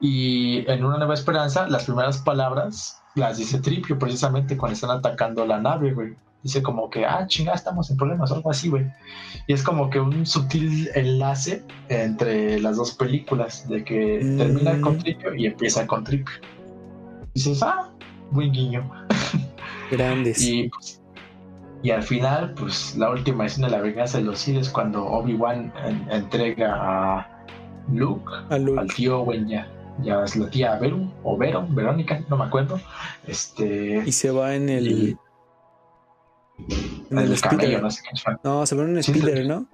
Y en Una Nueva Esperanza, las primeras palabras las dice Tripio, precisamente cuando están atacando la nave, güey. Dice como que, ah, chinga, estamos en problemas, algo así, güey. Y es como que un sutil enlace entre las dos películas, de que mm. termina con Tripio y empieza con Tripio. Y dices, ah, buen guiño. Grandes. y pues, y al final, pues la última escena de la venganza de los Sith es cuando Obi-Wan en, entrega a Luke, a Luke, al tío Owen ya, ya es la tía Veru, o Vero, Verónica, no me acuerdo. Este, y se va en el. Y, en el, el camello, no, sé qué no, se va en un speeder, ¿no?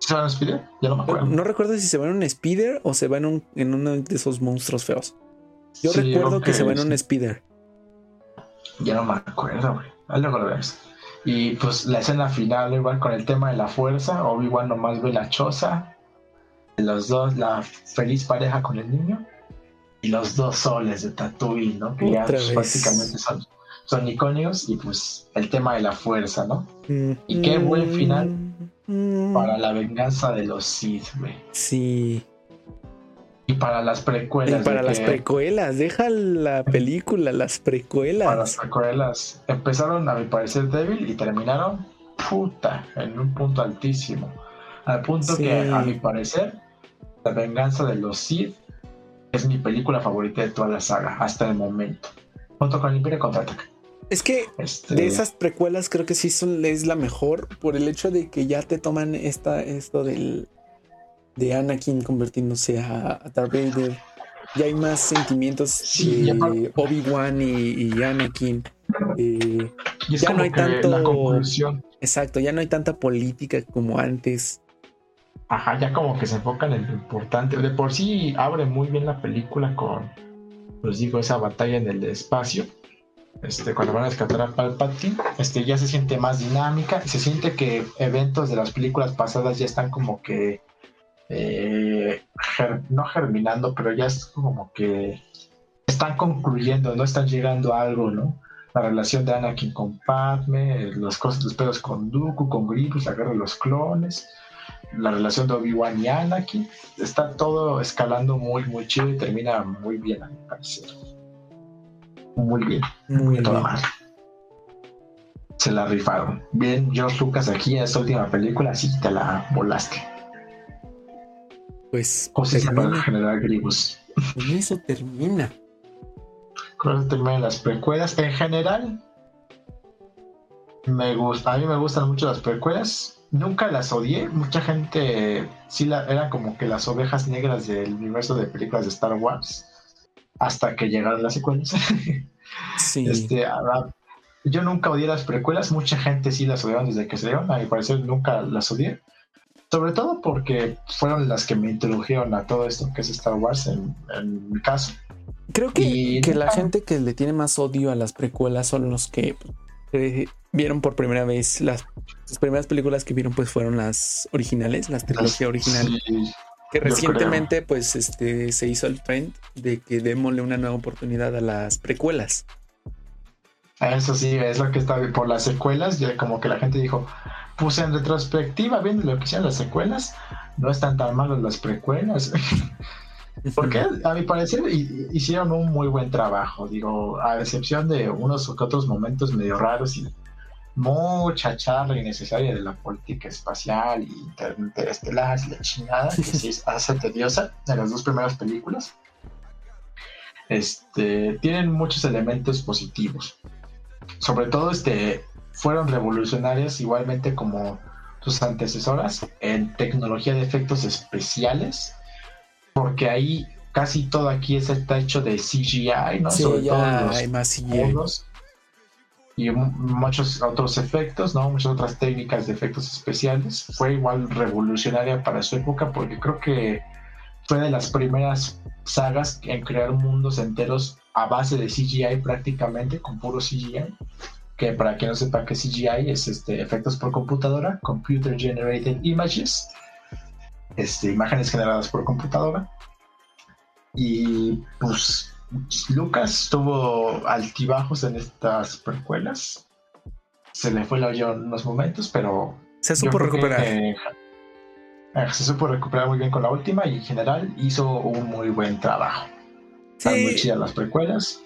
¿Se va en un speeder? Ya no me acuerdo. No, no, recuerdo si se va en un speeder o se va en, un, en uno de esos monstruos feos. Yo sí, recuerdo okay, que se va en un speeder. Ya no me acuerdo, güey. Ahí luego lo. Y pues la escena final, igual con el tema de la fuerza, Obi-Wan nomás ve la choza, los dos, la feliz pareja con el niño, y los dos soles de Tatooine, ¿no? Que ya pues, prácticamente son, son icónicos, y pues el tema de la fuerza, ¿no? Mm. Y qué buen final mm. para la venganza de los Sith, güey. Sí. Y para las precuelas. Y para las precuelas, deja la película, las precuelas. Para las precuelas. Empezaron a mi parecer débil y terminaron puta, en un punto altísimo. Al punto sí. que a mi parecer, La venganza de los Sith es mi película favorita de toda la saga, hasta el momento. Junto con el Imperio Contraataca. Es que este... de esas precuelas creo que sí son, es la mejor por el hecho de que ya te toman esta, esto del de Anakin convirtiéndose a, a Darth Vader. Ya hay más sentimientos sí, de Obi-Wan y, y, Anakin. Eh, y ya no hay tanto. Exacto, ya no hay tanta política como antes. Ajá, ya como que se enfocan en lo importante. De por sí abre muy bien la película con, pues digo, esa batalla en el espacio. Este, cuando van a rescatar a Palpatine, este, ya se siente más dinámica. Se siente que eventos de las películas pasadas ya están como que eh, ger no germinando, pero ya es como que están concluyendo, no están llegando a algo, ¿no? la relación de Anakin con Padme, los, cosas, los pedos con Dooku, con Grievous, la guerra de los clones, la relación de Obi-Wan y Anakin. Está todo escalando muy, muy chido y termina muy bien, a mi parecer. Muy bien. Muy bien. Se la rifaron. Bien, George Lucas aquí en esta última película, sí te la volaste. Pues. Sea, para generar Grievous. Con eso termina. Con eso terminan las precuelas. En general, me gusta, a mí me gustan mucho las precuelas. Nunca las odié. Mucha gente sí la, eran como que las ovejas negras del universo de películas de Star Wars. Hasta que llegaron las secuelas. Sí. Este, yo nunca odié las precuelas. Mucha gente sí las odiaron desde que se dieron. A mi parecer nunca las odié. Sobre todo porque fueron las que me introdujeron a todo esto que es Star Wars en, mi caso. Creo que, que la gente que le tiene más odio a las precuelas son los que eh, vieron por primera vez las, primeras películas que vieron pues fueron las originales, las trilogía original. que recientemente pues este se hizo el trend de que démosle una nueva oportunidad a las precuelas. Eso sí, es lo que está por las secuelas, ya como que la gente dijo, pues en retrospectiva, viendo lo que hicieron las secuelas, no están tan malas las precuelas. Porque a mi parecer hicieron un muy buen trabajo, digo, a excepción de unos otros momentos medio raros y mucha charla innecesaria de la política espacial y interestelar y la chingada, que sí hace tediosa en las dos primeras películas. Este, tienen muchos elementos positivos. Sobre todo este, fueron revolucionarias igualmente como sus antecesoras en tecnología de efectos especiales, porque ahí casi todo aquí está hecho de CGI, ¿no? Sobre todo hay más CGI. y muchos otros efectos, ¿no? Muchas otras técnicas de efectos especiales. Fue igual revolucionaria para su época porque creo que fue de las primeras sagas en crear mundos enteros a base de CGI prácticamente, con puro CGI que para quien no sepa que CGI es este, efectos por computadora, Computer Generated Images, este, imágenes generadas por computadora. Y pues Lucas tuvo altibajos en estas precuelas. Se le fue la olla en unos momentos, pero... Se supo recuperar. Eh, se supo recuperar muy bien con la última y en general hizo un muy buen trabajo. Están muy chidas las precuelas,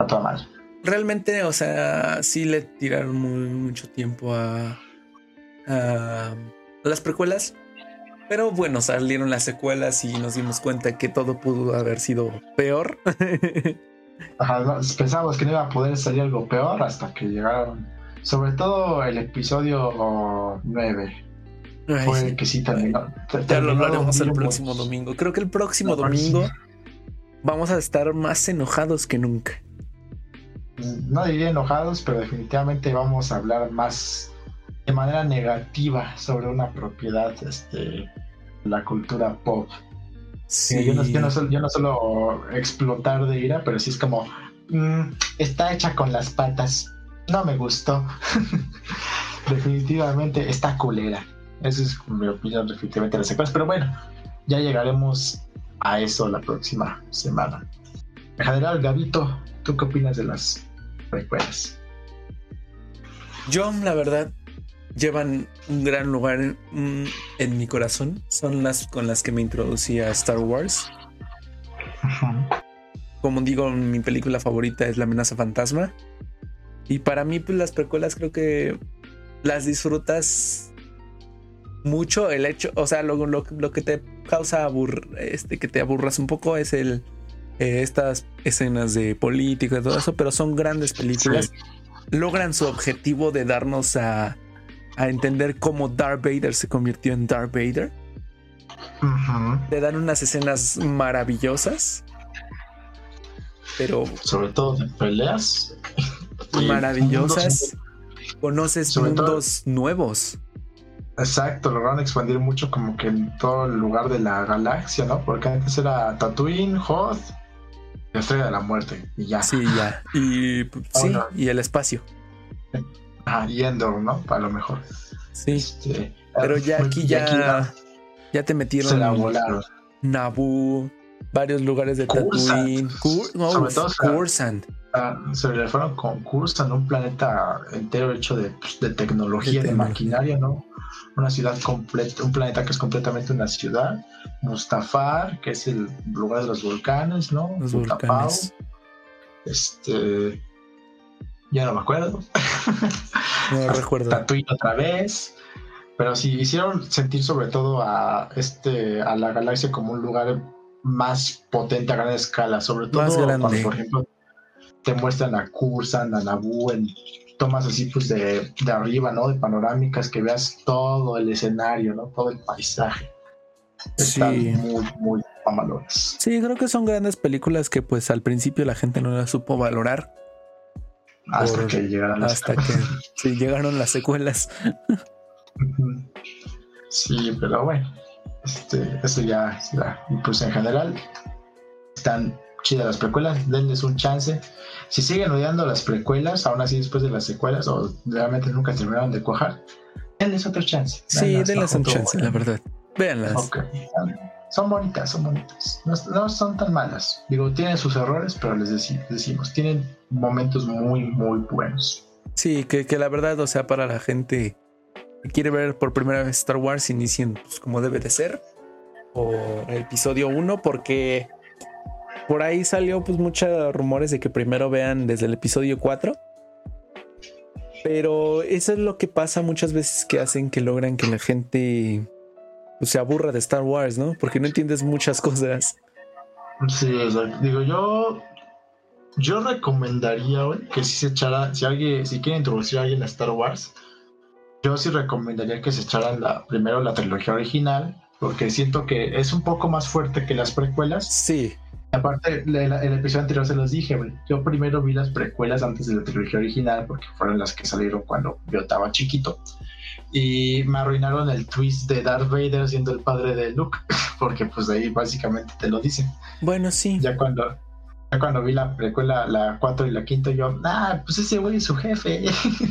a toda mal realmente, o sea, sí le tiraron mucho tiempo a, a, las precuelas. Pero bueno, salieron las secuelas y nos dimos cuenta que todo pudo haber sido peor. Ajá, pensábamos que no iba a poder salir algo peor hasta que llegaron. Sobre todo el episodio 9. fue que sí terminó. Ya lo hablaremos el próximo domingo. Creo que el próximo domingo vamos a estar más enojados que nunca no diría enojados, pero definitivamente vamos a hablar más de manera negativa sobre una propiedad, este, la cultura pop. Sí. Yo, no, yo, no solo, explotar de ira, pero sí es como, mm, está hecha con las patas, no me gustó. definitivamente está culera. Esa es mi opinión definitivamente de las pero bueno, ya llegaremos a eso la próxima semana. En general, Gabito, ¿tú qué opinas de las recuerdas. Yo, la verdad, llevan un gran lugar en, mi corazón. Son las con las que me introducí a Star Wars. Como digo, mi película favorita es La amenaza fantasma. Y para mí, pues las precuelas creo que las disfrutas mucho. El hecho, o sea, lo, lo, lo que te causa este, que te aburras un poco es el eh, estas escenas de política y todo eso, pero son grandes películas. Logran su objetivo de darnos a, a, entender cómo Darth Vader se convirtió en Darth Vader. Te dan unas escenas maravillosas. Pero. Sobre todo de peleas. Maravillosas. Conoces mundos nuevos. Exacto, lograron expandir mucho como que en todo el lugar de la galaxia, ¿no? Porque antes era Tatooine, Hoth, la estrella de la muerte y ya. Sí, ya. Y sí, y el espacio. Ah, y Endor, ¿no? A lo mejor. Sí. Este, pero ya aquí ya, ya, te metieron. Se la volaron. Naboo, varios lugares de Tatooine. Cursant. Ah, se le fueron con Cursant, un planeta entero hecho de, pues, de tecnología, de, maquinaria, ¿no? Una ciudad completa, un planeta que es completamente una ciudad. Mustafar, que es el lugar de los volcanes, ¿no? Los volcanes. Este. Ya no me acuerdo. No recuerdo. Tatooine otra vez. Pero sí, hicieron sentir sobre todo a este a la galaxia como un lugar más potente a gran escala, sobre todo cuando, por ejemplo, te muestran a Cursan, a Naboo en tomas así pues de, de, arriba, ¿no? De panorámicas, que veas todo el escenario, ¿no? Todo el paisaje. Están sí. muy, muy amalones. Sí, creo que son grandes películas que pues al principio la gente no las supo valorar. Hasta que llegaron las Hasta que sí, llegaron las secuelas. Sí, pero bueno, este, eso ya, ya, pues en general están chidas las precuelas, denles un chance. Si siguen odiando las precuelas, aún así después de las secuelas, o realmente nunca terminaron de cuajar, denles otro chance. Sí, denles un chance, la verdad. Véanlas. Son bonitas, son bonitas. No, son tan malas. Digo, tienen sus errores, pero les decimos, tienen momentos muy, muy buenos. Sí, que, que la verdad, o sea, para la gente quiere ver por primera vez Star Wars, inicien pues, como debe de ser. O el episodio 1, porque por ahí salió pues muchos rumores de que primero vean desde el episodio 4. Pero eso es lo que pasa muchas veces que hacen que logran que la gente pues, se aburra de Star Wars, ¿no? Porque no entiendes muchas cosas. Sí, Digo, yo yo recomendaría que si se echara, si alguien, si quiere introducir a alguien a Star Wars, yo sí recomendaría que se echaran la, primero la trilogía original, porque siento que es un poco más fuerte que las precuelas. Sí. Aparte, el, el episodio anterior se los dije, yo primero vi las precuelas antes de la trilogía original, porque fueron las que salieron cuando yo estaba chiquito. Y me arruinaron el twist de Darth Vader siendo el padre de Luke, porque pues ahí básicamente te lo dicen. Bueno, sí. Ya cuando, ya cuando vi la precuela, la 4 y la 5, yo, ah, pues ese güey es su jefe.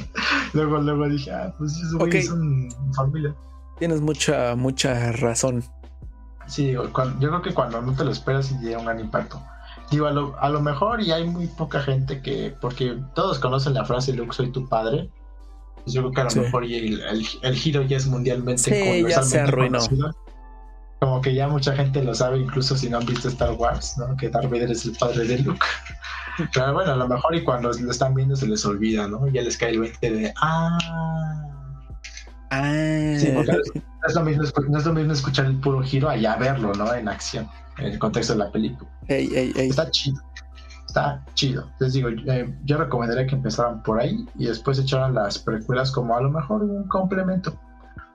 luego, luego dije, ah, pues ese güey es un familia. Tienes mucha, mucha razón. Sí, digo, yo creo que cuando no te lo esperas y llega un gran impacto. Digo, a lo, a lo mejor y hay muy poca gente que, porque todos conocen la frase Luke, soy tu padre. Pues yo creo que a lo mejor y el, el, giro ya es mundialmente sí, ya se arruinó. Conocido como que ya mucha gente lo sabe, incluso si no han visto Star Wars, ¿no? Que Darth Vader es el padre de Luke. Pero bueno, a lo mejor y cuando lo están viendo se les olvida, ¿no? Ya les cae el 20 de ¡ah! Ah. Sí, porque no es, lo mismo, no es lo mismo escuchar el puro giro allá verlo, ¿no? En acción, en el contexto de la película. Ey, ey, ey. Está chido. Está chido. Les digo, eh, yo recomendaría que empezaran por ahí y después echaran las precuelas como a lo mejor un complemento.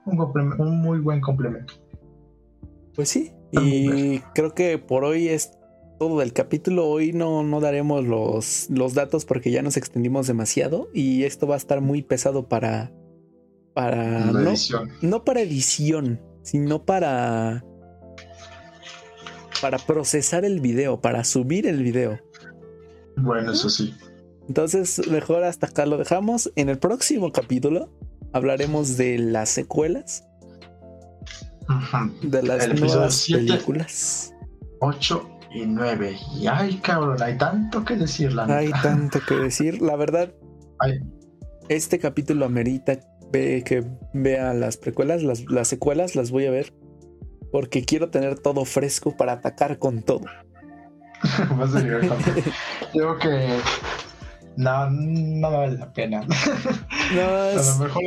Un, complemento, un muy buen complemento. Pues sí, y creo que por hoy es todo del capítulo. Hoy no, no daremos los, los datos porque ya nos extendimos demasiado y esto va a estar muy pesado para... Para... No, no para edición, sino para... Para procesar el video, para subir el video. Bueno, eso sí. Entonces, mejor hasta acá lo dejamos. En el próximo capítulo hablaremos de las secuelas de las nuevas películas. 8 y 9. Y ay, cabrón, hay tanto que decir. La hay tanto que decir. La verdad, este capítulo amerita que vea las precuelas, las, las secuelas, las voy a ver. Porque quiero tener todo fresco para atacar con todo. Digo que no, no vale la pena. No, a lo mejor,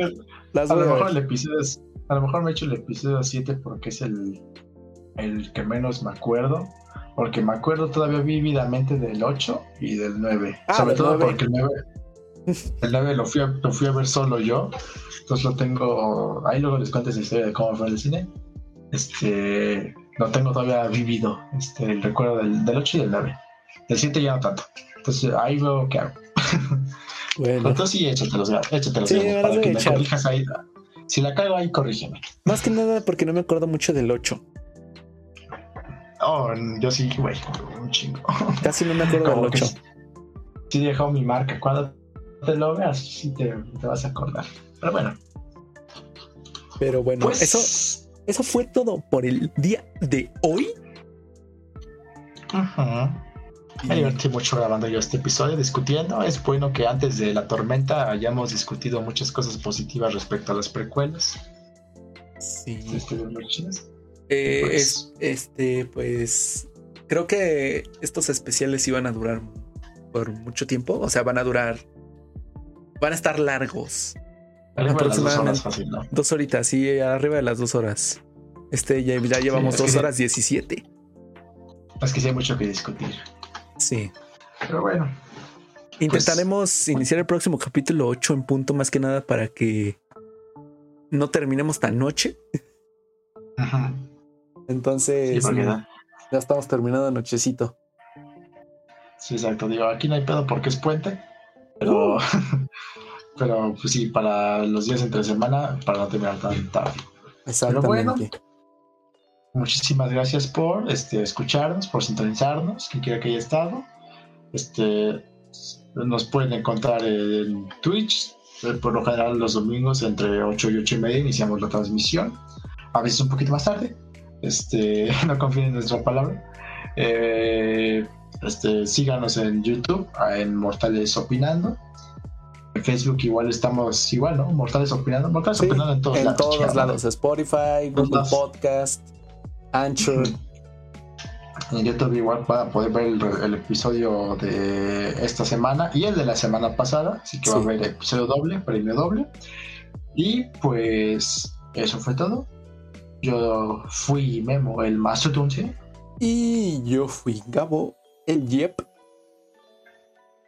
a lo mejor el episodio es a lo mejor me he hecho el episodio 7 porque es el, el que menos me acuerdo. Porque me acuerdo todavía vívidamente del 8 y del 9. Ah, Sobre todo porque el 9, el 9 lo, fui a, lo fui a ver solo yo. Entonces lo tengo. Ahí luego les cuento esa historia de cómo fue el cine. Este. Lo tengo todavía vivido. Este, el recuerdo del, del 8 y del 9. Del 7 ya no tanto. Entonces ahí veo qué hago. Bueno. Entonces sí, échatelos, échatelos. Sí, para que me corrijas ahí. Si la cago ahí, corrígeme. Más que nada porque no me acuerdo mucho del 8. Oh, yo sí, güey, un chingo. Casi no me acuerdo del 8. Sí dejó mi marca. Cuando te lo veas, sí te, vas a acordar. Pero bueno. Pero bueno, pues eso, eso fue todo por el día de hoy. Me divertí mucho grabando yo este episodio, discutiendo. Es bueno que antes de la tormenta hayamos discutido muchas cosas positivas respecto a las precuelas. Sí. Eh, Pues- es- este, pues. Creo que estos especiales iban a durar por mucho tiempo. O sea, van a durar. Van a estar largos. Las dos horas aproximadamente. fácil, ¿no? Dos horitas, sí, arriba de las dos horas. Este, ya, ya llevamos dos horas diecisiete. Es que sí hay mucho que discutir. Sí. Pero bueno, Intentaremos iniciar el próximo capítulo 8 en punto, más que nada para que no terminemos tan noche. ajá. Entonces, Sí, ya estamos terminando nochecito. sí, exacto. Digo, aquí no hay pedo porque es puente. Pero, pero pues sí, para los días entre semana, para no terminar tan tarde. Exactamente. Muchísimas gracias por este, escucharnos, por sintonizarnos, quien quiera que haya estado. Este, nos pueden encontrar en Twitch, eh, por lo general los domingos entre 8 y 8 y media iniciamos la transmisión, a veces un poquito más tarde. Este, no confíen en nuestra palabra. Eh, este, síganos en YouTube, en Mortales Opinando. En Facebook igual estamos igual, ¿no? Mortales Opinando. Mortales Sí, Opinando en todos en lados. todos chingada. lados. Spotify, Google. Podcast, Anchor. En YouTube igual van a poder ver el, el episodio de esta semana y el de la semana pasada, así que va a Sí. haber episodio doble, premio doble. Y pues eso fue todo. Yo fui Memo, el más dulce. Y yo fui Gabo, el Yep.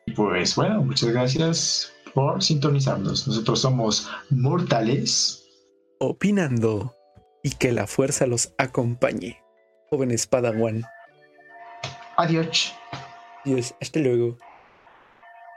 Y pues bueno, muchas gracias por sintonizarnos. Nosotros somos Mortales. opinando y que la fuerza los acompañe. Joven Padawan. Adiós. Dios, hasta luego.